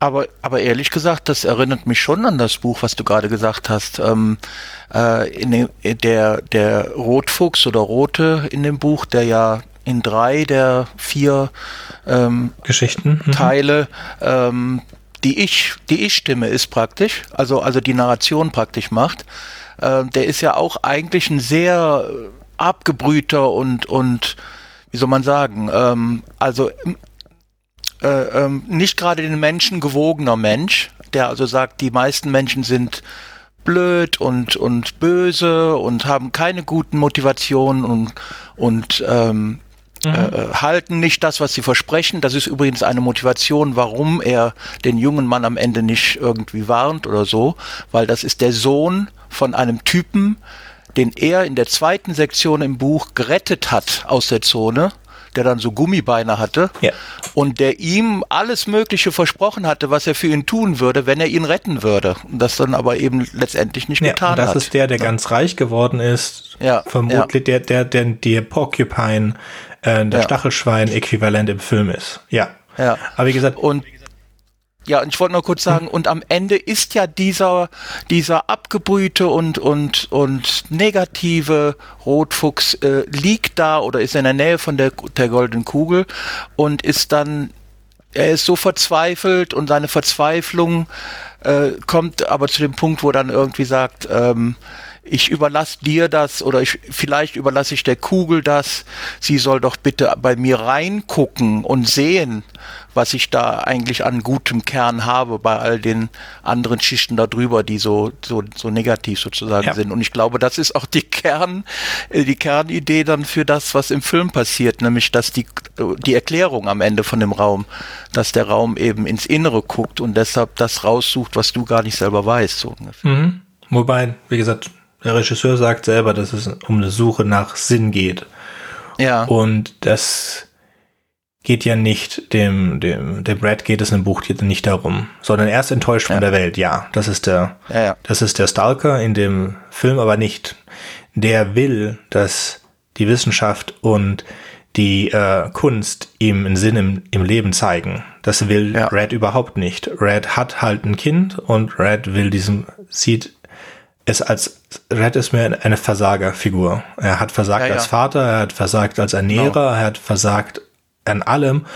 Aber, aber ehrlich gesagt, das erinnert mich schon an das Buch, was du gerade gesagt hast. Ähm, äh, in dem, der, der Rotfuchs oder Rote in dem Buch, der ja in drei der vier ähm, Geschichten mhm. Teile ähm, die ich die ich Stimme ist praktisch, also also die Narration praktisch macht. Äh, der ist ja auch eigentlich ein sehr abgebrühter und und wie soll man sagen, ähm, also äh, ähm, nicht gerade den Menschen gewogener Mensch, der also sagt, die meisten Menschen sind blöd und, und böse und haben keine guten Motivationen und, und ähm, Mhm. Äh, halten nicht das, was sie versprechen. Das ist übrigens eine Motivation, warum er den jungen Mann am Ende nicht irgendwie warnt oder so, weil das ist der Sohn von einem Typen, den er in der zweiten Sektion im Buch gerettet hat aus der Zone, der dann so Gummibeine hatte ja. und der ihm alles Mögliche versprochen hatte, was er für ihn tun würde, wenn er ihn retten würde. Das dann aber eben letztendlich nicht ja, getan das hat. Das ist der, der ja. ganz reich geworden ist. Ja. Vermutlich der, der, der, der Porcupine, äh, der Stachelschwein-Äquivalent im Film ist. Ja. Ja. Aber wie gesagt. Und Ja, und ich wollte nur kurz sagen, und am Ende ist ja dieser, dieser abgebrühte und, und, und negative Rotfuchs äh, liegt da oder ist in der Nähe von der, der goldenen Kugel und ist dann, er ist so verzweifelt und seine Verzweiflung äh, kommt aber zu dem Punkt, wo dann irgendwie sagt, ähm, ich überlasse dir das oder ich, vielleicht überlasse ich der Kugel das. Sie soll doch bitte bei mir reingucken und sehen, was ich da eigentlich an gutem Kern habe bei all den anderen Schichten da drüber, die so, so, so negativ sozusagen ja. sind. Und ich glaube, das ist auch die Kern, äh, die Kernidee dann für das, was im Film passiert, nämlich, dass die, die Erklärung am Ende von dem Raum, dass der Raum eben ins Innere guckt und deshalb das raussucht, was du gar nicht selber weißt, so. Mhm. Wobei, wie gesagt, der Regisseur sagt selber, dass es um eine Suche nach Sinn geht. Ja. Und das geht ja nicht dem, dem, dem Brad geht es im Buch nicht darum, sondern er ist enttäuscht ja. von der Welt, ja. Das ist der, ja, ja. das ist der Stalker in dem Film aber nicht. Der will, dass die Wissenschaft und die äh, Kunst ihm einen Sinn im, im Leben zeigen. Das will ja. Red überhaupt nicht. Red hat halt ein Kind und Red will diesem, sieht es als Red ist mir eine Versagerfigur. Er hat versagt ja, ja. als Vater, er hat versagt als Ernährer, genau. er hat versagt an allem.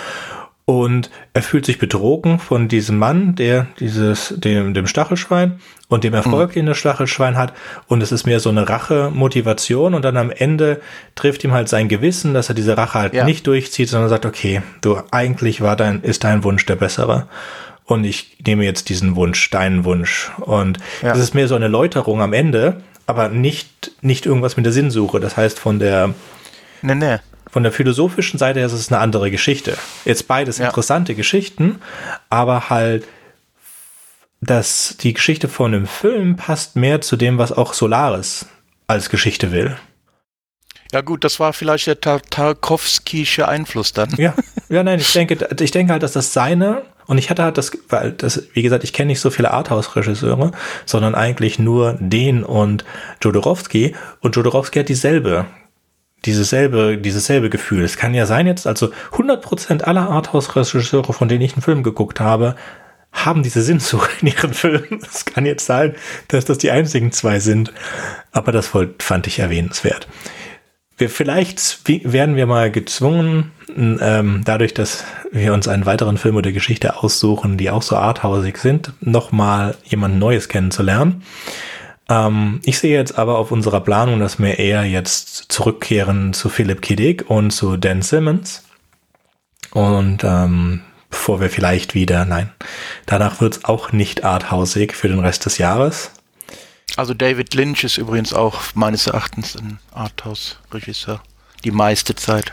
Und er fühlt sich betrogen von diesem Mann, der dieses, dem, dem Stachelschwein und dem Erfolg, mhm. den das Stachelschwein hat. Und es ist mehr so eine Rache-Motivation. Und dann am Ende trifft ihm halt sein Gewissen, dass er diese Rache halt ja. nicht durchzieht, sondern sagt, okay, du, eigentlich war dein, ist dein Wunsch der bessere und ich nehme jetzt diesen Wunsch, deinen Wunsch. Und ja. das ist mehr so eine Läuterung am Ende, aber nicht, nicht irgendwas mit der Sinnsuche. Das heißt, von der, nee, nee. Von der philosophischen Seite her ist es eine andere Geschichte. Jetzt beides ja. interessante Geschichten, aber halt, dass die Geschichte von dem Film passt mehr zu dem, was auch Solaris als Geschichte will. Ja gut, das war vielleicht der Tarkovskische Einfluss dann. Ja, ja, nein, ich denke, ich denke halt, dass das seine und ich hatte halt das, weil das, wie gesagt, ich kenne nicht so viele Arthouse-Regisseure, sondern eigentlich nur den und Jodorowsky. Und Jodorowsky hat dieselbe, dieses selbe, dieses selbe Gefühl. Es kann ja sein jetzt, also 100% aller Arthouse-Regisseure, von denen ich einen Film geguckt habe, haben diese Sinnsuche in ihren Filmen. Es kann jetzt sein, dass das die einzigen zwei sind. Aber das fand ich erwähnenswert. Wir, vielleicht werden wir mal gezwungen, ähm, dadurch, dass wir uns einen weiteren Film oder Geschichte aussuchen, die auch so arthausig sind, nochmal jemand Neues kennenzulernen. Ähm, ich sehe jetzt aber auf unserer Planung, dass wir eher jetzt zurückkehren zu Philip K. Dick und zu Dan Simmons. Und ähm, bevor wir vielleicht wieder, nein, danach wird es auch nicht arthausig für den Rest des Jahres. Also David Lynch ist übrigens auch meines Erachtens ein Arthouse-Regisseur. Die meiste Zeit.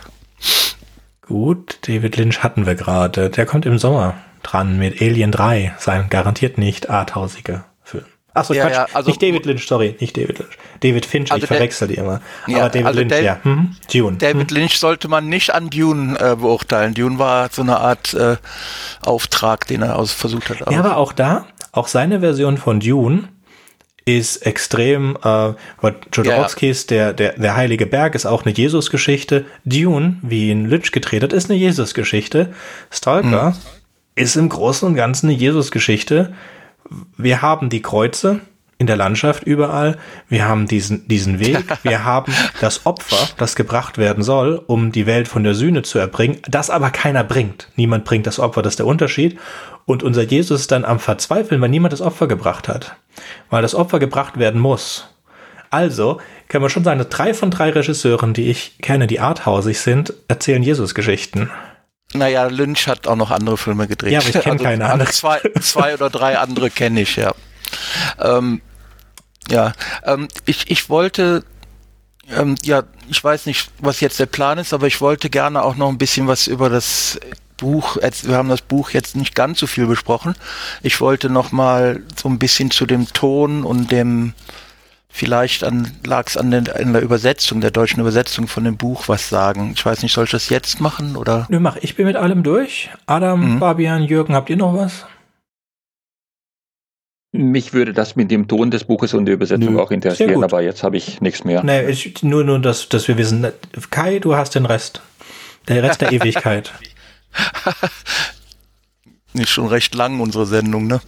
Gut, David Lynch hatten wir gerade. Der kommt im Sommer dran mit Alien 3, sein garantiert nicht arthausiger. Achso, ja, Quatsch, ja, also, nicht David Lynch, sorry, nicht David Lynch. David Finch, also ich verwechsel die immer. Ja, Aber David also Lynch, Dave, ja. Hm? Dune. David hm? Lynch sollte man nicht an Dune äh, beurteilen. Dune war so eine Art äh, Auftrag, den er aus versucht hat. Ja, aber auch da, auch seine Version von Dune ist extrem, äh, Jodorowskis, der, der, der Heilige Berg ist auch eine Jesus-Geschichte. Dune, wie ihn Lynch gedreht hat, ist eine Jesus-Geschichte. Stalker mhm. ist im Großen und Ganzen eine Jesus-Geschichte. Wir haben die Kreuze in der Landschaft überall. Wir haben diesen, diesen Weg. Wir haben das Opfer, das gebracht werden soll, um die Welt von der Sühne zu erbringen, das aber keiner bringt. Niemand bringt das Opfer, das ist der Unterschied. Und unser Jesus ist dann am Verzweifeln, weil niemand das Opfer gebracht hat. Weil das Opfer gebracht werden muss. Also kann man schon sagen, dass drei von drei Regisseuren, die ich kenne, die arthausig sind, erzählen Jesus-Geschichten. Naja, Lynch hat auch noch andere Filme gedreht. Ja, aber ich kenne also, keine anderen. Also zwei, zwei oder drei andere kenne ich, ja. Ähm, ja, ähm, ich, ich wollte ähm, ja, ich weiß nicht, was jetzt der Plan ist, aber ich wollte gerne auch noch ein bisschen was über das Buch, wir haben das Buch jetzt nicht ganz so viel besprochen. Ich wollte noch mal so ein bisschen zu dem Ton und dem, vielleicht lag es an, den, an der Übersetzung, der deutschen Übersetzung von dem Buch was sagen. Ich weiß nicht, soll ich das jetzt machen oder? Nö, mach. Ich bin mit allem durch. Adam, mhm. Fabian, Jürgen, habt ihr noch was? Mich würde das mit dem Ton des Buches und der Übersetzung Nö. auch interessieren, aber jetzt habe ich nichts mehr. Nee, ich, nur, nur, dass, dass wir wissen. Kai, du hast den Rest. Der Rest der Ewigkeit. ist schon recht lang, unsere Sendung, ne?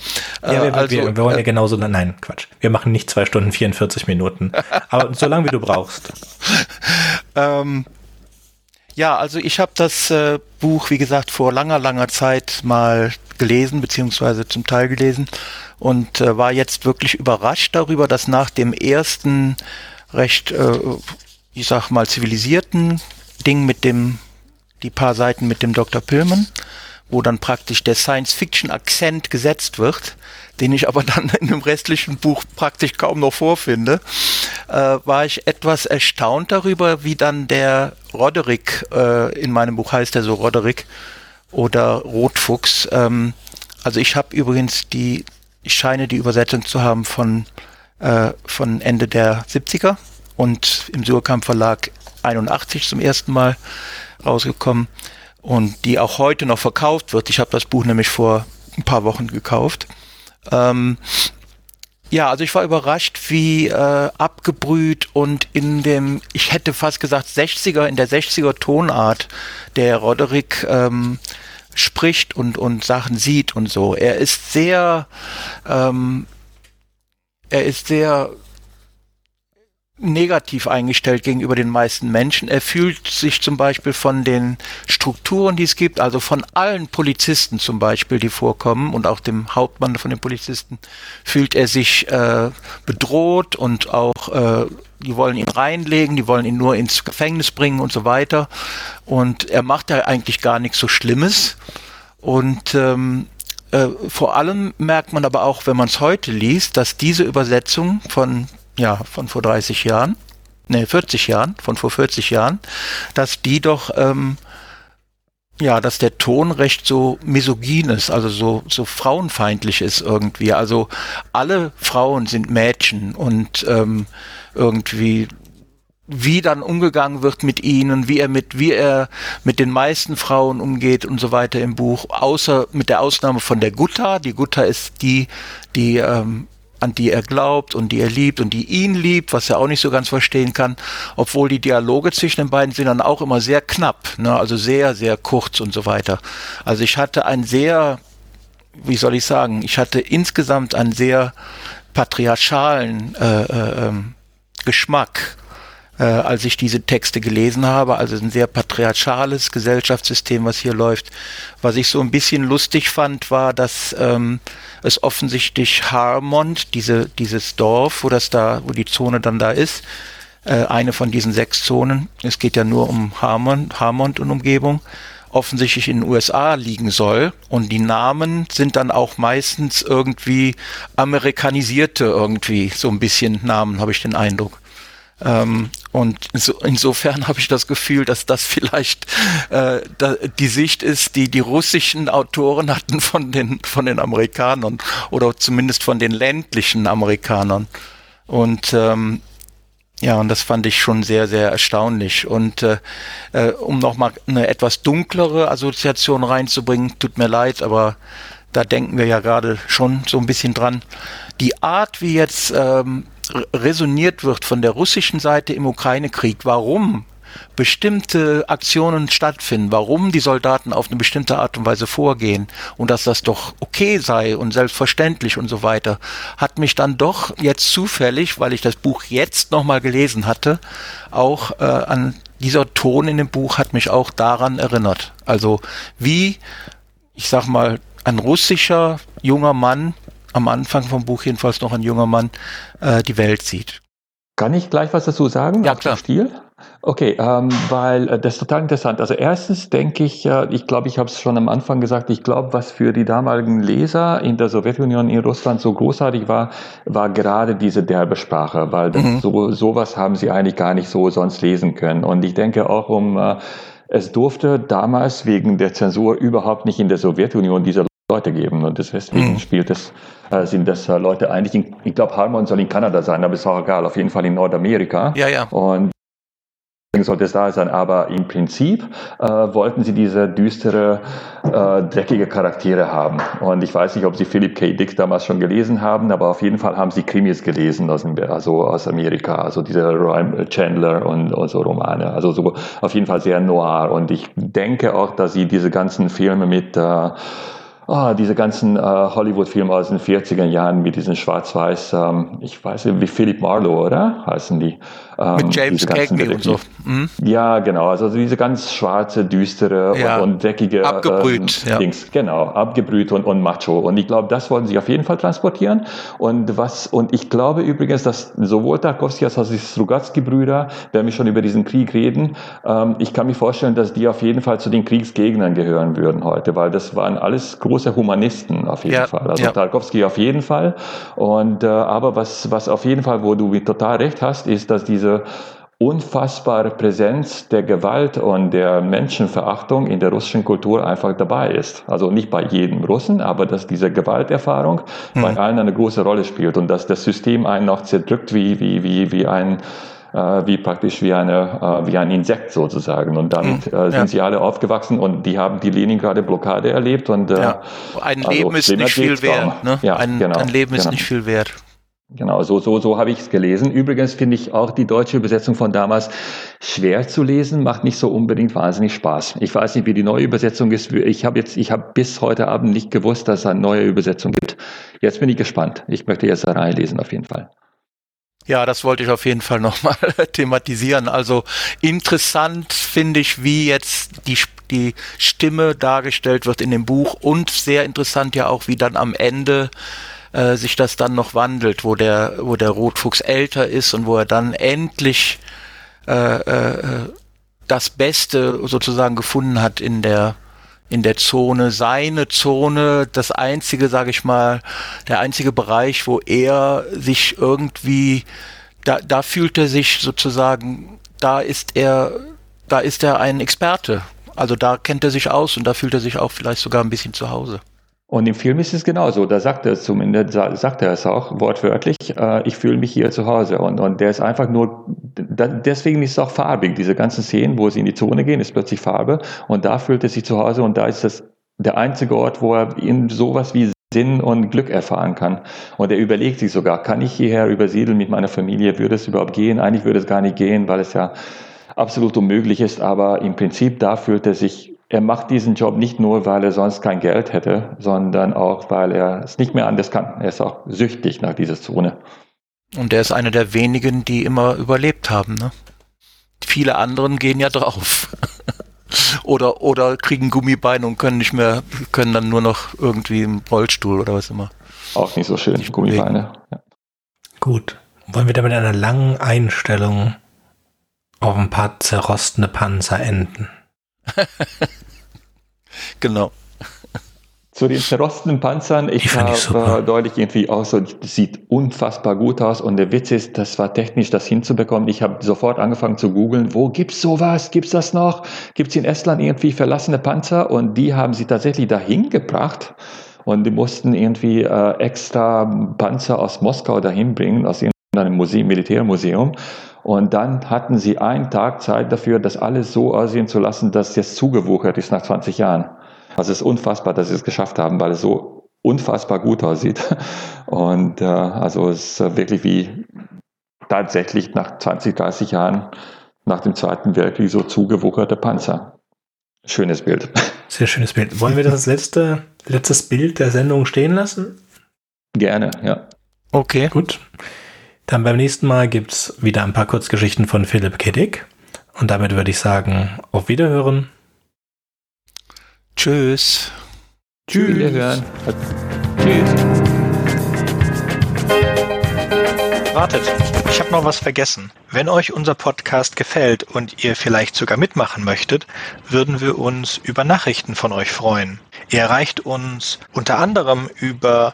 Ja, wir, also, wir, wir wollen ja äh, genauso, nein, Quatsch. Wir machen nicht zwei Stunden 44 Minuten. aber so lange, wie du brauchst. ähm, ja, also ich habe das äh, Buch, wie gesagt, vor langer, langer Zeit mal gelesen, beziehungsweise zum Teil gelesen und äh, war jetzt wirklich überrascht darüber, dass nach dem ersten recht, äh, ich sag mal, zivilisierten Ding mit dem, die paar Seiten mit dem Dr. Pillman, wo dann praktisch der Science-Fiction-Akzent gesetzt wird, den ich aber dann in dem restlichen Buch praktisch kaum noch vorfinde, äh, war ich etwas erstaunt darüber, wie dann der Roderick, äh, in meinem Buch heißt er so Roderick oder Rotfuchs, ähm, also ich habe übrigens die, ich scheine die Übersetzung zu haben von, äh, von Ende der 70er und im Surkamp Verlag 81 zum ersten Mal rausgekommen und die auch heute noch verkauft wird. Ich habe das Buch nämlich vor ein paar Wochen gekauft. Ähm, ja, also ich war überrascht, wie äh, abgebrüht und in dem, ich hätte fast gesagt 60er, in der 60er Tonart der Roderick ähm, spricht und, und Sachen sieht und so. Er ist sehr, ähm, er ist sehr negativ eingestellt gegenüber den meisten Menschen. Er fühlt sich zum Beispiel von den Strukturen, die es gibt, also von allen Polizisten zum Beispiel, die vorkommen und auch dem Hauptmann von den Polizisten, fühlt er sich äh, bedroht und auch äh, die wollen ihn reinlegen, die wollen ihn nur ins Gefängnis bringen und so weiter. Und er macht ja eigentlich gar nichts so Schlimmes. Und ähm, äh, vor allem merkt man aber auch, wenn man es heute liest, dass diese Übersetzung von ja, von vor 30 Jahren, ne, 40 Jahren, von vor 40 Jahren, dass die doch, ähm, ja, dass der Ton recht so misogyn ist, also so, so frauenfeindlich ist irgendwie. Also alle Frauen sind Mädchen und ähm, irgendwie wie dann umgegangen wird mit ihnen, wie er mit, wie er mit den meisten Frauen umgeht und so weiter im Buch, außer mit der Ausnahme von der Gutta. Die Gutta ist die, die ähm, an die er glaubt und die er liebt und die ihn liebt, was er auch nicht so ganz verstehen kann, obwohl die Dialoge zwischen den beiden sind dann auch immer sehr knapp, ne? also sehr, sehr kurz und so weiter. Also ich hatte ein sehr, wie soll ich sagen, ich hatte insgesamt einen sehr patriarchalen äh, äh, ähm, Geschmack äh, als ich diese Texte gelesen habe. Also ein sehr patriarchales Gesellschaftssystem, was hier läuft. Was ich so ein bisschen lustig fand, war, dass ähm, es offensichtlich Harmond, diese, dieses Dorf, wo das da, wo die Zone dann da ist, äh, eine von diesen sechs Zonen, es geht ja nur um Harmond, Harmond und Umgebung, offensichtlich in den USA liegen soll. Und die Namen sind dann auch meistens irgendwie amerikanisierte irgendwie, so ein bisschen Namen, habe ich den Eindruck. Ähm, und so, insofern habe ich das Gefühl, dass das vielleicht äh, da, die Sicht ist, die die russischen Autoren hatten von den von den Amerikanern oder zumindest von den ländlichen Amerikanern. Und ähm, ja, und das fand ich schon sehr, sehr erstaunlich. Und äh, äh, um nochmal eine etwas dunklere Assoziation reinzubringen, tut mir leid, aber da denken wir ja gerade schon so ein bisschen dran. Die Art, wie jetzt ähm, resoniert wird von der russischen Seite im Ukraine-Krieg, warum bestimmte Aktionen stattfinden, warum die Soldaten auf eine bestimmte Art und Weise vorgehen und dass das doch okay sei und selbstverständlich und so weiter, hat mich dann doch jetzt zufällig, weil ich das Buch jetzt nochmal gelesen hatte, auch äh, an dieser Ton in dem Buch hat mich auch daran erinnert. Also wie, ich sag mal, ein russischer junger Mann am Anfang vom Buch jedenfalls noch ein junger Mann äh, die Welt sieht. Kann ich gleich was dazu sagen? Ja, klar. Stil? Okay, ähm, weil äh, das ist total interessant. Also erstens denke ich, äh, ich glaube, ich habe es schon am Anfang gesagt, ich glaube, was für die damaligen Leser in der Sowjetunion, in Russland so großartig war, war gerade diese derbe Sprache, weil das, mhm. so sowas haben sie eigentlich gar nicht so sonst lesen können. Und ich denke auch um äh, es durfte damals wegen der Zensur überhaupt nicht in der Sowjetunion diese Leute geben. Und deswegen mhm. spielt es, äh, sind das äh, Leute eigentlich, in, ich glaube, Harmon soll in Kanada sein, aber ist auch egal, auf jeden Fall in Nordamerika. Ja, ja. Und sollte es da sein. Aber im Prinzip äh, wollten sie diese düstere, äh, dreckige Charaktere haben. Und ich weiß nicht, ob sie Philip K. Dick damals schon gelesen haben, aber auf jeden Fall haben sie Krimis gelesen aus, also aus Amerika, also diese Rhyme Chandler und, und so Romane. Also so auf jeden Fall sehr noir. Und ich denke auch, dass sie diese ganzen Filme mit äh, oh, diese ganzen äh, Hollywood-Filme aus den 40er Jahren mit diesen Schwarz-Weiß, ähm, ich weiß nicht, wie Philip Marlowe, oder? Heißen die. Ähm, mit James Cagney und so. Mhm. Ja, genau. Also diese ganz schwarze, düstere ja. und, und dreckige abgebrüht, ähm, Dings. Ja. Genau, abgebrüht und, und macho. Und ich glaube, das wollen sie auf jeden Fall transportieren. Und was, und ich glaube übrigens, dass sowohl Tarkovsky als auch die Strugatsky-Brüder, wenn wir schon über diesen Krieg reden, ähm, ich kann mir vorstellen, dass die auf jeden Fall zu den Kriegsgegnern gehören würden heute, weil das waren alles große Humanisten auf jeden ja. Fall. Also ja. Tarkovsky auf jeden Fall. Und, äh, aber was, was auf jeden Fall, wo du total recht hast, ist, dass diese diese unfassbare Präsenz der Gewalt und der Menschenverachtung in der russischen Kultur einfach dabei ist. Also nicht bei jedem Russen, aber dass diese Gewalterfahrung hm. bei allen eine große Rolle spielt und dass das System einen noch zerdrückt wie, wie, wie, wie ein äh, wie praktisch wie eine äh, wie ein Insekt sozusagen und damit hm. äh, sind ja. sie alle aufgewachsen und die haben die Leningrad Blockade erlebt und äh, ja. ein also Leben ist nicht viel wert ne? ja, ein, genau, ein Leben ist genau. nicht viel wert Genau, so, so, so habe ich es gelesen. Übrigens finde ich auch die deutsche Übersetzung von damals schwer zu lesen, macht nicht so unbedingt wahnsinnig Spaß. Ich weiß nicht, wie die neue Übersetzung ist. Ich habe jetzt, ich habe bis heute Abend nicht gewusst, dass es eine neue Übersetzung gibt. Jetzt bin ich gespannt. Ich möchte jetzt da reinlesen auf jeden Fall. Ja, das wollte ich auf jeden Fall nochmal thematisieren. Also interessant finde ich, wie jetzt die, die Stimme dargestellt wird in dem Buch und sehr interessant ja auch, wie dann am Ende äh, sich das dann noch wandelt, wo der, wo der Rotfuchs älter ist und wo er dann endlich äh, äh, das Beste sozusagen gefunden hat in der in der Zone, seine Zone, das einzige, sage ich mal, der einzige Bereich, wo er sich irgendwie, da, da fühlt er sich sozusagen, da ist er, da ist er ein Experte. Also da kennt er sich aus und da fühlt er sich auch vielleicht sogar ein bisschen zu Hause. Und im Film ist es genauso. Da sagt er es zumindest, sagt er es auch wortwörtlich, äh, ich fühle mich hier zu Hause. Und, und der ist einfach nur, da, deswegen ist es auch farbig. Diese ganzen Szenen, wo sie in die Zone gehen, ist plötzlich Farbe. Und da fühlt er sich zu Hause und da ist das der einzige Ort, wo er in sowas wie Sinn und Glück erfahren kann. Und er überlegt sich sogar, kann ich hierher übersiedeln mit meiner Familie? Würde es überhaupt gehen? Eigentlich würde es gar nicht gehen, weil es ja absolut unmöglich ist. Aber im Prinzip da fühlt er sich er macht diesen Job nicht nur, weil er sonst kein Geld hätte, sondern auch, weil er es nicht mehr anders kann. Er ist auch süchtig nach dieser Zone. Und er ist einer der wenigen, die immer überlebt haben. Ne? Viele anderen gehen ja drauf. oder, oder kriegen Gummibeine und können nicht mehr, können dann nur noch irgendwie im Rollstuhl oder was immer. Auch nicht so schön, nicht Gummibeine. Ja. Gut. Wollen wir da mit einer langen Einstellung auf ein paar zerrostende Panzer enden? genau. Zu den zerrosteten Panzern, ich habe deutlich irgendwie auch so, das sieht unfassbar gut aus und der Witz ist, das war technisch, das hinzubekommen. Ich habe sofort angefangen zu googeln, wo gibt's sowas? Gibt's das noch? Gibt's in Estland irgendwie verlassene Panzer? Und die haben sie tatsächlich dahin gebracht und die mussten irgendwie äh, extra Panzer aus Moskau dahin bringen, aus irgendeinem Museum, Militärmuseum. Und dann hatten sie einen Tag Zeit dafür, das alles so aussehen zu lassen, dass es jetzt zugewuchert ist nach 20 Jahren. Also es ist unfassbar, dass sie es geschafft haben, weil es so unfassbar gut aussieht. Und äh, also es ist wirklich wie tatsächlich nach 20, 30 Jahren nach dem Zweiten Weltkrieg so zugewucherte Panzer. Schönes Bild. Sehr schönes Bild. Wollen wir das als letzte, letztes Bild der Sendung stehen lassen? Gerne, ja. Okay. Gut. Dann beim nächsten Mal gibt es wieder ein paar Kurzgeschichten von Philipp Kiddick. Und damit würde ich sagen, auf Wiederhören. Tschüss. Tschüss. Wiederhören. Tschüss. Wartet, ich habe noch was vergessen. Wenn euch unser Podcast gefällt und ihr vielleicht sogar mitmachen möchtet, würden wir uns über Nachrichten von euch freuen. Ihr erreicht uns unter anderem über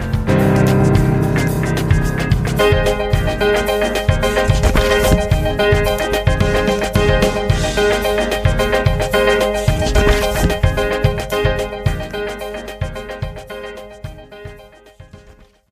Thank you.